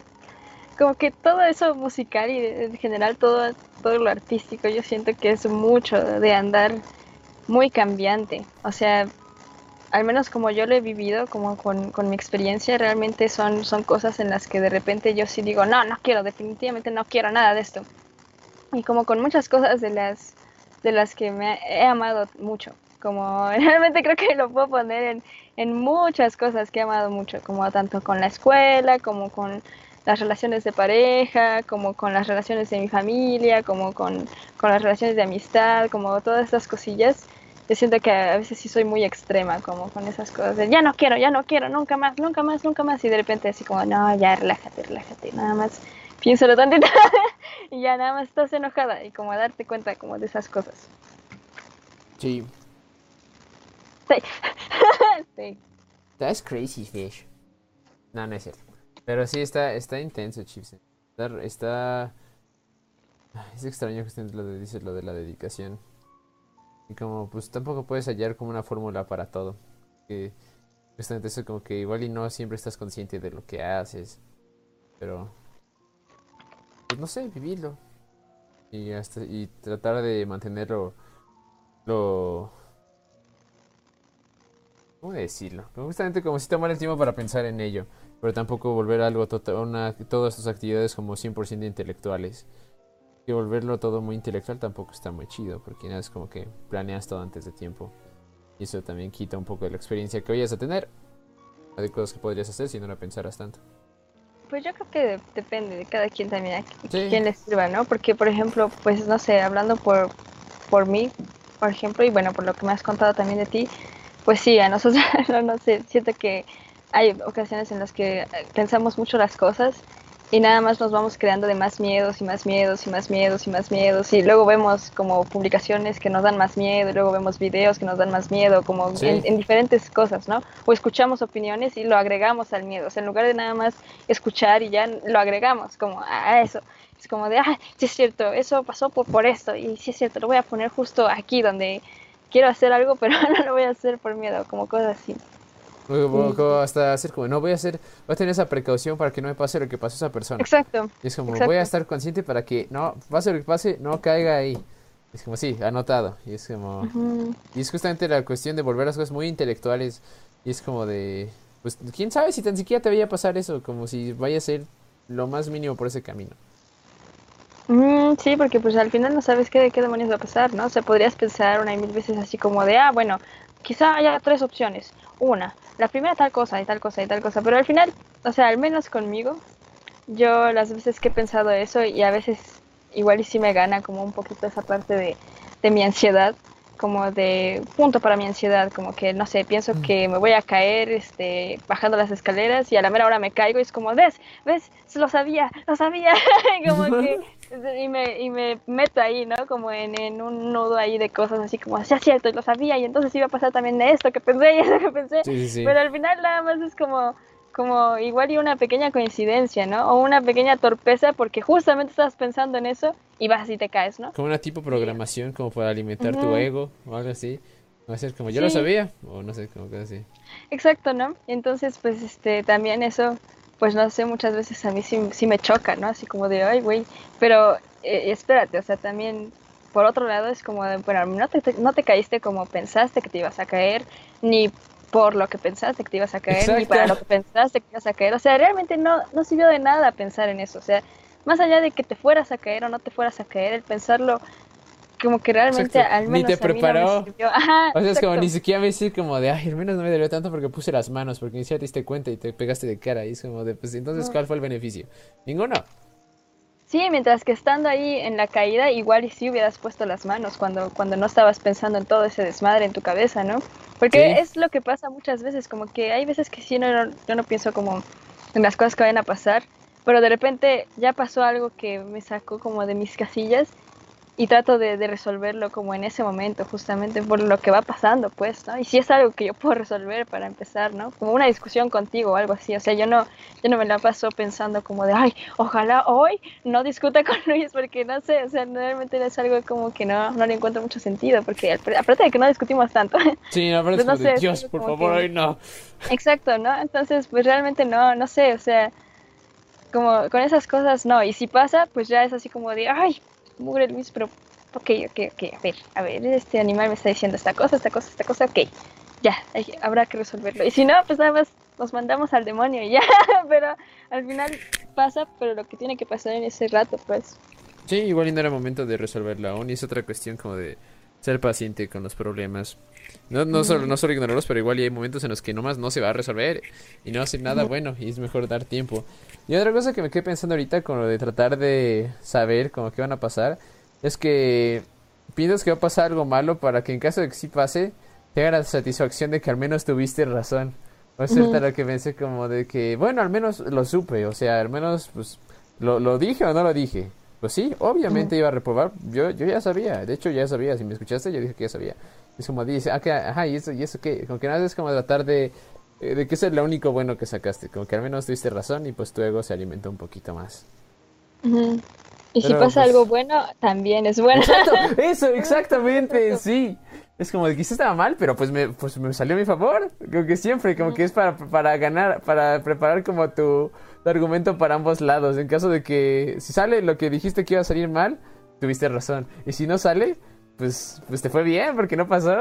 como que todo eso musical y en general todo, todo lo artístico, yo siento que es mucho de andar muy cambiante. O sea, al menos como yo lo he vivido, como con, con mi experiencia, realmente son, son cosas en las que de repente yo sí digo, no, no quiero, definitivamente no quiero nada de esto. Y como con muchas cosas de las, de las que me he amado mucho. Como realmente creo que lo puedo poner en, en muchas cosas que he amado mucho, como tanto con la escuela, como con las relaciones de pareja, como con las relaciones de mi familia, como con, con las relaciones de amistad, como todas estas cosillas. Yo siento que a veces sí soy muy extrema, como con esas cosas de ya no quiero, ya no quiero, nunca más, nunca más, nunca más. Y de repente así como, no, ya relájate, relájate, nada más piénsalo tantito y ya nada más estás enojada y como darte cuenta como de esas cosas. Sí. Sí. sí. That's crazy fish. No, no es cierto. Pero sí está, está intenso, Chips. Está, está- Es extraño que usted lo de, dice lo de la dedicación. Y como pues tampoco puedes hallar como una fórmula para todo. Justamente eso como que igual y no siempre estás consciente de lo que haces. Pero pues no sé, vivirlo. Y hasta y tratar de mantenerlo lo ¿Cómo decirlo? Justamente como si tomar el tiempo para pensar en ello. pero tampoco volver algo total, una, todas tus actividades como 100% intelectuales. Que volverlo todo muy intelectual tampoco está muy chido, porque nada es como que planeas todo antes de tiempo. Y eso también quita un poco de la experiencia que vayas a tener, de cosas que podrías hacer si no la pensaras tanto. Pues yo creo que de- depende de cada quien también, a qui- quién le sirva, ¿no? Porque, por ejemplo, pues no sé, hablando por, por mí, por ejemplo, y bueno, por lo que me has contado también de ti, pues sí, a nosotros, no, no sé, siento que hay ocasiones en las que eh, pensamos mucho las cosas y nada más nos vamos creando de más miedos y más miedos y más miedos y más miedos y luego vemos como publicaciones que nos dan más miedo y luego vemos videos que nos dan más miedo como Sí. en, en diferentes cosas, ¿no? O escuchamos opiniones y lo agregamos al miedo, o sea, en lugar de nada más escuchar y ya lo agregamos como a eso. Es como de, ah, sí es cierto, eso pasó por, por esto y sí es cierto, lo voy a poner justo aquí donde quiero hacer algo, pero no lo voy a hacer por miedo, como cosas así. Hasta hacer como, no voy a hacer, voy a tener esa precaución para que no me pase lo que pasó a esa persona. Exacto. Y es como, Exacto. voy a estar consciente para que no, pase lo que pase, no caiga ahí. Es como, sí, anotado. Y es como, y es justamente la cuestión de volver las cosas muy intelectuales. Y es como de, pues, quién sabe si tan siquiera te vaya a pasar eso, como si vaya a ser lo más mínimo por ese camino. Mm, sí, porque pues al final no sabes qué, qué demonios va a pasar, ¿no? O sea, podrías pensar una y mil veces así como de, ah, bueno, quizá haya tres opciones. Una, la primera tal cosa y tal cosa y tal cosa, pero al final, o sea, al menos conmigo, yo las veces que he pensado eso y a veces igual y sí me gana como un poquito esa parte de, de mi ansiedad, como de punto para mi ansiedad, como que no sé, pienso que me voy a caer este, bajando las escaleras y a la mera hora me caigo y es como, ves, ves, lo sabía, lo sabía, como que y me, y me meto ahí, ¿no? Como en, en un nudo ahí de cosas así como, es cierto, y lo sabía, y entonces iba a pasar también de esto que pensé y eso que pensé, Sí, sí, sí. pero al final nada más es como, como igual y una pequeña coincidencia, ¿no? O una pequeña torpeza porque justamente estabas pensando en eso y vas y te caes, ¿no? Como una tipo programación, como para alimentar tu ego o algo así. Va a ser como, yo lo sabía, o no sé, como cosas así. Exacto, ¿no? Entonces, pues, este, también eso, pues, no sé, muchas veces a mí sí, sí me choca, ¿no? Así como de, ay, güey, pero eh, espérate, o sea, también, por otro lado, es como de, bueno, no te, te- no te caíste como pensaste que te ibas a caer, ni por lo que pensaste que te ibas a caer, ni para lo que pensaste que te ibas a caer, o sea, realmente no, no sirvió de nada pensar en eso, o sea, más allá de que te fueras a caer o no te fueras a caer, el pensarlo como que realmente Exacto, al ni menos te a mí no me preparó. Ajá, O sea, es como ni siquiera me decir como de, ay, al menos no me dolió tanto porque puse las manos, porque ni siquiera te diste cuenta y te pegaste de cara. Y es como de, pues entonces, No. ¿cuál fue el beneficio? Ninguno. Sí, mientras que estando ahí en la caída, igual y sí hubieras puesto las manos cuando, cuando no estabas pensando en todo ese desmadre en tu cabeza, ¿no? Porque Sí. es lo que pasa muchas veces, como que hay veces que sí, no, no- yo no pienso como en las cosas que vayan a pasar, pero de repente ya pasó algo que me sacó como de mis casillas y trato de, de resolverlo como en ese momento, justamente por lo que va pasando, pues, ¿no? Y si es algo que yo puedo resolver para empezar, ¿no? Como una discusión contigo o algo así, o sea, yo no, yo no me la paso pensando como de, ay, ojalá hoy no discuta con Luis, porque no sé, o sea, realmente es algo como que no, no le encuentro mucho sentido, porque apar- aparte de que no discutimos tanto, Sí, la verdad Pues es no sé, Dios, por favor, que- hoy no. Exacto, ¿no? Entonces, pues realmente no, no sé, o sea, como con esas cosas no, y si pasa, pues ya es así como de, ay, mugre Luis, pero, ok, ok, ok, a ver, a ver, este animal me está diciendo esta cosa, esta cosa, esta cosa, ok, ya, habrá que resolverlo. Y si no, pues nada más nos mandamos al demonio y ya, pero al final pasa, pero lo que tiene que pasar en ese rato, pues. Sí, igual no era momento de resolverlo aún. Y es otra cuestión como de ser paciente con los problemas. No, no, solo, no solo ignorarlos, pero igual y hay momentos en los que nomás no se va a resolver y no hacer nada bueno y es mejor dar tiempo. Y otra cosa que me quedé pensando ahorita con lo de tratar de saber como qué van a pasar es que piensas que va a pasar algo malo para que en caso de que sí pase, te haga la satisfacción de que al menos tuviste razón. O sea, Ujú. lo que pensé como de que, bueno, al menos lo supe, o sea, al menos pues lo, lo dije o no lo dije. Pues sí, obviamente iba a reprobar. Yo, yo ya sabía. De hecho, ya sabía. Si me escuchaste, yo dije que ya sabía. Es como dice, ah, que- ajá, ¿y eso, y eso qué? Como que nada es como tratar de, eh, de que eso es lo único bueno que sacaste. Como que al menos tuviste razón y pues tu ego se alimentó un poquito más. Y si pasa pues- algo bueno, también es bueno. Exacto, eso, exactamente, sí. Es como de que sí estaba mal, pero pues me, pues me salió a mi favor. Como que siempre, como que es para, para ganar, para preparar como tu, tu argumento para ambos lados. En caso de que si sale lo que dijiste que iba a salir mal, tuviste razón. Y si no sale, pues, pues te fue bien porque no pasó.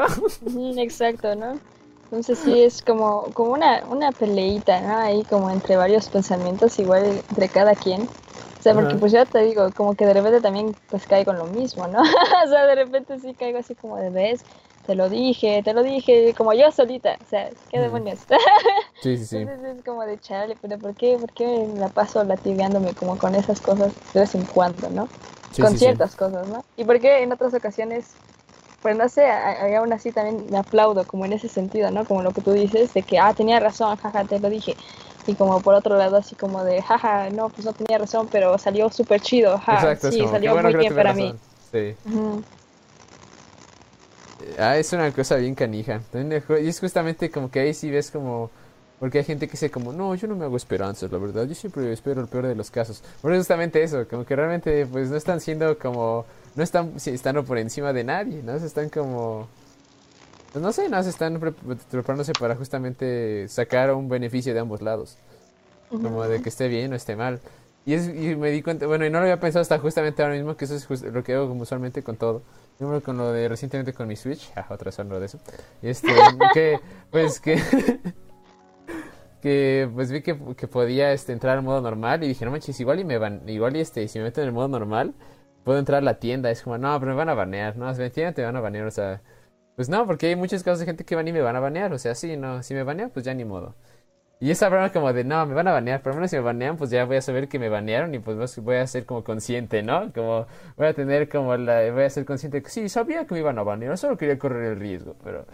Exacto, ¿no? Entonces sí es como, como una, una peleita, ¿no? Ahí como entre varios pensamientos, igual entre cada quien. O sea, porque Ajá. pues ya te digo, como que de repente también pues caigo en lo mismo, ¿no? o sea, de repente sí caigo así como de vez, te lo dije, te lo dije, como yo solita, o sea, qué demonios. Sí, sí, sí. Entonces es como de chale, pero ¿por qué, por qué la paso latigándome como con esas cosas de vez en cuando, ¿no? Sí, con sí, sí. ciertas cosas, ¿no? Y por qué en otras ocasiones, pues no sé, aún así también me aplaudo como en ese sentido, ¿no? Como lo que tú dices, de que, ah, tenía razón, jaja, te lo dije. Y como por otro lado, así como de, jaja, no, pues no tenía razón, pero salió súper chido, ja, Exacto, sí, como, salió bueno muy bien para mí. razón. Sí. Ujú. Ah, es una cosa bien canija. También Y es justamente como que ahí sí ves como... Porque hay gente que dice como, no, yo no me hago esperanzas, la verdad. Yo siempre espero el peor de los casos. Por eso justamente eso, como que realmente pues no están siendo como... No están estando por encima de nadie, ¿no? Se están como... pues, no sé, no, se están pre- preparándose para justamente sacar un beneficio de ambos lados. Como de que esté bien o esté mal. Y, es, y me di cuenta, bueno, y no lo había pensado hasta justamente ahora mismo, que eso es lo que hago como usualmente con todo. Yo con lo de recientemente con mi Switch, ah, otra hablo de eso. Este, que, pues que, que pues vi que, que podía este, entrar al modo normal y dije, no manches, igual y me van, igual y este, si me meto en el modo normal, puedo entrar a la tienda. Es como, no, pero me van a banear, no, si me tienda te van a banear, o sea, pues no, porque hay muchos casos de gente que van y me van a banear, o sea, sí, no, si me banean, pues ya ni modo. Y esa broma como de, no, me van a banear, pero al menos si me banean, pues ya voy a saber que me banearon y pues voy a ser como consciente, ¿no? Como voy a tener como la, voy a ser consciente que sí, sabía que me iban a banear, solo quería correr el riesgo, pero...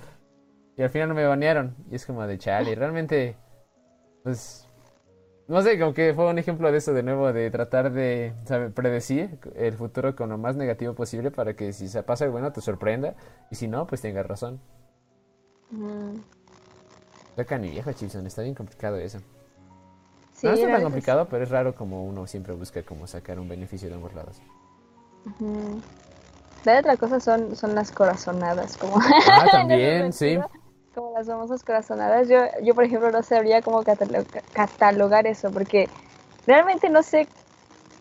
Y al final no me banearon, y es como de chale, realmente, pues... No sé, como que fue un ejemplo de eso de nuevo, de tratar de sabe, predecir el futuro con lo más negativo posible para que si se pasa algo bueno te sorprenda, y si no, pues tengas razón. Ujú. Está caniviejo, Chilson, está bien complicado eso. Sí, no está tan complicado, pero es raro como uno siempre busca como sacar un beneficio de ambos lados. sí. Ujú. La otra cosa son, son las corazonadas, como... Ah, también, sí. Como las famosas corazonadas. Yo, yo, por ejemplo, no sabría cómo catalo- catalogar eso, porque realmente no sé,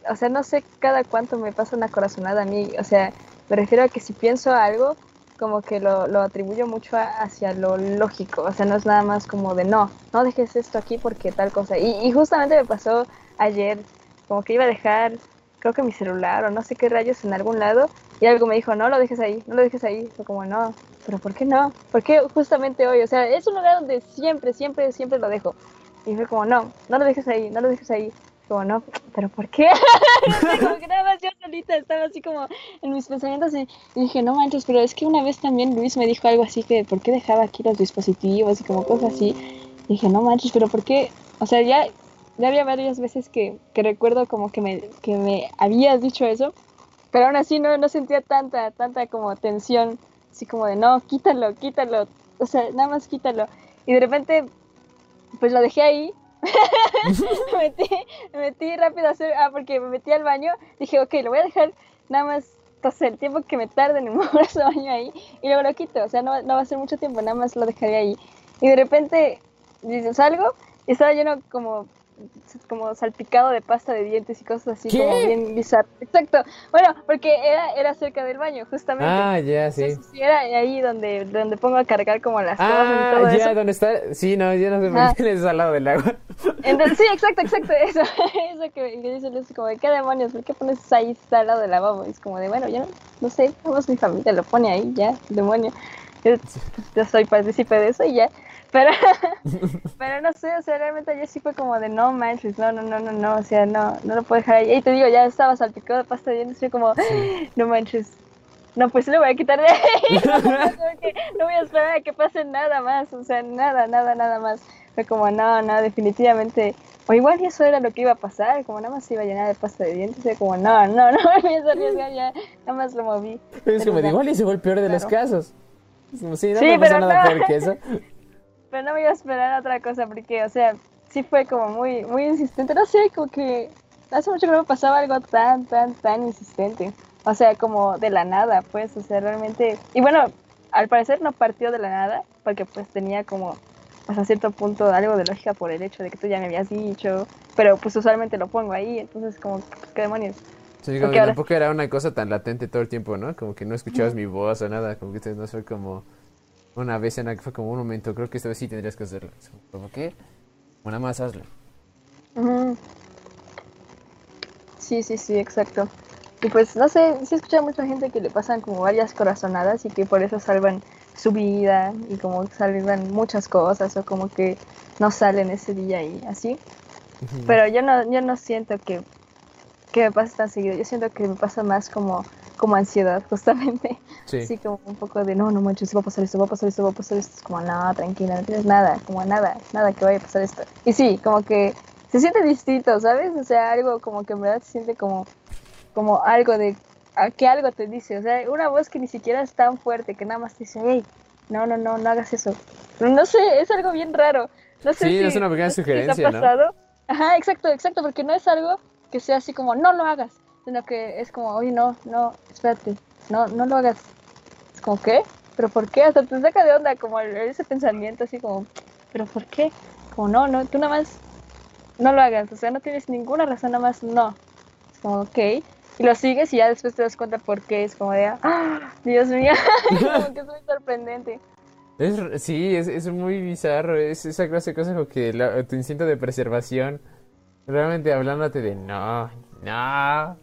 o sea, no sé cada cuánto me pasa una corazonada a mí. O sea, me refiero a que si pienso algo, como que lo, lo atribuyo mucho a- hacia lo lógico. O sea, no es nada más como de no, no dejes esto aquí porque tal cosa. Y, y justamente me pasó ayer, como que iba a dejar, creo que mi celular o no sé qué rayos en algún lado, y algo me dijo, no lo dejes ahí, no lo dejes ahí. Fue como, no, pero ¿por qué no? ¿Por qué justamente hoy? O sea, es un lugar donde siempre, siempre, siempre lo dejo. Y fue como, no, no lo dejes ahí, no lo dejes ahí. Como, no, pero ¿por qué? como que nada más yo solita estaba así como en mis pensamientos y, dije, no manches, pero es que una vez también Luis me dijo algo así que, ¿por qué dejaba aquí los dispositivos y como cosas así? Dije, no manches, pero ¿por qué? O sea, ya, ya había varias veces que, que recuerdo como que me, que me habías dicho eso, pero aún así no, no sentía tanta, tanta como tensión, así como de, no, quítalo, quítalo, o sea, nada más quítalo. Y de repente, pues lo dejé ahí, me, metí, me metí rápido a hacer, ah, porque me metí al baño, dije, ok, lo voy a dejar nada más, pues el tiempo que me tarde en mover ese baño ahí, y luego lo quito, o sea, no, no va a ser mucho tiempo, nada más lo dejaré ahí. Y de repente, salgo, y estaba lleno como como salpicado de pasta de dientes y cosas así ¿Qué? como bien bizarro. Exacto. Bueno, porque era, era cerca del baño, justamente. Ah, ya, sí. Entonces, sí, era ahí donde, donde pongo a cargar como las cosas y todo Ah, ya, eso. ¿dónde está? Sí, no, ya no sé Ah. por qué es al lado del agua. Entonces, sí, exacto, exacto, eso, eso que, que dice Lucy, como de qué demonios, ¿por qué pones ahí al lado del lavabo? Y es como de, bueno, yo no, no sé, vamos mi familia lo pone ahí, ya, demonio. Yo, yo soy partícipe de eso y ya. Pero, pero no sé, o sea, realmente ayer sí fue como de no manches, no, no, no, no, no, o sea, no, no lo puedo dejar ahí. Y te digo, ya estaba salpicado de pasta de dientes, yo como, no manches. No, pues lo voy a quitar de ahí. Como no voy a esperar a que pase nada más, o sea, nada, nada, nada más. Fue como, no, no, definitivamente. O igual eso era lo que iba a pasar, como nada más se iba a llenar de pasta de dientes. Fue como, no, no, no me voy a arriesgar ya, nada más lo moví. Es Pero como de ya. igual y se fue el peor de los casos. Es como, sí, no Sí, pero nada no. peor que eso. Pero no me iba a esperar a otra cosa, porque, o sea, sí fue como muy, muy insistente. No sé, como que hace mucho que no me pasaba algo tan, tan, tan insistente. O sea, como de la nada, pues, o sea, realmente... Y bueno, al parecer no partió de la nada, porque pues tenía como, hasta cierto punto, algo de lógica por el hecho de que tú ya me habías dicho, pero pues usualmente lo pongo ahí, entonces como, ¿qué demonios? Sí, como que ahora- tampoco era una cosa tan latente todo el tiempo, ¿no? Como que no escuchabas mi voz o nada, como que no fue como... una vez en la que fue como un momento, creo que esta vez sí tendrías que hacerlo. Como, ¿Por qué? Una más hazlo. Sí, sí, sí, exacto. Y pues, no sé, sí he escuchado a mucha gente que le pasan como varias corazonadas y que por eso salvan su vida y como salvan muchas cosas o como que no salen ese día y así. Pero yo no, yo no siento que, que me pase tan seguido. Yo siento que me pasa más como, como ansiedad, justamente. Sí. Así como un poco de, no, no manches, va a pasar esto, va a pasar esto, va a pasar esto. Es como, no, tranquila, no tienes nada, como nada, nada que vaya a pasar esto. Y sí, como que se siente distinto, ¿sabes? O sea, algo como que en verdad se siente como, como algo de, a- que algo te dice. O sea, una voz que ni siquiera es tan fuerte, que nada más te dice, hey, no, no, no, no hagas eso. Pero no sé, es algo bien raro. No sé Sí, si, es una pequeña no sé si sugerencia, ha ¿no? pasado. Ajá, exacto, exacto, porque no es algo que sea así como, no lo hagas, sino que es como, oye, no, no, espérate, no, no lo hagas. Es como, ¿qué? ¿Pero por qué? Hasta te saca de onda como ese pensamiento así como, ¿pero por qué? Como, no, no, tú nada más no lo hagas, o sea, no tienes ninguna razón, nada más no. Es como, ok. Y lo sigues y ya después te das cuenta por qué. Es como de, ¡ah! Dios mío, como que es muy sorprendente. Es, sí, es, es muy bizarro. Es esa clase de cosas como que la- tu instinto de preservación realmente hablándote de no, no.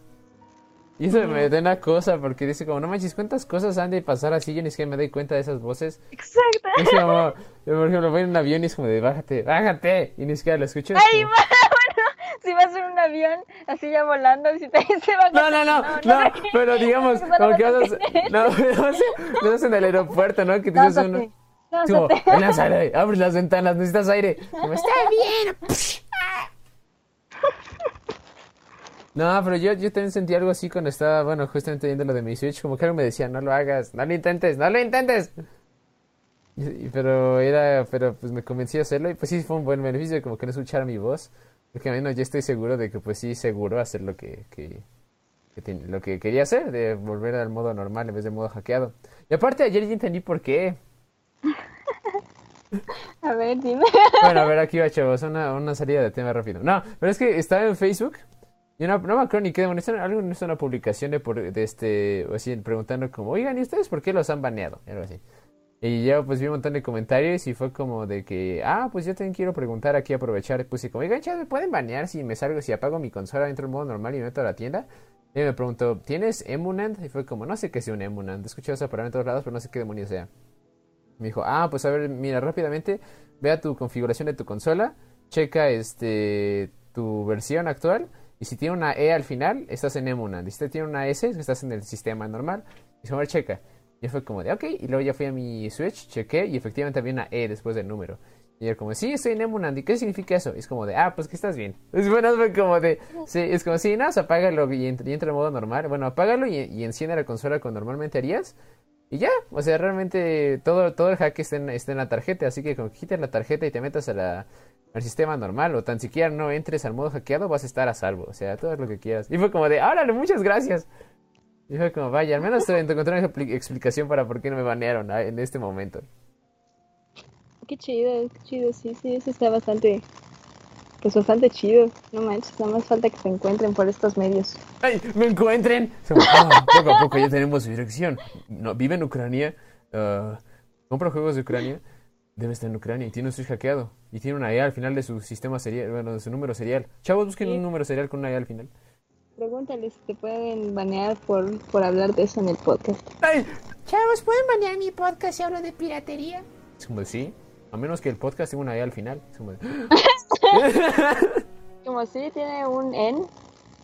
Y eso me da una cosa porque dice como, no manches, ¿cuántas cosas han de pasar así? Yo ni siquiera me doy cuenta de esas voces. Exacto. Es como, por ejemplo, voy en un avión y es como de, bájate, bájate. Y ni siquiera lo escucho. es Ay, como- bueno, si vas en un avión así ya volando y si te dice va No, no, no, no, pero digamos, no, no, como que no, vas, a- no, vas, en el aeropuerto, ¿no? Que tienes uno, como, lánzate. "Ven, lanza aire, abres las ventanas, necesitas aire. Como, está bien. No, pero yo, yo también sentí algo así cuando estaba, bueno, justamente viendo lo de mi Switch, como que algo me decía, no lo hagas, no lo intentes, no lo intentes. Pero era, pero pues me convencí a hacerlo y pues sí fue un buen beneficio, como que no escuchara mi voz, porque al menos ya estoy seguro de que pues sí, seguro hacer lo que, que, lo que quería hacer, de volver al modo normal en vez de modo hackeado. Y aparte ayer ya entendí por qué. A ver, dime. Bueno, a ver, aquí va, chavos, una, una salida de tema rápido. No, pero es que estaba en Facebook y no, no me acuerdo ni qué algo, es una publicación de, por, de este, o así, preguntando como, oigan, ¿y ustedes por qué los han baneado? Algo así. Y yo pues vi un montón de comentarios y fue como de que, ah, pues yo también quiero preguntar aquí, aprovechar, puse como, oigan, chavos, ¿me pueden banear si me salgo, si apago mi consola dentro del modo normal y me meto a la tienda? Y me preguntó, ¿tienes Emunand? Y fue como, no sé qué sea un Emunand, he escuchado esa palabra en todos lados, pero no sé qué demonios sea. Me dijo, ah, pues a ver, mira, rápidamente, ve a tu configuración de tu consola, checa este tu versión actual, y si tiene una E al final, estás en Emunand. Y si tiene una S, estás en el sistema normal. Y se me checa. Y fue como de, ok, y luego ya fui a mi Switch, chequé, y efectivamente había una E después del número. Y yo como, sí, estoy en ¿y qué significa eso? Es como de, ah, pues que estás bien. Es bueno, fue como de, sí, es como, sí, no, o sea, apágalo y entra, y en modo normal. Bueno, apágalo y, y enciende la consola como normalmente harías. Y ya, o sea, realmente todo, todo el hack está en, está en la tarjeta, así que que quites la tarjeta y te metas a al sistema normal, o tan siquiera no entres al modo hackeado, vas a estar a salvo, o sea, todo lo que quieras. Y fue como de, órale, muchas gracias. Y fue como, vaya, al menos te encontré una expli- explicación para por qué no me banearon en este momento. Qué chido, qué chido, sí, sí, eso está bastante, pues bastante chido. No manches, nada más falta que se encuentren por estos medios. ¡Ay, me encuentren! Poco a poco ya tenemos su dirección. No, vive en Ucrania, ah, compra juegos de Ucrania, debe estar en Ucrania y tiene un Switch hackeado. Y tiene una E al final de su sistema serial, bueno, de su número serial. Chavos, busquen Sí. un número serial con una E al final. Pregúntales si te pueden banear por, por hablar de eso en el podcast. ¡Ay! Chavos, ¿pueden banear mi podcast si hablo de piratería? Es como sí, a menos que el podcast tenga una E al final. Es como de, Como si tiene un N.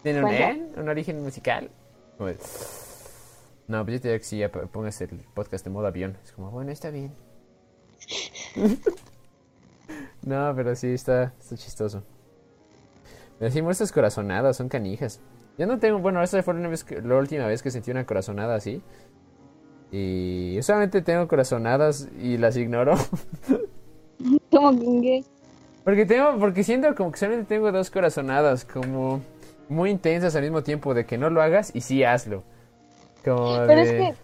¿Tiene un. E? ¿Un origen musical? Como de, no, pues yo te diría que sí, ya pongas el podcast en modo avión. Es como, bueno, está bien. no, pero sí, está, está chistoso. Sí, estas corazonadas son canijas. Yo no tengo, bueno, esta fue la, vez que- la última vez que sentí una corazonada así. Y yo solamente tengo corazonadas y las ignoro. Como que Porque tengo, porque siento como que solamente tengo dos corazonadas, como muy intensas al mismo tiempo, de que no lo hagas y sí hazlo. Como Pero es que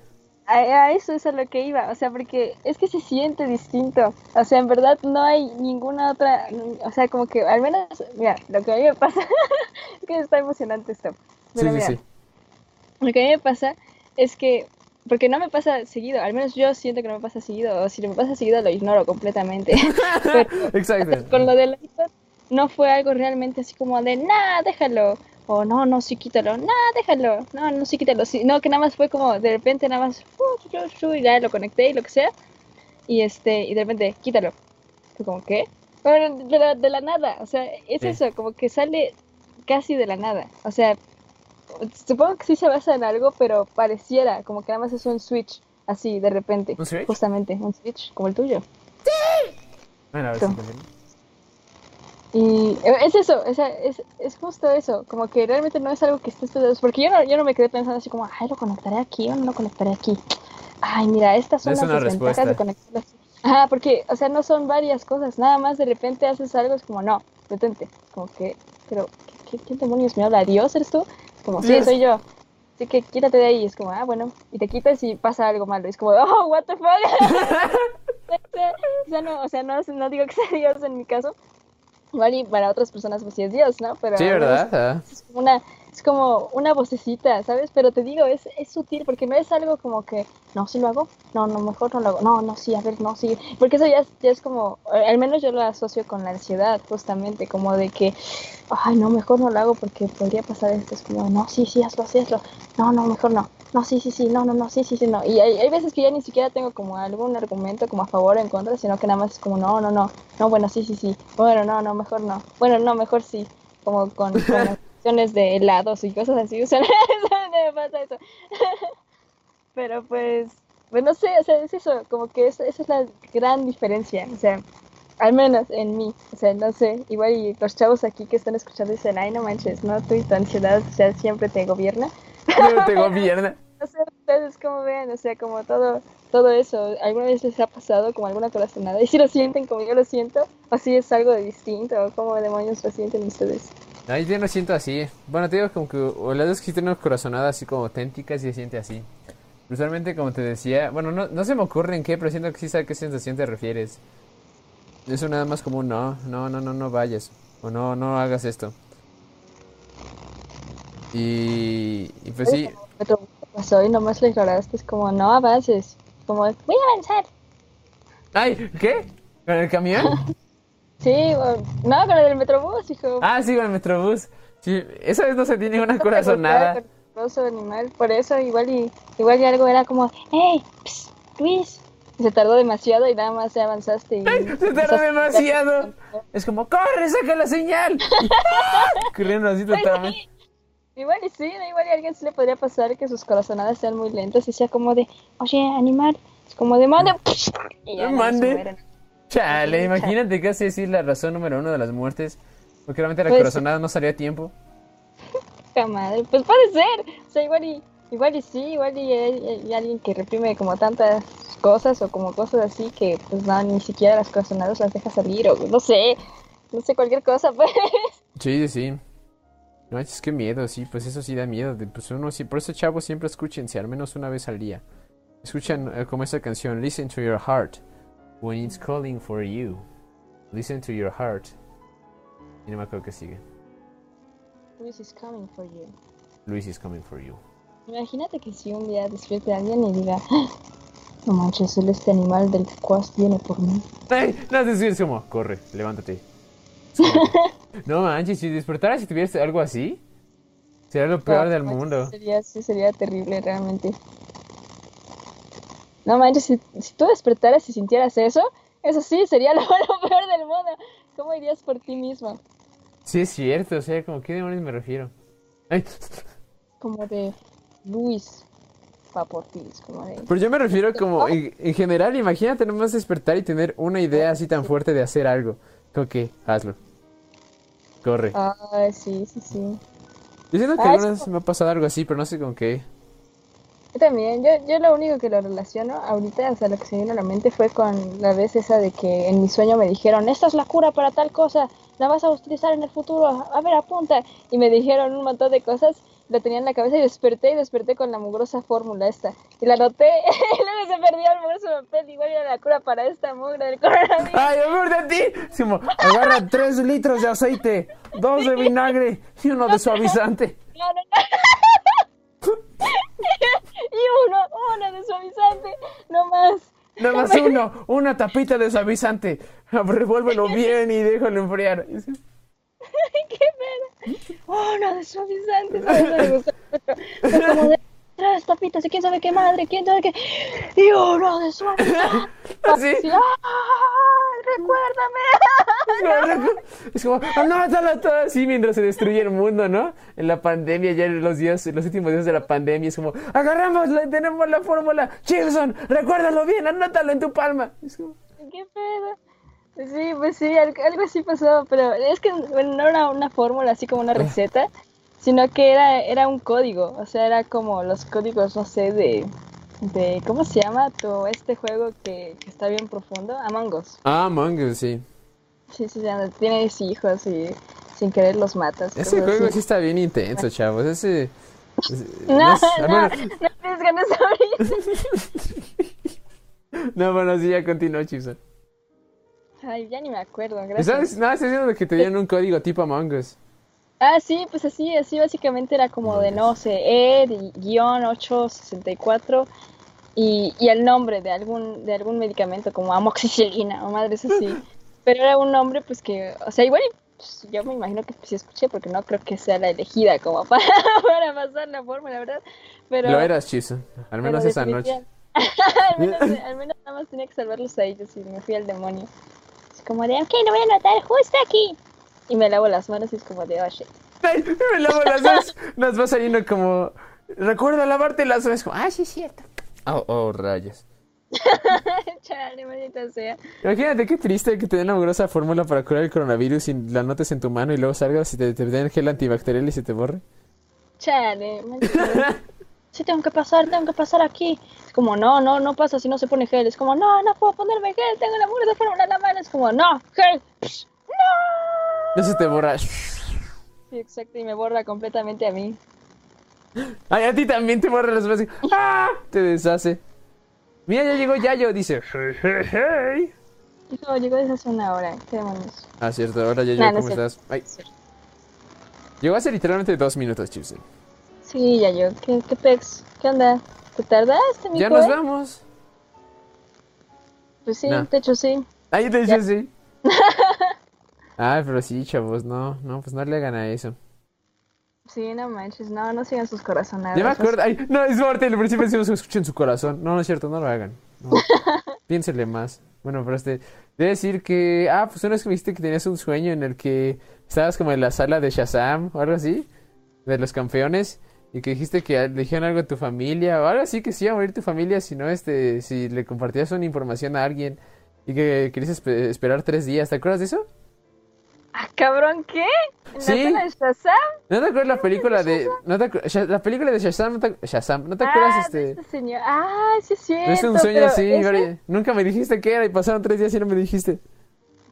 a, a eso es a lo que iba, o sea, porque es que se siente distinto. O sea, en verdad no hay ninguna otra, o sea, como que al menos, mira, lo que a mí me pasa, es que está emocionante esto. Sí, Pero sí, mira, sí. lo que a mí me pasa es que porque no me pasa seguido, al menos yo siento que no me pasa seguido, o si me pasa seguido lo ignoro completamente. Pero Exacto. con lo del iPad no fue algo realmente así como de, nah, déjalo, o no, no, sí, quítalo, nah, déjalo, no, no, sí, quítalo, sí. no, que nada más fue como, de repente nada más, y ya lo conecté y lo que sea, y este, y de repente, quítalo. Fue como, ¿qué? Bueno, de la, de la nada, o sea, es Sí. eso, como que sale casi de la nada, o sea, supongo que sí se basa en algo, pero pareciera como que nada más es un switch, así, de repente, ¿Un switch? justamente, un switch, como el tuyo. Bueno, a ver si. Y eh, es eso, sea, es, es justo eso, como que realmente no es algo que estés pensando, porque yo no, yo no me quedé pensando así como, ay, lo conectaré aquí o no lo conectaré aquí. Ay, mira, estas son Es las desventajas respuesta. de conectarlo así. Ajá, porque, o sea, no son varias cosas, nada más de repente haces algo, es como, no, detente, como que, pero, ¿qué, qué, quién demonios me habla? ¿Dios eres tú? Como, sí, soy yo. Así que quítate de ahí, es como, ah, bueno, y te quitas y pasa algo malo, es como, oh, what the fuck. o, sea, no, o sea, no, no digo que sea Dios en mi caso, igual y para otras personas pues sí es Dios, ¿no? Pero Sí, ¿verdad? Ah. es como una es como una vocecita, ¿sabes? Pero te digo, es, es sutil porque no es algo como que, no, sí lo hago, no, no, mejor no lo hago, no, no, sí, a ver, no, sí, porque eso ya es, ya es como, eh, al menos yo lo asocio con la ansiedad, justamente, como de que, ay, no, mejor no lo hago porque podría pasar esto, es como, no, sí, sí, hazlo, sí, hazlo, no, no, mejor no, no, sí, sí, sí, no, no, no, sí, sí, sí, no, y hay, hay veces que ya ni siquiera tengo como algún argumento como a favor o en contra, sino que nada más es como, no, no, no, no, bueno, sí, sí, sí, bueno, no, no, mejor no, bueno, no, mejor sí, como con, cuestiones de helados y cosas así, o sea, me pasa eso. Pero pues, pues no sé, o sea, es eso, como que es- esa es la gran diferencia, o sea, al menos en mí, o sea, no sé, igual y los chavos aquí que están escuchando dicen, ay, no manches, no, tú y tu ansiedad, o sea, siempre te gobierna. No te gobierna. No sé, ustedes cómo ven, o sea, como todo, todo eso, ¿alguna vez les ha pasado como alguna corazonada? Y si lo sienten como yo lo siento, o si es algo de distinto, o cómo demonios lo sienten ustedes. Ay, yo no siento así. Bueno, te digo como que o las dos que tienen corazonadas así como auténticas y se siente así. Usualmente, como te decía, bueno, no, no se me ocurre en qué, pero siento que sí sé a qué sensación te refieres. Eso nada más como un no, no, no, no, no vayas. O no, no hagas esto. Y, y pues sí, Pero ¿qué pasó y nomás lo ignoraste, es como, no avances, como, voy a avanzar. ¡Ay! ¿Qué? ¿Con el camión? Sí, no, con el del Metrobús, hijo. Ah, sí, con el Metrobús. Sí, esa vez no sentí ninguna corazonada. Con el oso animal, por eso igual y, igual y algo era como, hey, psst, Luis. Y se tardó demasiado y nada más ya avanzaste. Y, Se tardó demasiado. Es como, ¡corre, saca la señal! Corriendo así totalmente. Igual y sí, igual y a alguien sí le podría pasar que sus corazonadas sean muy lentas y sea como de, oye, animal, es como de mande. Y ya, Mande. se. Chale, imagínate que hace decir la razón número uno de las muertes. Porque realmente la Pues- corazonada no salía a tiempo. Madre, pues puede ser. O sea, igual y, igual y sí, igual y hay, hay alguien que reprime como tantas cosas o como cosas así que pues no, ni siquiera las corazonadas las deja salir o no sé, no sé, cualquier cosa, pues. Sí, sí. No, es que miedo, sí, pues eso sí da miedo. Pues uno sí, por eso chavos siempre escúchense, al menos una vez al día. Escuchan eh, como esa canción, Listen to your heart when it's calling for you. Listen to your heart. Y no me acuerdo que sigue. Luis is coming for you. Luis is coming for you. Imagínate que si un día despierte a alguien y diga, "Ah, no manches, solo este animal del quest viene por mí. ¡Ay! No, es decir, es como, corre, levántate. No manches, si despertaras y tuvieras algo así, sería lo peor No, del manches, mundo. Sería, sí, sería terrible realmente. No manches, si, si tú despertaras y sintieras eso, eso sí, sería lo, lo peor del mundo. ¿Cómo irías por ti mismo? Sí, es cierto, o sea, como, ¿qué demonios me refiero? Ay, Como de Luis va por ti. Es como de. pero yo me refiero como, en, en general, imagínate nomás despertar y tener una idea así tan fuerte de hacer algo. Como que, hazlo. Corre. Ay, sí, sí, sí. Yo siento que Ah, alguna es me ha pasado algo así, pero no sé con qué. Yo también, yo, yo lo único que lo relaciono ahorita, o sea, lo que se me vino a la mente fue con la vez esa de que en mi sueño me dijeron, esta es la cura para tal cosa, la vas a utilizar en el futuro, a ver, apunta. Y me dijeron un montón de cosas, lo tenía en la cabeza y desperté y desperté con la mugrosa fórmula esta. Y la anoté y luego se perdió el mugroso papel, igual era la cura para esta mugre del coronavirus. ¡Ay, amor de ti! Es como, agarra 3 litros de aceite, 2 de vinagre y uno de suavizante. No, no, no. y uno, uno de suavizante, no más. Nada más uno, una tapita de suavizante. Revuélvelo bien y déjalo enfriar. Ay, qué pena. Uno de suavizante, como de tres tapitas y quién sabe qué madre, quién sabe qué. Y uno de suavizante. Así. ¡ah! ¡Recuérdame! Es como, anótalo todo así mientras se destruye el mundo, ¿no? En la pandemia, ya en los días, en los últimos días de la pandemia, es como, agarramos, tenemos la fórmula, Chilson, recuérdalo bien, anótalo en tu palma. Es como, ¡Qué pedo! Sí, pues sí, al- algo así pasó, pero es que bueno, no era una fórmula así como una receta, sino que era, era un código, o sea, era como los códigos, no sé, de, de ¿cómo se llama tu, este juego que, que está bien profundo? Among Us. ah, Mongo, sí. Sí, sí, donde tienes hijos y sin querer los matas. Ese juego así. sí está bien intenso, chavos. Ese. ese- No, no, bueno, no tienes ganas ahorita. no, bueno, sí, ya continuó, Chilson. Ay, ya ni me acuerdo, ¿Sabes? gracias. No, estás diciendo que te dieron un código tipo Among Us. Ah, sí, pues así, así básicamente era como de, no sé, E, de guion 864 y, y el nombre de algún, de algún medicamento como amoxicilina o madres así. Pero era un nombre pues que, o sea, igual pues, yo me imagino que sí escuché porque no creo que sea la elegida como para, para pasar la forma, la verdad. Pero, Lo eras, Chilson. Al menos esa noche. al, menos, al menos nada más tenía que salvarlos a ellos y me fui al demonio. Es como de, ok, lo voy a anotar justo aquí. Y me lavo las manos y es como de, oh shit. Me lavo las dos. Nos va saliendo como. Recuerda lavarte las manos. Como, ah, sí, es cierto. Oh, oh, rayos. Chale, maldita sea. Imagínate qué triste que te den una grosa fórmula para curar el coronavirus y la notes en tu mano y luego salgas y te, te den gel antibacterial y se te borre. Chale, maldita sea. Sí, tengo que pasar, tengo que pasar aquí. Es como, no, no, no pasa si no se pone gel. Es como, no, no puedo ponerme gel, tengo la de fórmula en la mano. Es como, no, gel. Psh, no. No se te borra. Sí, exacto, y me borra completamente a mí. Ay, a ti también te borra las manos. ¡Ah! Te deshace. Mira, ya llegó Yayo, dice. Hey, hey, hey. Hijo, llegó desde hace una hora. ¿Qué demonios? Ah, cierto, ahora Yayo, No, no ¿cómo cierto. estás? Ay. Llegó hace literalmente dos minutos, Chipsen. Sí, ya yo. ¿Qué, qué pex? ¿Qué onda? ¿Te tardaste, mi Ya nos vamos. Pues sí, No. de hecho sí. Ay, de hecho sí. Ay, pero sí, chavos, no, no, pues no le hagan a eso. Sí, no manches, no, no sigan sus corazonadas. Ya me acuerdo, ay, no, es parte, al principio decimos que escuchen su corazón. No, no es cierto, no lo hagan. No. Piénsenle más. Bueno, pero este, debe decir que, ah, pues una vez que me dijiste que tenías un sueño en el que estabas como en la sala de Shazam o algo así, de los campeones, y que dijiste que le dijeron algo a tu familia o algo así, que se iba a morir tu familia si no, este, si le compartías una información a alguien y que querías espe- esperar tres días. ¿Te acuerdas de eso? Ah, cabrón, ¿qué? ¿En Sí. la de Shazam? ¿No te acuerdas la película de, no te la película de Shazam, no te, Shazam, ¿no te acuerdas ah, este? de este señor. Ah, sí es cierto. Es un sueño así, ese-. Nunca me dijiste qué era y pasaron tres días y no me dijiste.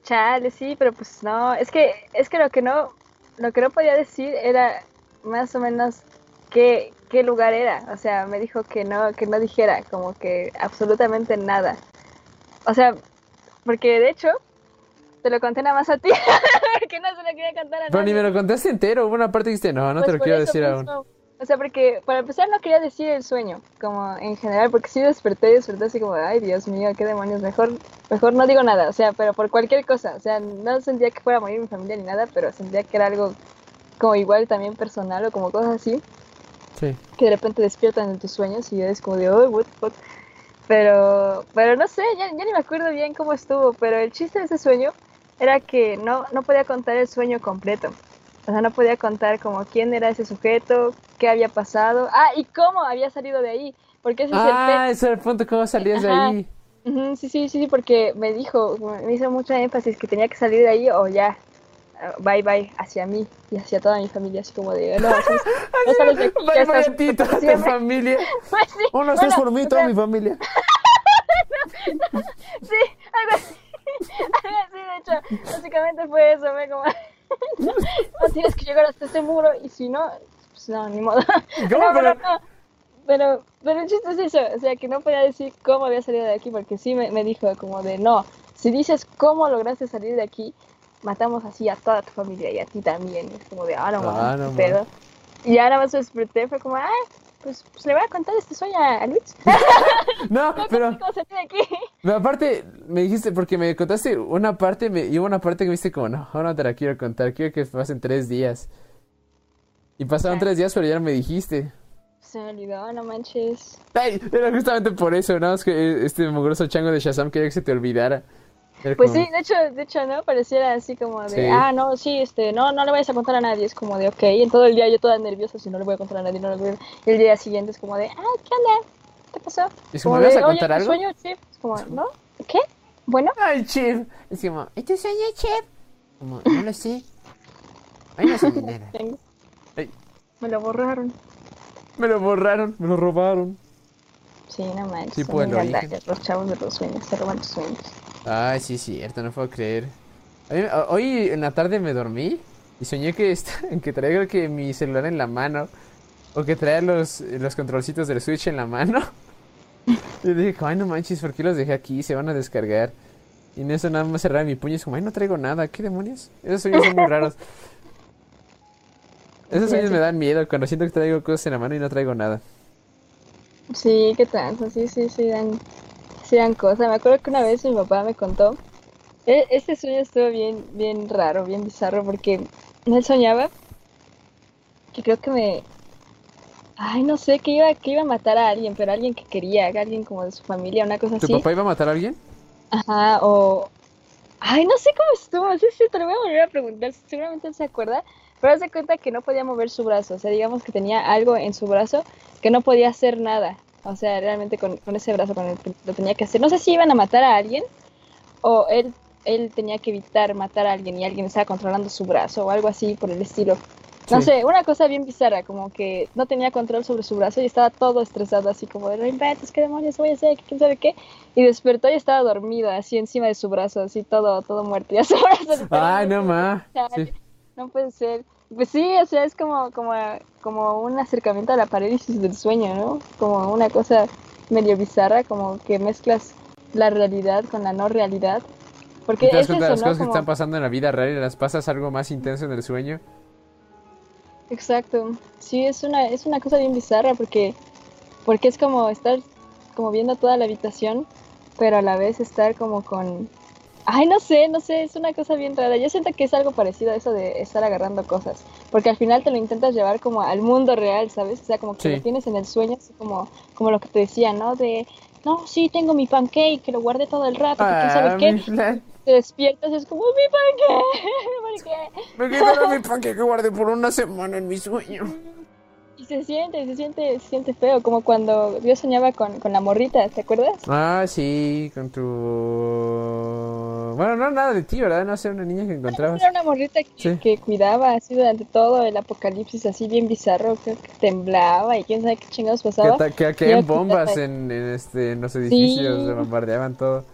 Chale, sí, pero pues no, es que es que lo que no lo que no podía decir era más o menos qué, qué lugar era, o sea, me dijo que no que no dijera como que absolutamente nada. O sea, porque de hecho te lo conté nada más a ti, porque no se lo quería contar a Pero ni me lo contaste entero. Hubo una parte que dijiste, no, no te Pues lo quiero decir aún. O sea, porque para empezar no quería decir el sueño, como en general, porque sí desperté y desperté así como, ay Dios mío, qué demonios, mejor, mejor no digo nada, o sea, pero por cualquier cosa, o sea, no sentía que fuera a morir mi familia ni nada, pero sentía que era algo como igual también personal o como cosas así, Sí. que de repente despiertan en tus sueños y eres como de, oh, what the fuck. Pero, pero no sé, ya, ya ni me acuerdo bien cómo estuvo, pero el chiste de ese sueño era que no, no podía contar el sueño completo. O sea, no podía contar como quién era ese sujeto, qué había pasado, ah, y cómo había salido de ahí, porque ese Ah, es ese era el punto, ¿cómo salías de ahí? el... Sí, sí, sí, porque me dijo, me hizo mucha énfasis que tenía que salir de ahí o ya, ah, bye bye, hacia mí y hacia toda mi familia, así como de, no, Bye, bye estás a ti, toda tu siempre". familia. Pues sí, Uno, bueno, por mí, o toda sea, mi familia. Sí, algo así. Así, de hecho, básicamente fue eso, fue como, no tienes que llegar hasta ese muro y si no, pues no, ni modo. ¿Cómo? No, Pero- no. pero, pero el chiste es eso, o sea, que no podía decir cómo había salido de aquí, porque sí me, me dijo como de, no, si dices cómo lograste salir de aquí, matamos así a toda tu familia y a ti también. Es como de, ah, no, Ah, no. Y nada más me desperté, fue como, ah, pues, pues le voy a contar este sueño a, Luis. No, pero. Pero aparte, me dijiste, porque me contaste una parte me, y hubo una parte que me dijiste como, no, ahora no te la quiero contar, quiero que pasen tres días. Y pasaron tres días, pero ya no me dijiste. Se me olvidó, no manches. Ay, era justamente por eso, ¿no? Es que este mugroso chango de Shazam quería que se te olvidara. Pues como- sí, de hecho, de hecho, ¿no? Pareciera así como de, Sí. ah, no, sí, este, no, no le vayas a contar a nadie. Es como de, ok, y en todo el día yo toda nerviosa, si no le voy a contar a nadie, no le voy a... Y el día siguiente es como de, ah, ¿qué onda? ¿Qué pasó? Es como, ¿me vas de, a contar Oye, algo? ¿tu sueño, Chip? Es como, ¿no? ¿Qué? Bueno, Ay, Chip. Es como, ¿Y tu sueño, chef? Como, no lo sé. Ay, no sé nada. Me lo borraron. me lo borraron, me lo robaron. Sí, no manches. Sí, pues, lo los chavos de los sueños, se roban tus sueños. Ay, sí, es cierto, no puedo creer. Hoy en la tarde me dormí y soñé que, est- que traía que mi celular en la mano o que traía los, los controlcitos del Switch en la mano. Y dije, ay, no manches, ¿por qué los dejé aquí? Se van a descargar. Y en eso nada más cerraba mi puño y es como, ay, no traigo nada, ¿qué demonios? Esos sueños son muy raros. Esos sueños sí. me dan miedo cuando siento que traigo cosas en la mano y no traigo nada. Sí, qué tranza, sí, sí, sí, dan, dan cosas. Me acuerdo que una vez mi papá me contó, e- este sueño estuvo bien, bien raro, bien bizarro, porque él soñaba que creo que me, ay, no sé, que iba, que iba a matar a alguien, pero alguien que quería, alguien como de su familia, una cosa ¿Tu así. papá iba a matar a alguien? Ajá, o... Ay, no sé cómo estuvo, sí, sí, te lo voy a volver a preguntar, seguramente él se acuerda, pero haz de cuenta que no podía mover su brazo, o sea, digamos que tenía algo en su brazo que no podía hacer nada, o sea, realmente con, con ese brazo con el que lo tenía que hacer. No sé si iban a matar a alguien o él, él tenía que evitar matar a alguien y alguien estaba controlando su brazo o algo así por el estilo. No Sí. sé, una cosa bien bizarra, como que no tenía control sobre su brazo y estaba todo estresado, así como de no inventes, qué demonios voy a hacer, quién sabe qué. Y despertó y estaba dormido, así encima de su brazo, así todo, todo muerto. Y a su brazo, Ay, no Sí. No puede ser. Pues sí, o sea, es como, como, como un acercamiento a la parálisis del sueño, ¿no? Como una cosa medio bizarra, como que mezclas la realidad con la no realidad. Porque Y te das es cuenta de eso, las ¿no? cosas que están pasando en la vida real y las pasas algo más intenso en el sueño. Exacto. Sí, es una, es una cosa bien bizarra porque, porque es como estar como viendo toda la habitación, pero a la vez estar como con... Ay, no sé, no sé, es una cosa bien rara. Yo siento que es algo parecido a eso de estar agarrando cosas, porque al final te lo intentas llevar como al mundo real, ¿sabes? O sea, como que Sí. lo tienes en el sueño, así como, como lo que te decía, ¿no? De, no, sí, tengo mi pancake, que lo guardé todo el rato, que quién Ah, sabe qué. Te despiertas y es como, mi pancake, ¿por qué? Me quedaron mi panque que guardé por una semana en mi sueño. Se siente, se siente, se siente feo, como cuando yo soñaba con, con la morrita, ¿te acuerdas? Ah, sí, con tu... Bueno, no, nada de ti, ¿verdad? No sé, una niña que encontrabas. Era una morrita que, Sí. que cuidaba así durante todo el apocalipsis, así bien bizarro, creo que temblaba y quién sabe qué chingados Que, pasaba. que a quitar bombas en, en, este, en los edificios, Sí. se bombardeaban todo.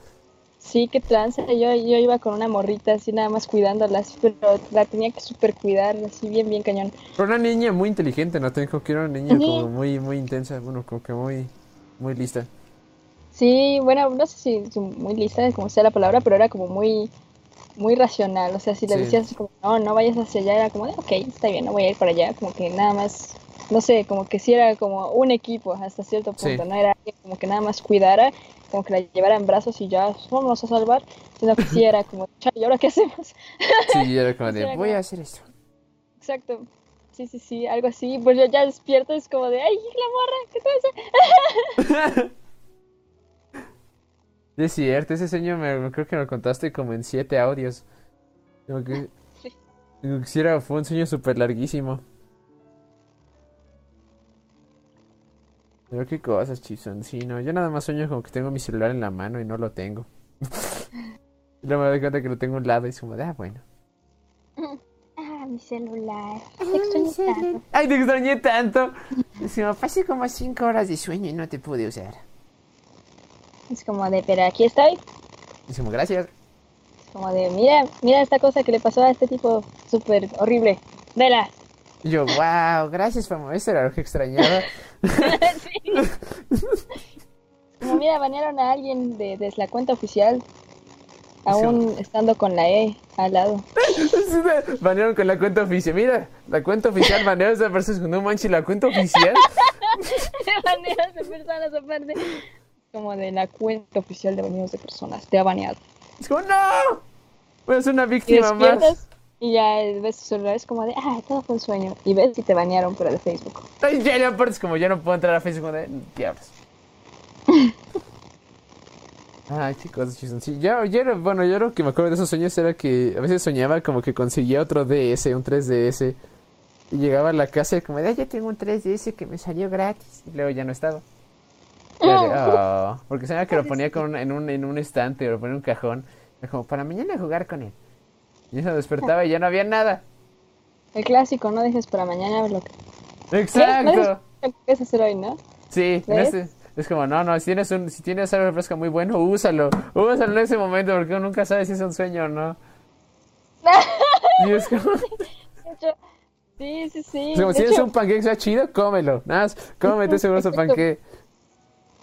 Sí, qué trance, yo, yo iba con una morrita así nada más cuidándola, así, pero la tenía que super cuidar, así bien, bien cañón. Pero una niña muy inteligente, ¿no? Te dijo que era una niña como muy, muy intensa, bueno, como que muy, muy lista. Sí, bueno, no sé si, si muy lista, como sea la palabra, pero era como muy, muy racional. O sea, si le Sí. decías como, no, no vayas hacia allá, era como de, ok, está bien, no voy a ir para allá. Como que nada más, no sé, como que sí era como un equipo hasta cierto Sí. punto, no era alguien como que nada más cuidara, como que la llevara en brazos y ya, vámonos a salvar, sino que sí era como, "Chale, ¿y ahora qué hacemos? Sí, era como de, era voy como- a hacer esto. Exacto. Sí, sí, sí, algo así. Pues yo ya despierto, es como de, ay, la morra, ¿qué te Es cierto, ese sueño me, creo que me lo contaste como en siete audios. Como que, Sí. como que sí era- fue un sueño súper larguísimo. Pero qué cosas, Chison. Sí, no, yo nada más sueño como que tengo mi celular en la mano y no lo tengo. y luego me doy cuenta que lo tengo a un lado y es como de, ah, bueno. Ah, mi celular. Te Ay, extraño mi celular. tanto. ¡Ay, te extrañé tanto! Pasé como cinco horas de sueño y no te pude usar. Es como de, pero aquí estoy. Y como, gracias. Como de, mira, mira esta cosa que le pasó a este tipo súper horrible. Vela. Y yo, wow, gracias, famo. Eso era lo que extrañaba. Sí. Como mira, banearon a alguien de, de la cuenta oficial. Aún estando con la E al lado. Banearon con la cuenta oficial. Mira, la cuenta oficial baneó a esa persona. No manches, la cuenta oficial. Banearon a personas aparte. como de la cuenta oficial de baneados de personas. Te ha baneado. Es como, ¡no! Voy a ser una víctima más. Y ya ves tu celular, es como de, ah, todo fue un sueño. Y ves si te banearon, pero de Facebook. Ay, ya, ya, aparte es como ya no puedo entrar a Facebook de diablos. Ay, chicos. Sí, yo, yo, bueno, yo lo que me acuerdo de esos sueños era que a veces soñaba como que conseguía otro DS, un 3DS. Y llegaba a la casa y como de, ay, ya tengo un 3DS que me salió gratis. Y luego ya no estaba. Y de, "Oh", porque sabía que lo ponía con, en, un, en un estante o lo ponía en un cajón. Era como, para mañana jugar con él. Y eso despertaba y ya no había nada. El clásico, no dejes para mañana ver lo que... No Exacto. que puedes hacer hoy, ¿no? Sí, es como, no, no, si tienes, un, si tienes algo refresco muy bueno, úsalo. Úsalo en ese momento porque uno nunca sabe si es un sueño o no. Y es como, sí, sí, sí. es como, si tienes un panqueque que sea chido, cómelo. Nada cómete seguro su panqueque.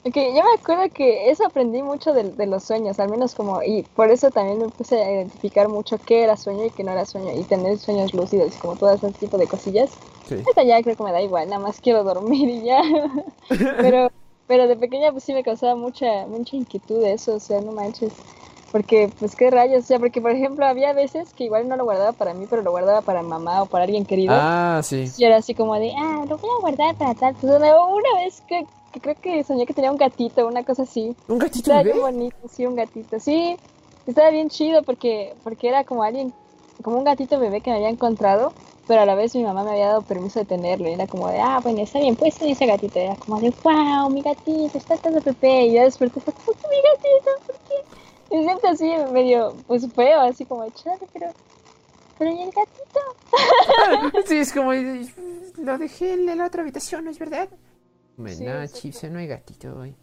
Ok, yo me acuerdo que eso aprendí mucho de, de los sueños, al menos como, y por eso también me puse a identificar mucho qué era sueño y qué no era sueño, y tener sueños lúcidos, como todo ese tipo de cosillas. Sí. Esta ya creo que me da igual, nada más quiero dormir y ya. Pero, pero de pequeña pues sí me causaba mucha, mucha inquietud eso, o sea, no manches. Porque, pues, qué rayos, o sea, porque, por ejemplo, había veces que igual no lo guardaba para mí, pero lo guardaba para mamá o para alguien querido. Ah, sí. Y era así como de, ah, lo voy a guardar para tal. Pues una, una vez que, que creo que soñé que tenía un gatito, una cosa así. ¿Un gatito Estaba bien bonito, sí, un gatito. Sí, estaba bien chido porque, porque era como alguien, como un gatito bebé que me había encontrado, pero a la vez mi mamá me había dado permiso de tenerlo. Y era como de, ah, bueno, está bien, tener ese gatito. Y era como de, wow, mi gatito, está todo Pepe. Y yo desperté, fue como, mi gatito, ¿por qué? Y siempre así, medio, pues feo, así como, chale, pero, pero ¿y el gatito? Sí, es como, Lo dejé en la otra habitación, ¿no es verdad? "Me- Sí, no, hay gatito hoy.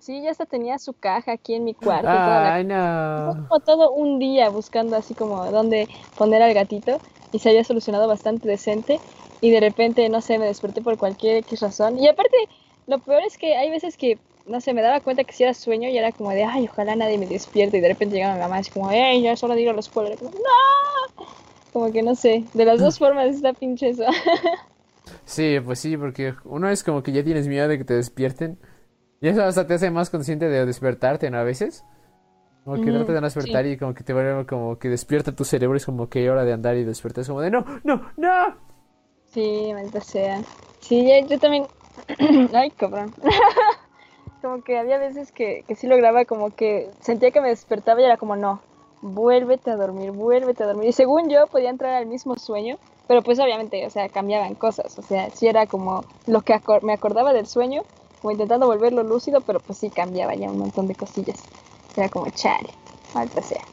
Sí, ya hasta tenía su caja aquí en mi cuarto. la Fue no. como todo un día buscando así como dónde poner al gatito y se había solucionado bastante decente y de repente, no sé, me desperté por cualquier X razón. Y aparte, lo peor es que hay veces que, no sé, me daba cuenta que si era sueño y era como de, ay, ojalá nadie me despierte y de repente llegaba mi mamá como, hey, ya es hora de ir a la escuela. Y era como, no, como que no sé, de las dos formas está pinche eso. Sí, pues sí, porque uno es como que ya tienes miedo de que te despierten. Y eso hasta te hace más consciente de despertarte, ¿no? A veces. Como que Mm, tratas de no despertar y como que te vuelve como que despierta tu cerebro. Es como que hora de andar y despertar. Es como de no, no, no. Sí, maldita sea. Sí, yo, yo también. Ay, cabrón. como que había veces que, que sí lograba, como que sentía que me despertaba y era como, no, vuélvete a dormir, vuélvete a dormir. Y según yo podía entrar al mismo sueño, pero pues obviamente, o sea, cambiaban cosas. O sea, sí era como lo que acor- me acordaba del sueño, como intentando volverlo lúcido, pero pues sí cambiaba ya un montón de cosillas. Era como, chale, maldita sea.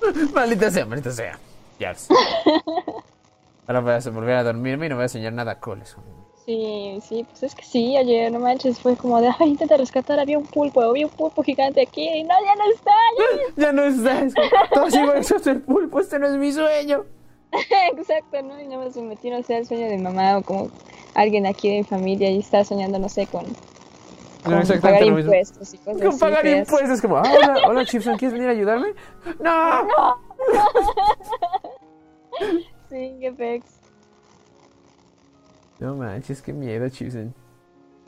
Maldita sea, maldita sea. Ya. ves. Ahora voy a volver a dormirme y no voy a soñar nada cool. es como- Sí, sí, pues es que sí, ayer, no manches, fue como de, ay, intenta rescatar, había un pulpo, había un pulpo gigante aquí, y no, ya no está, ya Ya no está. es como, Todos igual sos el pulpo. Este no es mi sueño. Exacto, ¿no? Y nada más me metí, no sé, el sueño de mamá o como alguien aquí de mi familia y está soñando, no sé, con, con No, pagar impuestos y cosas Con pagar impuestos. Como, ah, hola, hola, Chipson, ¿quieres venir a ayudarme? No. Sí, qué pex. No manches, qué miedo, Chipson.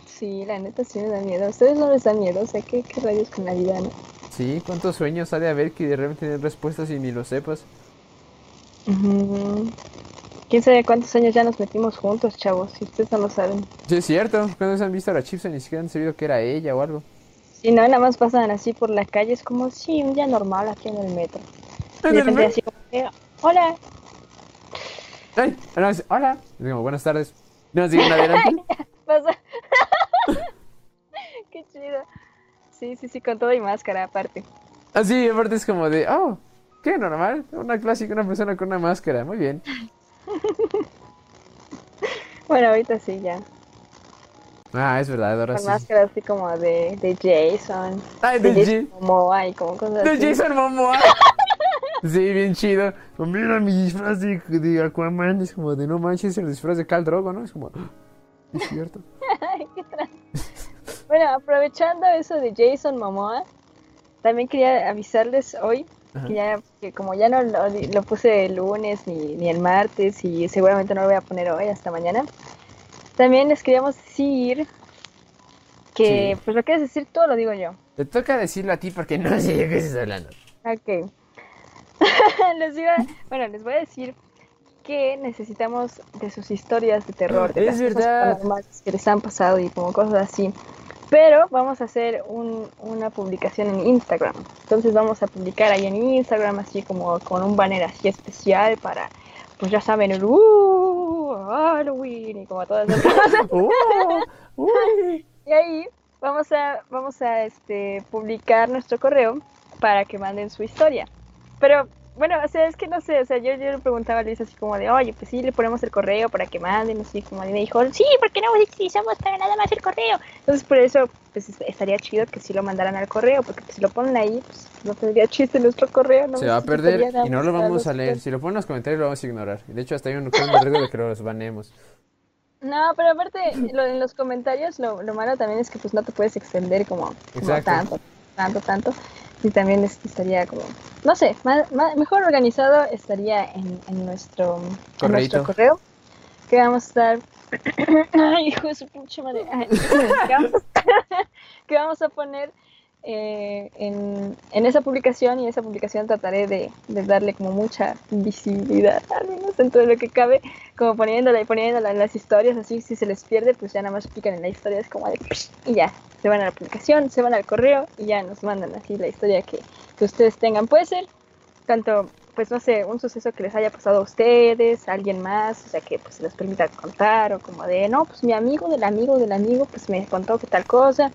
Sí, la neta sí me da miedo. A ustedes no les da miedo, o sea, ¿qué, qué rayos con la vida, no? Sí, ¿cuántos sueños ha de haber que de repente tienen respuestas y ni lo sepas? ¿Quién sabe cuántos años ya nos metimos juntos, chavos? Si ustedes no lo saben. Sí, es cierto. Cuando se han visto a la Chipson ni siquiera han sabido que era ella o algo. Y no, nada más pasan así por la calle, es como, sí, un día normal aquí en el metro. Y ¿En de el metro? así como, que, hola, Ay, no, es- hola. Como, buenas tardes. No, siguen adelante. pasa. Qué chido. Sí, sí, sí, con todo y máscara aparte. Así, aparte es como de, oh, qué normal. Una clásica, una persona con una máscara. Muy bien. Bueno, ahorita sí, ya. Ah, es verdad, ahora Con sí. máscara así como de, de Jason. Ay, de, Jason Momoa y como cosas de así. Jason Momoa. Sí, bien chido. Oh, Mira mi disfraz de, de Aquaman. Es como de no manches el disfraz de Cal Drogo, ¿no? Es como, "Ah, es cierto. Ay, qué tra- Bueno, aprovechando eso de Jason Momoa, también quería avisarles hoy. Que ya, que como ya no lo, lo puse el lunes ni, ni el martes y seguramente no lo voy a poner hoy hasta mañana, también les queríamos decir Que Sí. pues lo quieres decir tú o lo digo yo. Te toca decirlo a ti porque no sé de qué estás hablando. Ok. les iba, bueno, les voy a decir que necesitamos de sus historias de terror, de Es las verdad. que les han pasado y como cosas así. Pero vamos a hacer un- una publicación en Instagram. Entonces vamos a publicar ahí en Instagram así como con un banner así especial para, pues ya saben, el uh, Halloween y como todas esas cosas. ¡Oh! ¡Uy! Y ahí vamos a, vamos a este, publicar nuestro correo para que manden su historia. Pero bueno, o sea, es que no sé, o sea, yo, yo le preguntaba a Luis así como de, oye, pues sí, le ponemos el correo para que manden, así como, y me dijo, sí, porque no utilizamos para nada más el correo. Entonces, por eso, pues est- estaría chido que sí lo mandaran al correo, porque pues, si lo ponen ahí, pues no tendría chiste nuestro correo. No Se va a perder y no lo vamos a leer. Si lo ponen en los comentarios lo vamos a ignorar. De hecho hasta hay un riesgo de que los banemos. No, pero aparte, lo, en los comentarios, lo, lo malo también es que pues no te puedes extender como, como tanto, tanto, tanto. Y también es- estaría como, no sé, ma- ma- mejor organizado estaría en, en nuestro, en nuestro correo. Que vamos a estar... Ay, hijo de su pinche madre. Ay, que, vamos, que vamos a poner eh, en, en esa publicación y esa publicación trataré de, darle como mucha visibilidad, al menos dentro de lo que cabe, como poniéndola y poniéndola en las historias, así si se les pierde, pues ya nada más pican en la historia, es como de y ya, se van a la publicación, se van al correo y ya nos mandan así la historia que, que ustedes tengan. Puede ser tanto, pues no sé, un suceso que les haya pasado a ustedes, a alguien más, o sea, que pues se les permita contar, o como de, no, pues mi amigo del amigo del amigo, pues me contó que tal cosa,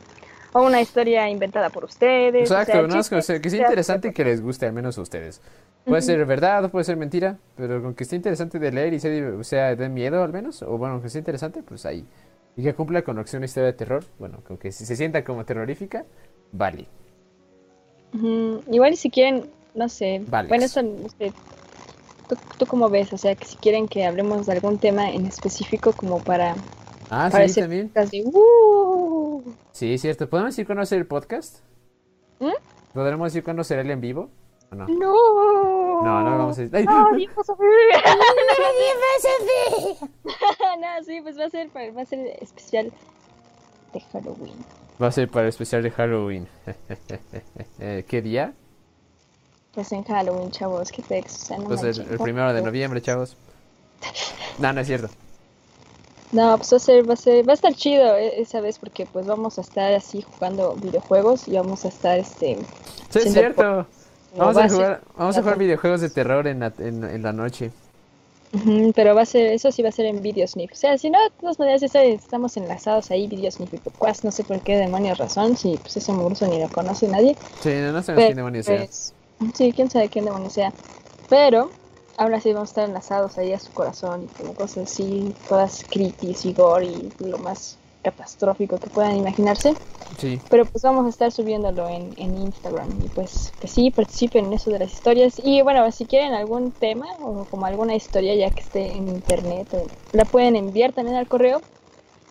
o una historia inventada por ustedes. o sea, Exacto, no, es que, sea, que sea sea- interesante y que les guste, al menos a ustedes. Puede ser verdad o puede ser mentira, pero con que esté interesante de leer y sea, o sea, de miedo al menos, o bueno, que sea interesante, pues ahí. Y que cumpla con lo que sea una historia de terror, bueno, con que si se sienta como terrorífica, vale. Ujú, Igual y si quieren, no sé, Vales. bueno, eso ¿tú, tú cómo ves? O sea, que si quieren que hablemos de algún tema en específico como para, Ah, para sí, ese también. "Uh". Sí, cierto. ¿Podemos decir cuándo hacer el podcast? ¿Mm? ¿Podremos decir cuándo será el en vivo? ¿O no? No. No, no lo vamos a decir. ¡Ay! No, Dios, Sofía. no, sí, pues va a ser, va a ser especial de Halloween. Va a ser para el especial de Halloween. ¿Qué día? Pues en Halloween, chavos, qué pex, o sea, no Va a ser manchen. el primero de noviembre, chavos. No, no es cierto. No, pues va a ser, va a ser, va a estar chido e- esa vez porque pues vamos a estar así jugando videojuegos y vamos a estar este Sí, es cierto. Vamos a jugar, vamos a jugar videojuegos de terror en la, en, en la noche. Pero va a ser, eso sí va a ser en Videosnif. O sea, si no, de todas maneras estamos enlazados ahí, Videosnif y Podcast, no sé por qué demonios razón, si pues ese mugroso ni lo conoce nadie. Sí, no, no sabemos Pero, quién demonios sea. pues, sí, quién sabe quién demonios sea. Pero aún así vamos a estar enlazados ahí a su corazón y como cosas así, todas y gore y lo más catastrófico que puedan imaginarse. Sí. Pero pues vamos a estar subiéndolo en, en Instagram y pues, pues sí, participen en eso de las historias. Y bueno, si quieren algún tema o como alguna historia ya que esté en internet, la pueden enviar también al correo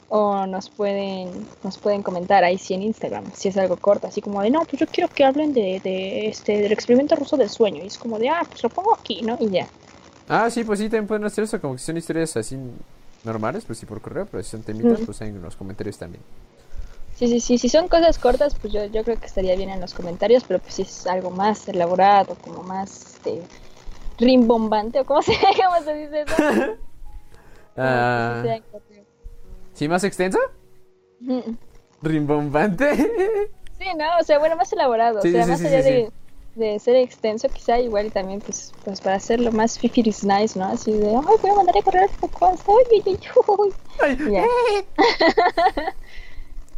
o nos pueden nos pueden comentar ahí sí en Instagram, si es algo corto, así como de, no, pues yo quiero que hablen de, de este del experimento ruso del sueño. Y es como de, ah, pues lo pongo aquí, ¿no? Y ya. Ah, sí, pues sí, también pueden hacer eso, como que son historias así normales, pues sí por correo, pero si son temitas, Ujú. pues en los comentarios también. Sí, sí, sí, si son cosas cortas, pues yo, yo creo que estaría bien en los comentarios, pero pues si es algo más elaborado, como más este, rimbombante, o cómo se, cómo se dice eso. Ah, Pues. ¿Sí más extenso? ¿Rimbombante? Sí, no, o sea, bueno, más elaborado, Sí, o sea, sí, más sí, allá de, de ser extenso, quizá igual y también, pues, pues para hacerlo más fifiris nice, ¿no? Así de, ay, voy a mandar a correr esta cosa, uy, uy. Ay, Y ya.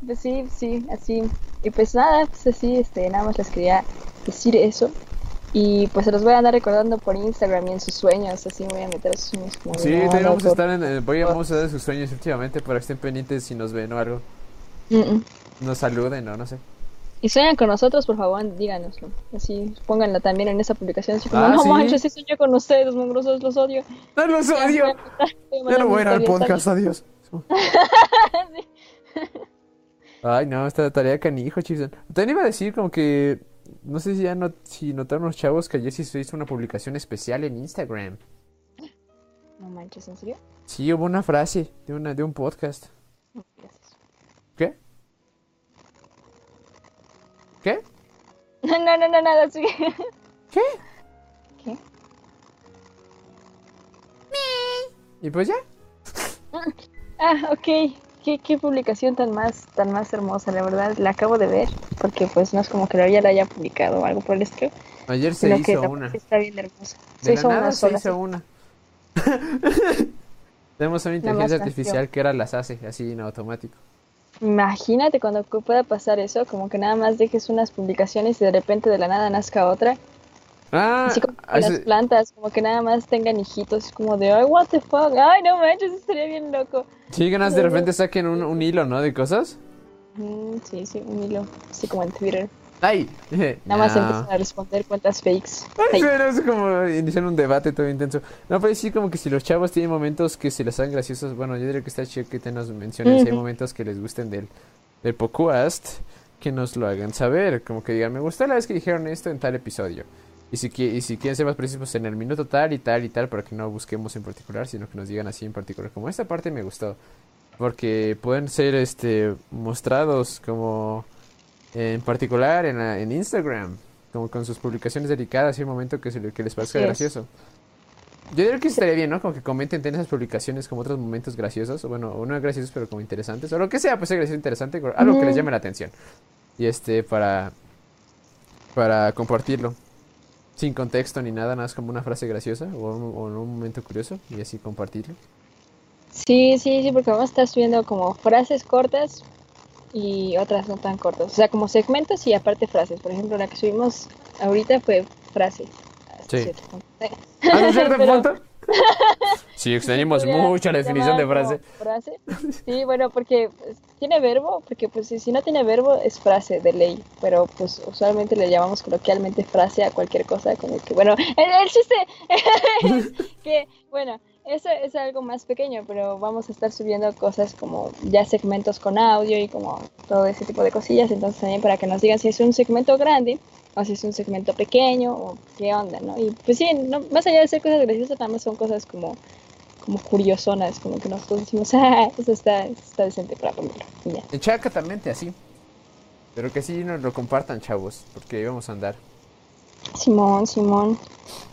Pues sí, sí, así. Y pues nada, pues así, este, nada más les quería decir eso. Y pues se los voy a andar recordando por Instagram y en sus sueños, así me voy a meter a sus sueños como Sí, también vamos a estar en, eh, voy a, vamos a dar sus sueños últimamente para que estén pendientes si nos ven o algo. Mm, mm. Nos saluden o no sé. Y sueñan con nosotros, por favor, díganoslo. Así, pónganla también en esa publicación. Así como, Ah, no sí. manches, sí soñé con ustedes, mongrosos, los odio. ¡No los odio! Ya no voy a ir al podcast, adiós. Ay, no, esta tarea canijo, chicos. También iba a decir como que no sé si ya no, si notaron los chavos que ayer sí se hizo una publicación especial en Instagram. No manches, ¿en serio? Sí, hubo una frase de una de un podcast. Gracias. ¿Qué? ¿Qué? No, no, no, nada, sigue. ¿Qué? ¿Qué? Y pues ya. Ah, ok. ¿Qué, qué publicación tan más, tan más hermosa, la verdad. La acabo de ver, porque pues no es como que ya la haya publicado o algo por el estilo. Ayer se que hizo la una. está bien hermosa. De Se la hizo nada una se sola. hizo una. Tenemos una inteligencia nació. artificial que ahora las hace así en automático. Imagínate cuando pu- pueda pasar eso, como que nada más dejes unas publicaciones y de repente de la nada nazca otra. Ah, Así como las plantas, como que nada más tengan hijitos, como de, ay, what the fuck, ay, no manches, estaría bien loco. sí, ganas de repente saquen un, un hilo, ¿no? De cosas. Mm, sí, sí, un hilo, así como en Twitter. ¡Ay! Nada más No. empiezan a responder cuentas fakes. Ay, pero es como iniciar un debate todo intenso. No, pero sí, como que si los chavos tienen momentos que se les hagan graciosos, bueno, yo diría que está chido que te nos mencionen si hay momentos que les gusten del, del podcast, que nos lo hagan saber. Como que digan, me gustó la vez que dijeron esto en tal episodio. Y si, y si quieren ser más precisos, en el minuto tal y tal y tal, para que no busquemos en particular, sino que nos digan así en particular, como esta parte me gustó. Porque pueden ser este mostrados como en particular en, la- en Instagram, como con sus publicaciones dedicadas y un momento que, se que les parezca Así es. gracioso. Yo diría que estaría bien, ¿no? Como que comenten en esas publicaciones como otros momentos graciosos, o bueno, o no graciosos, pero como interesantes, o lo que sea, pues sea gracioso interesante, algo que les llame la atención. Y este, para, para compartirlo. Sin contexto ni nada, nada más como una frase graciosa o un, o un momento curioso y así compartirlo. Sí, sí, sí, porque vamos a estar subiendo como frases cortas y otras no tan cortas. O sea, como segmentos y aparte frases. Por ejemplo, la que subimos ahorita fue frase. hasta Sí. cierto punto. ¿Hasta cierto punto? Sí, extrañamos mucho la definición de frase. frase. Sí, bueno, porque pues, tiene verbo, porque pues si no tiene verbo es frase de ley, pero pues usualmente le llamamos coloquialmente frase a cualquier cosa, como que bueno, el, el chiste es que bueno, eso es algo más pequeño, pero vamos a estar subiendo cosas como ya segmentos con audio y como todo ese tipo de cosillas, entonces también para que nos digan si es un segmento grande o si es un segmento pequeño o qué onda, ¿no? Y pues sí, no, más allá de ser cosas graciosas, también son cosas como como curiosonas, como que nosotros decimos, ah, eso está, eso está decente para comerlo. Y ya. Exactamente así. Pero que sí nos lo compartan, chavos, porque ahí vamos a andar. Simón, Simón.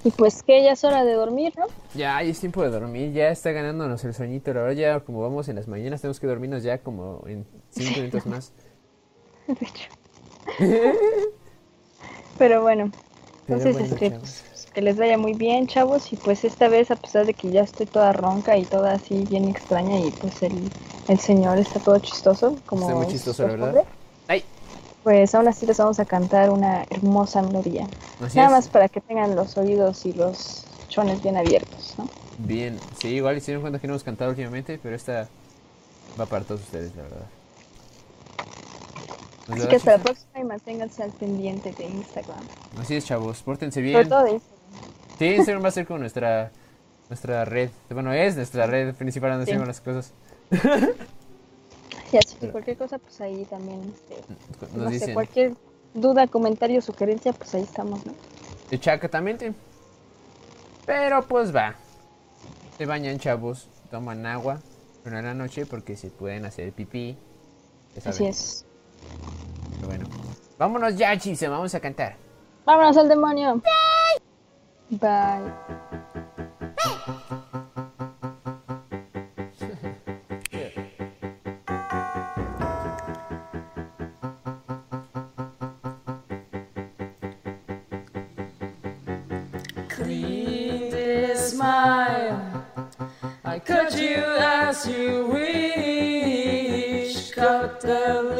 Y pues que ya es hora de dormir, ¿no? Ya, ya es tiempo de dormir, ya está ganándonos el sueñito. La verdad, ya como vamos en las mañanas, tenemos que dormirnos ya como en 5 minutos más. De hecho. Pero bueno, Pero entonces bueno, este, pues, que les vaya muy bien, chavos. Y pues esta vez, a pesar de que ya estoy toda ronca y toda así bien extraña, y pues el, el señor está todo chistoso, como Está muy chistoso, la verdad. costumbre, Ay, Pues aún así les vamos a cantar una hermosa melodía. así Nada es. más para que tengan los oídos y los chones bien abiertos, ¿no? Bien, sí, igual se dieron cuenta que no hemos cantado últimamente, pero esta va para todos ustedes, la verdad. ¿Nos Así que hasta la próxima y manténganse al pendiente de Instagram. Así es, chavos, pórtense Sobre bien. todo de Instagram. Sí, Instagram va a ser como nuestra nuestra red. Bueno, es nuestra red principal donde Sí. hacemos las cosas. Y así que cualquier cosa, pues ahí también, este, Nos no sé, dicen. cualquier duda, comentario, sugerencia, pues ahí estamos, ¿no? Exactamente. Pero pues va. Se bañan, chavos. Toman agua. Pero en la noche porque se pueden hacer pipí. Ya Así es. Pero bueno. Vámonos ya, Chisa. Vamos a cantar. ¡Vámonos al demonio! Bye. Clean this smile. I cut you as you wish. Cut the